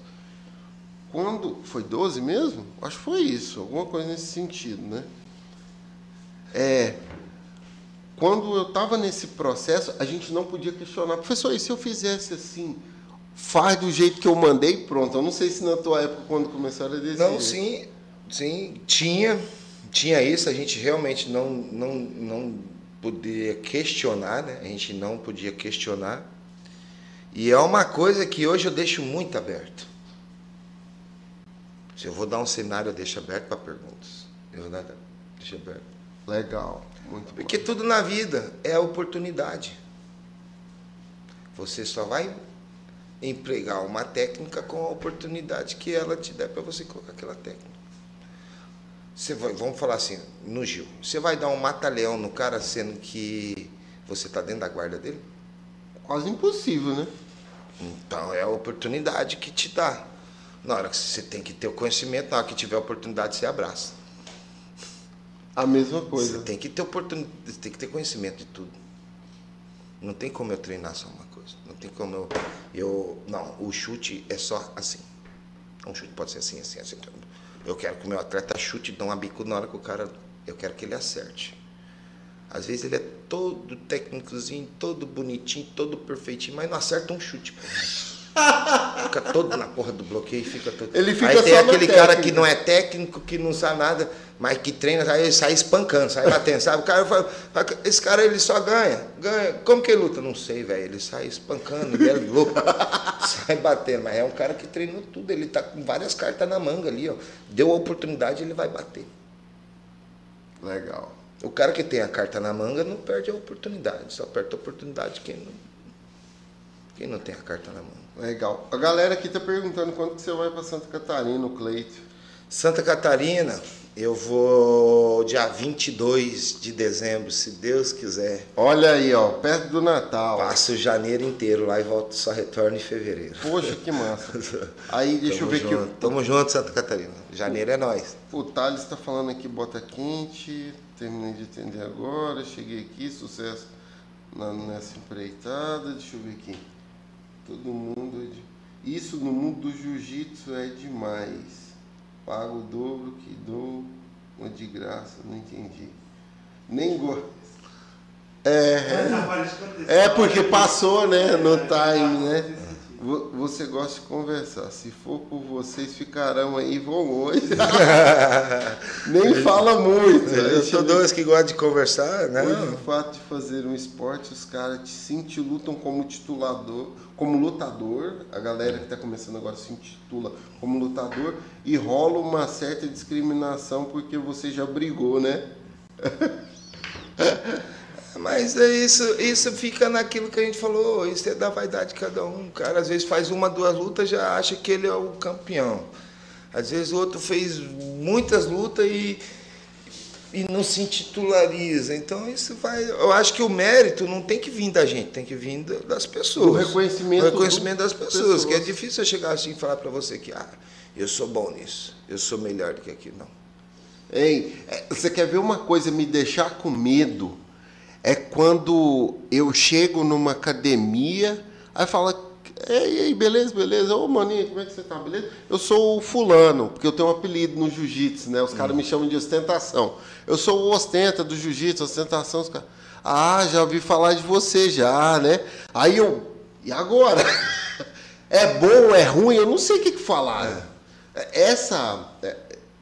Quando. Foi 12 mesmo? Acho que foi isso, alguma coisa nesse sentido, né? É. Quando eu estava nesse processo, a gente não podia questionar. Professor, e se eu fizesse assim? Faz do jeito que eu mandei, pronto. Eu não sei se na tua época, quando começaram a desse Não, sim, sim, tinha, tinha isso, a gente realmente não, não, não podia questionar, né? A gente não podia questionar. E é uma coisa que hoje eu deixo muito aberto. Eu vou dar um cenário, eu deixo aberto para perguntas. Eu vou dar, deixo aberto. Legal, muito Porque bom. tudo na vida é oportunidade. Você só vai empregar uma técnica com a oportunidade que ela te der para você colocar aquela técnica. Você vai, vamos falar assim, no Gil, você vai dar um mata-leão no cara sendo que você está dentro da guarda dele? Quase impossível, né? Então é a oportunidade que te dá. Na hora que você tem que ter o conhecimento, na hora que tiver a oportunidade, você abraça. A mesma coisa. Você tem que ter oportunidade, tem que ter conhecimento de tudo. Não tem como eu treinar só uma coisa. Não tem como eu, eu não, o chute é só assim. Um chute pode ser assim, assim, assim. Eu quero que o meu atleta chute, dê uma bicuda na hora que o cara, eu quero que ele acerte. Às vezes ele é todo técnicozinho, todo bonitinho, todo perfeitinho, mas não acerta um chute. Fica todo na porra do bloqueio, fica todo. Ele fica aí tem aquele cara técnica. que não é técnico, que não sabe nada, mas que treina, aí ele sai espancando, sai batendo, sabe? O cara fala, esse cara ele só ganha, ganha. Como que ele luta? Não sei, velho. Ele sai espancando, ele é louco, sai batendo, mas é um cara que treinou tudo, ele tá com várias cartas na manga ali, ó. Deu a oportunidade, ele vai bater. Legal. O cara que tem a carta na manga não perde a oportunidade, só perde a oportunidade quem não, quem não tem a carta na manga. Legal. A galera aqui tá perguntando quando que você vai para Santa Catarina, o Cleito. Santa Catarina, eu vou dia 22 de dezembro, se Deus quiser. Olha aí, ó, perto do Natal. Passo janeiro inteiro lá e volto, só retorno em fevereiro. Poxa, que massa. Aí, deixa Tamo eu ver junto. aqui. Tamo junto, Santa Catarina. Janeiro é nós. O Thales está falando aqui, bota quente. Terminei de atender agora. Cheguei aqui, sucesso na, nessa empreitada. Deixa eu ver aqui. Todo mundo. é Isso no mundo do jiu-jitsu é demais. Pago o dobro que dou uma de graça. Não entendi. Nem gosto. É, é porque passou, né? No time, né? Você gosta de conversar. Se for por vocês, ficarão aí vão longe. Nem fala muito. Eu sou dois que gostam de conversar, né? Hoje, o fato de fazer um esporte, os caras te se intitulam como titulador, como lutador. A galera que está começando agora se intitula como lutador. E rola uma certa discriminação porque você já brigou, né? Mas é isso, isso fica naquilo que a gente falou, isso é da vaidade de cada um. O cara às vezes faz uma, duas lutas já acha que ele é o campeão. Às vezes o outro fez muitas lutas e, e não se intitulariza. Então isso vai. Eu acho que o mérito não tem que vir da gente, tem que vir das pessoas. O reconhecimento, o reconhecimento das pessoas, pessoas, que é difícil eu chegar assim e falar para você que ah, eu sou bom nisso, eu sou melhor do que aquilo. Não. Ei, é, você quer ver uma coisa me deixar com medo? é quando eu chego numa academia, aí fala, ei, ei beleza, beleza, ô maninho, como é que você tá, beleza? Eu sou o fulano, porque eu tenho um apelido no jiu-jitsu, né? Os caras me chamam de ostentação. Eu sou o ostenta do jiu-jitsu, ostentação, os caras. Ah, já ouvi falar de você já, né? Aí eu, e agora? é bom, é ruim, eu não sei o que, que falar. É. Essa. É,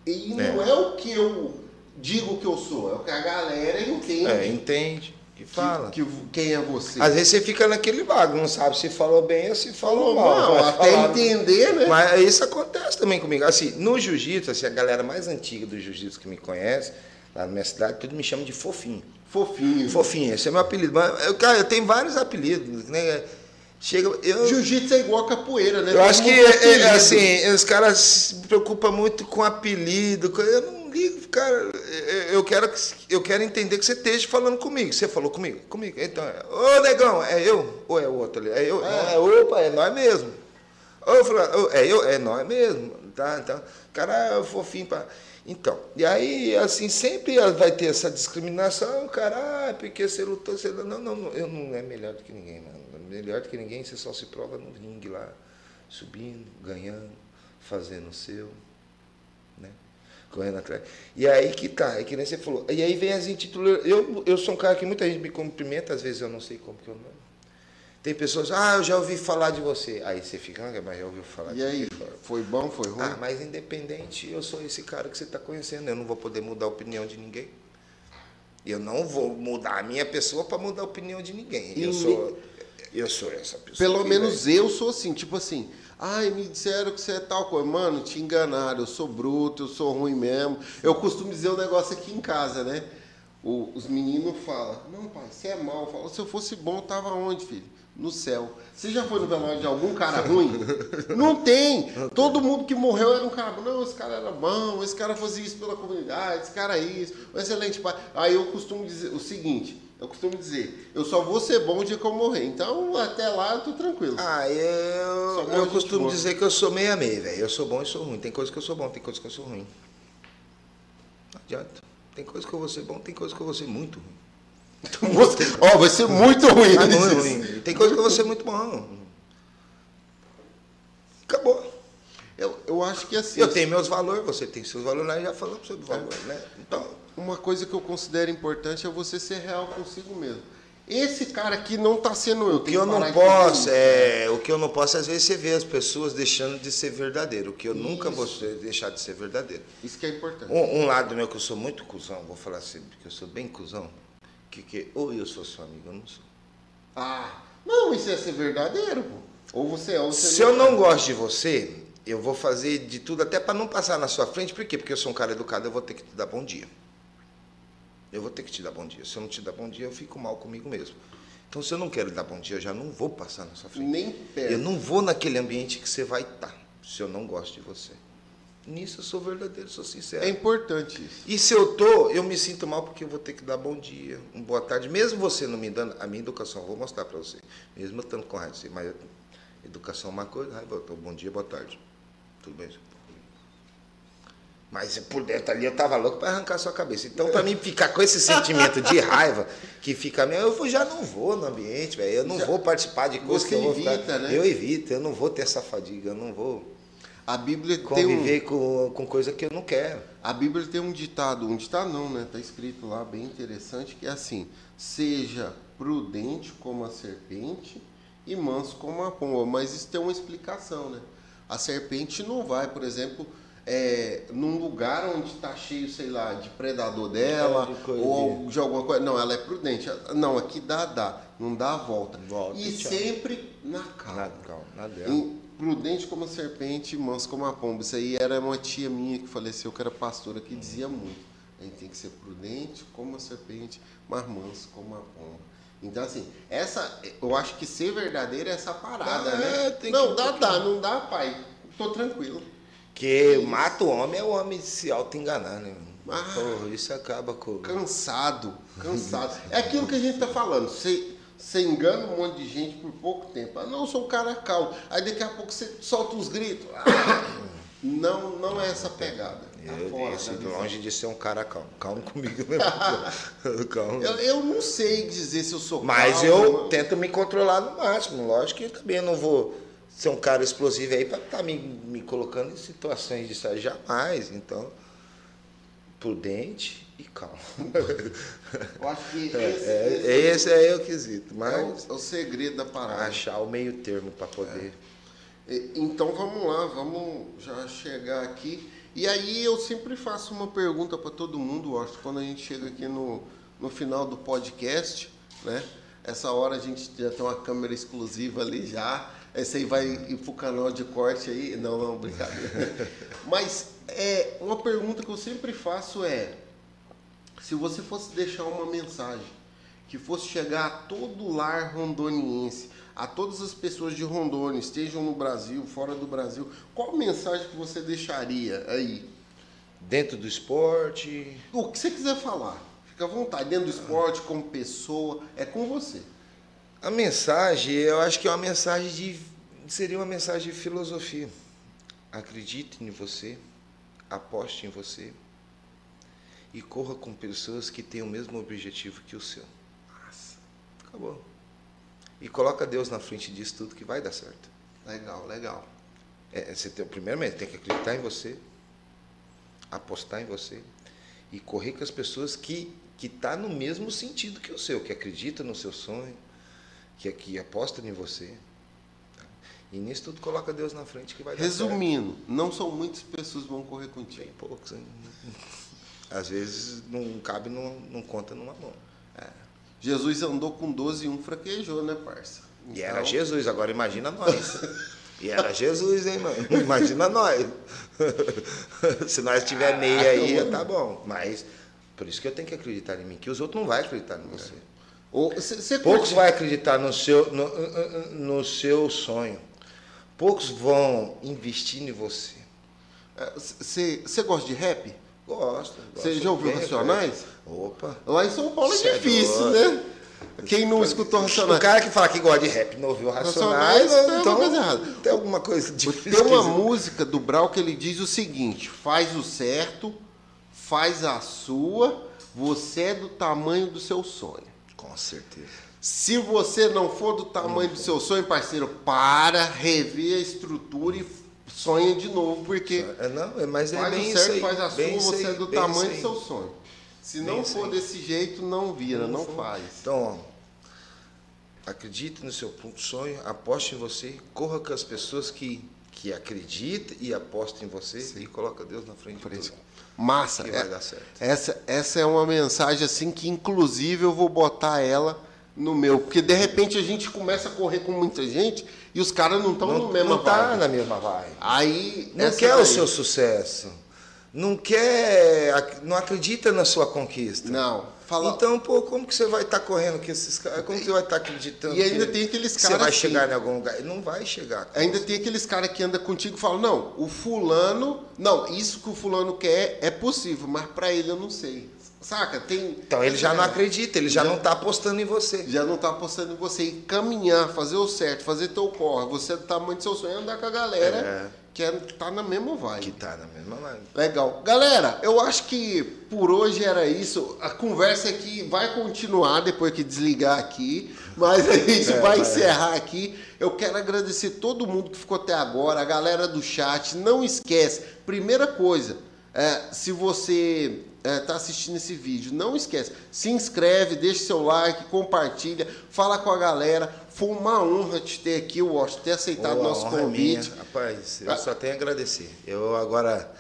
e não é. é o que eu digo que eu sou, é o que a galera entende. É, entende. E fala. Que, que, quem é você? Às vezes você fica naquele vago, não sabe se falou bem ou se falou mal. Não, até falar... entender, né? Mas isso acontece também comigo. Assim, no jiu-jitsu, assim, a galera mais antiga do jiu-jitsu que me conhece, lá na minha cidade, tudo me chama de fofinho. Fofinho. Fofinho, esse é meu apelido. Mas, eu, cara, eu tenho vários apelidos, né? Chega, eu... Jiu-jitsu é igual capoeira, né? Eu acho que, é, é, assim, os caras se preocupam muito com apelido. Eu não ligo, cara. Eu quero, eu quero entender que você esteja falando comigo. Você falou comigo? Comigo. Então, ô negão, é eu? Ou é o outro ali? É eu? É, opa, é nós mesmo. Fulano, é eu? É nós mesmo. Tá, então, cara é fofinho para. Então, e aí, assim, sempre vai ter essa discriminação, cara, ah, porque você lutou, você. Não, não, não, eu não é melhor do que ninguém, mano. Melhor do que ninguém, você só se prova no ringue lá, subindo, ganhando, fazendo o seu correndo atrás. E aí que tá, é que nem você falou. E aí vem as intitulações. Eu, eu sou um cara que muita gente me cumprimenta, às vezes eu não sei como que eu não. Tem pessoas, ah, eu já ouvi falar de você. Aí você fica, ah, mas já ouviu falar e de aí, foi bom, foi ruim? Ah, mas independente, eu sou esse cara que você está conhecendo. Eu não vou poder mudar a opinião de ninguém. Eu não vou mudar a minha pessoa para mudar a opinião de ninguém. Eu sou, eu sou essa pessoa. Pelo menos eu sou assim, tipo assim, Ai, me disseram que você é tal coisa. Mano, te enganaram, eu sou bruto, eu sou ruim mesmo. Eu costumo dizer um negócio aqui em casa, né? O, os meninos falam, não, pai, você é mal. Eu falo, se eu fosse bom, tava onde, filho? No céu. Você já foi no velório de algum cara ruim? Não tem. Todo mundo que morreu era um cara bom. Não, esse cara era bom, esse cara fazia isso pela comunidade, esse cara é isso, um excelente pai. Aí eu costumo dizer o seguinte, eu costumo dizer, eu só vou ser bom o dia que eu morrer. Então, até lá, eu tô tranquilo. Ah, eu, eu costumo boa. dizer que eu sou meia meia, velho. Eu sou bom e sou ruim. Tem coisa que eu sou bom, tem coisa que eu sou ruim. Não adianta. Tem coisa que eu vou ser bom, tem coisa que eu vou ser muito ruim. Então, você, ó, vai ser muito ruim. Ah, ruim. Tem coisa que eu vou ser muito bom. Acabou. Eu, eu acho que assim. Eu tenho meus valores, você tem seus valores, nós já falamos sobre valores, né? Então uma coisa que eu considero importante é você ser real consigo mesmo. Esse cara aqui não está sendo eu. O que eu não posso é, o que eu não posso às vezes você vê as pessoas deixando de ser verdadeiro. O que eu Isso. nunca vou deixar de ser verdadeiro. Isso que é importante. Um, um, lado meu que eu sou muito cuzão, vou falar assim, porque eu sou bem cuzão, que, que ou eu sou seu amigo, ou não sou. Ah, não, isso é ser verdadeiro, pô. Ou você é ou você Se não eu não gosto de você, eu vou fazer de tudo até para não passar na sua frente, por quê? Porque eu sou um cara educado, eu vou ter que te dar bom dia eu vou ter que te dar bom dia. Se eu não te dar bom dia, eu fico mal comigo mesmo. Então, se eu não quero dar bom dia, eu já não vou passar na sua frente. Nem perto. Eu não vou naquele ambiente que você vai estar, se eu não gosto de você. Nisso eu sou verdadeiro, sou sincero. É importante isso. E se eu tô, eu me sinto mal porque eu vou ter que dar bom dia, uma boa tarde. Mesmo você não me dando a minha educação, eu vou mostrar para você. Mesmo eu estando com raiva, mas educação é uma coisa, raiva, bom dia, boa tarde. Tudo bem? Mas por dentro ali eu tava louco para arrancar sua cabeça. Então, para mim ficar com esse sentimento de raiva que fica eu já não vou no ambiente, velho. Eu não já, vou participar de coisas que eu vou evita, ficar, né? Eu evito, eu não vou ter essa fadiga, eu não vou. A Bíblia conviver tem um, com, com coisa que eu não quero. A Bíblia tem um ditado, um ditado não, né? Tá escrito lá bem interessante que é assim: seja prudente como a serpente e manso como a pomba. Mas isso tem uma explicação, né? A serpente não vai, por exemplo, é, num lugar onde está cheio, sei lá, de predador dela de ou de alguma coisa. Não, ela é prudente. Não, aqui dá, dá. Não dá a volta. Volta e tchau. sempre na calma. Na calma, na dela. Prudente como a serpente, manso como a pomba. Isso aí era uma tia minha que faleceu, que era pastora, que dizia muito. A gente tem que ser prudente como a serpente, mas manso como a pomba. Então, assim, essa, eu acho que ser verdadeiro é essa parada, Ah, né? é, não, que- dá, dá, não dá, pai. Tô tranquilo. Que mata o homem é o homem se auto-enganar, né? Ah. Porra, isso acaba com. Cansado, cansado. É aquilo que a gente tá falando. Você, você engana um monte de gente por pouco tempo. Ah, não, eu sou um cara calmo. Aí daqui a pouco você solta uns gritos. Ah, não, não é essa pegada. Tá Eu, fora visão. longe de ser um cara calmo. Calmo comigo, né? calmo. Eu, eu não sei dizer se eu sou Mas calmo, eu não. tento me controlar no máximo. Lógico que eu também não vou ser um cara explosivo aí para estar me, me colocando em situações de sair jamais. Então, prudente e calmo. Eu acho que esse, É, esse esse é o quesito. é Mas o, é o segredo da parada. achar o meio termo para poder. E- Então vamos lá, vamos já chegar aqui. E aí eu sempre faço uma pergunta para todo mundo, acho, quando a gente chega aqui no, no final do podcast, né? Essa hora a gente já tem uma câmera exclusiva ali já. Essa aí vai ir pro canal de corte aí. Não, não, brincadeira. Mas é, uma pergunta que eu sempre faço é: se você fosse deixar uma mensagem que fosse chegar a todo o lar rondoniense, a todas as pessoas de Rondônia, estejam no Brasil, fora do Brasil, qual mensagem que você deixaria aí? Dentro do esporte, O que você quiser falar, fica à vontade, dentro do esporte, como pessoa, é com você. A mensagem, eu acho que é uma mensagem de. seria uma mensagem de filosofia. Acredite em você, aposte em você e corra com pessoas que têm o mesmo objetivo que o seu. Nossa, Acabou. E coloca Deus na frente disso tudo que vai dar certo. legal, legal. É, você tem, primeiramente, tem que acreditar em você, apostar em você e correr com as pessoas que que tá no mesmo sentido que o seu, que acredita no seu sonho, que que aposta em você. tá? E nisso tudo coloca Deus na frente que vai dar certo. Resumindo, não são muitas pessoas que vão correr contigo. Bem poucos. hein? Às vezes não cabe, não, não conta numa mão. Jesus andou com 12 e um fraquejou, né, parça? E era Então, Jesus, agora imagina nós. E era Jesus, hein, mano? Imagina nós. Se nós tiver meia aí, tá bom. Mas por isso que eu tenho que acreditar em mim, que os outros não vão acreditar em você. Você Poucos vão acreditar no seu, no, no seu sonho. Poucos vão investir em você. É, Você você gosta de rap? Gosto. Você já ouviu bem, Racionais? Opa. Lá em São Paulo é Cê é difícil, doido. né? Quem não escutou O Racionais? cara que fala que gosta de rap não ouviu Racionais, Racionais, tem então alguma coisa errada. tem alguma coisa difícil. Tem uma música do Brau que ele diz o seguinte: faz o certo, faz a sua, você é do tamanho do seu sonho. Com certeza. Se você não for do tamanho do seu sonho, parceiro, para, revê a estrutura e sonha de novo, porque É, não, é- mas é faz bem o certo, aí. faz a sua, você é do tamanho do isso seu sonho. Se não for aí. desse jeito, não vira, não, for. faz. Então, acredite no seu sonho, aposte em você, corra com as pessoas que, que acreditam e apostam em você e coloca Deus na frente. de tudo. Massa. Que é- vai dar certo. Essa, essa é uma mensagem assim que inclusive eu vou botar ela no meu, porque de repente a gente começa a correr com muita gente e os caras não estão no mesmo não tá na mesma vibe. Aí Não quer daí- o seu sucesso. Não quer, não acredita na sua conquista. Não, fala Então, pô, como que você vai estar correndo com esses caras? Como que você vai estar acreditando? E ainda que- tem aqueles que Você caras vai assim. chegar em algum lugar? Não vai chegar. Ainda tem aqueles caras que andam contigo e falam, não, o fulano, não, isso que o fulano quer é possível, mas pra ele eu não sei. Saca? Tem. Então ele já não acredita, ele já Já- não está apostando em você. Já não tá apostando em você e caminhar, fazer o certo, fazer teu corre. Você é do tamanho do seu sonho, andar com a galera É. que é, tá na mesma vibe. Que tá na mesma vibe. Legal. Galera, eu acho que por hoje era isso. A conversa aqui vai continuar depois que desligar aqui, mas a gente É, vai vai. encerrar aqui. Eu quero agradecer todo mundo que ficou até agora, a galera do chat. Não esquece, primeira coisa, é, se você está assistindo esse vídeo, não esquece, se inscreve, deixa seu like, compartilha, fala com a galera, Foi uma honra te ter aqui, Washington, ter aceitado o nosso é convite. minha. Rapaz, eu só tenho a agradecer. Eu agora,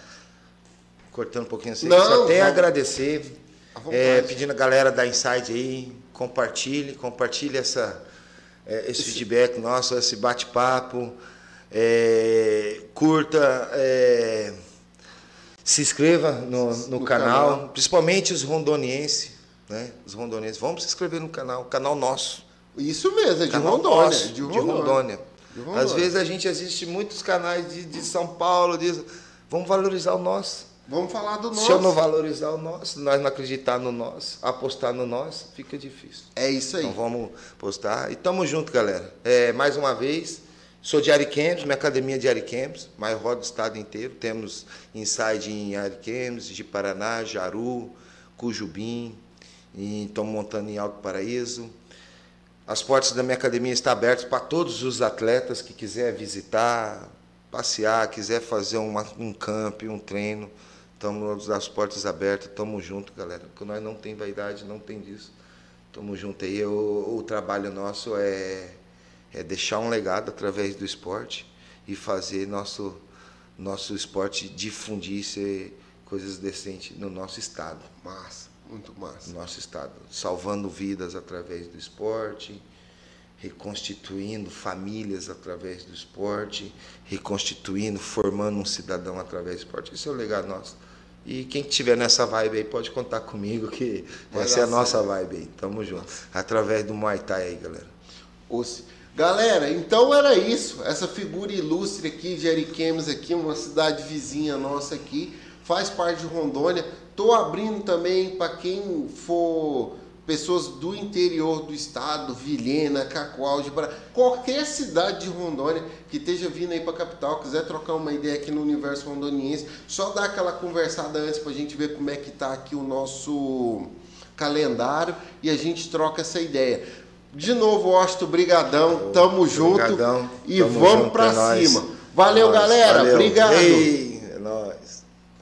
cortando um pouquinho assim, Não, só tenho a vamos. agradecer. É, pedindo a galera da Inside aí, compartilhe, compartilhe essa, é, esse feedback nosso, esse bate-papo. É, curta, é, se inscreva no, no, No canal, canal. principalmente os rondonienses, né? Os rondonienses. Vamos se inscrever no canal, canal nosso. Isso mesmo, é de Rondônia. nosso, de de Rondônia. De Rondônia. Às vezes a gente assiste muitos canais de, de São Paulo, diz, vamos valorizar o nosso. Vamos falar do nosso. Se eu não valorizar o nosso, nós não acreditar no nosso, apostar no nosso, fica difícil. É isso aí. Então vamos postar. E tamo junto, galera. É, mais uma vez, sou de Ariquemes, minha academia é de Ariquemes, mas rodo o estado inteiro. Temos inside em Ariquemes, de Paraná, Jaru, Cujubim, estamos montando em Alto Paraíso. As portas da minha academia estão abertas para todos os atletas que quiser visitar, passear, quiser fazer uma, um camp, um treino. Estamos as portas abertas, estamos juntos, galera. Porque nós não tem vaidade, não tem disso. Estamos juntos aí. O, o trabalho nosso é, é deixar um legado através do esporte e fazer nosso, nosso esporte difundir ser coisas decentes no nosso estado Massa, muito massa. no nosso estado, salvando vidas através do esporte, reconstituindo famílias através do esporte, reconstituindo, formando um cidadão através do esporte. Esse é o legado nosso. E quem estiver nessa vibe aí pode contar comigo que Vai essa é a nossa certo. vibe aí. Tamo junto. Através do Muay Thai aí, galera. Osse. Galera, então era isso. Essa figura ilustre aqui de Ariquemes aqui, uma cidade vizinha nossa aqui, faz parte de Rondônia. Tô abrindo também para quem for pessoas do interior do estado, Vilhena, Cacoal, de Bra... qualquer cidade de Rondônia que esteja vindo aí para a capital, quiser trocar uma ideia aqui no universo rondoniense, só dá aquela conversada antes para a gente ver como é que tá aqui o nosso calendário e a gente troca essa ideia. De novo, Washington, brigadão, tamo junto Brigadão. e Tamo vamos pra é cima. Valeu, Nóis, galera, valeu. obrigado. Ei.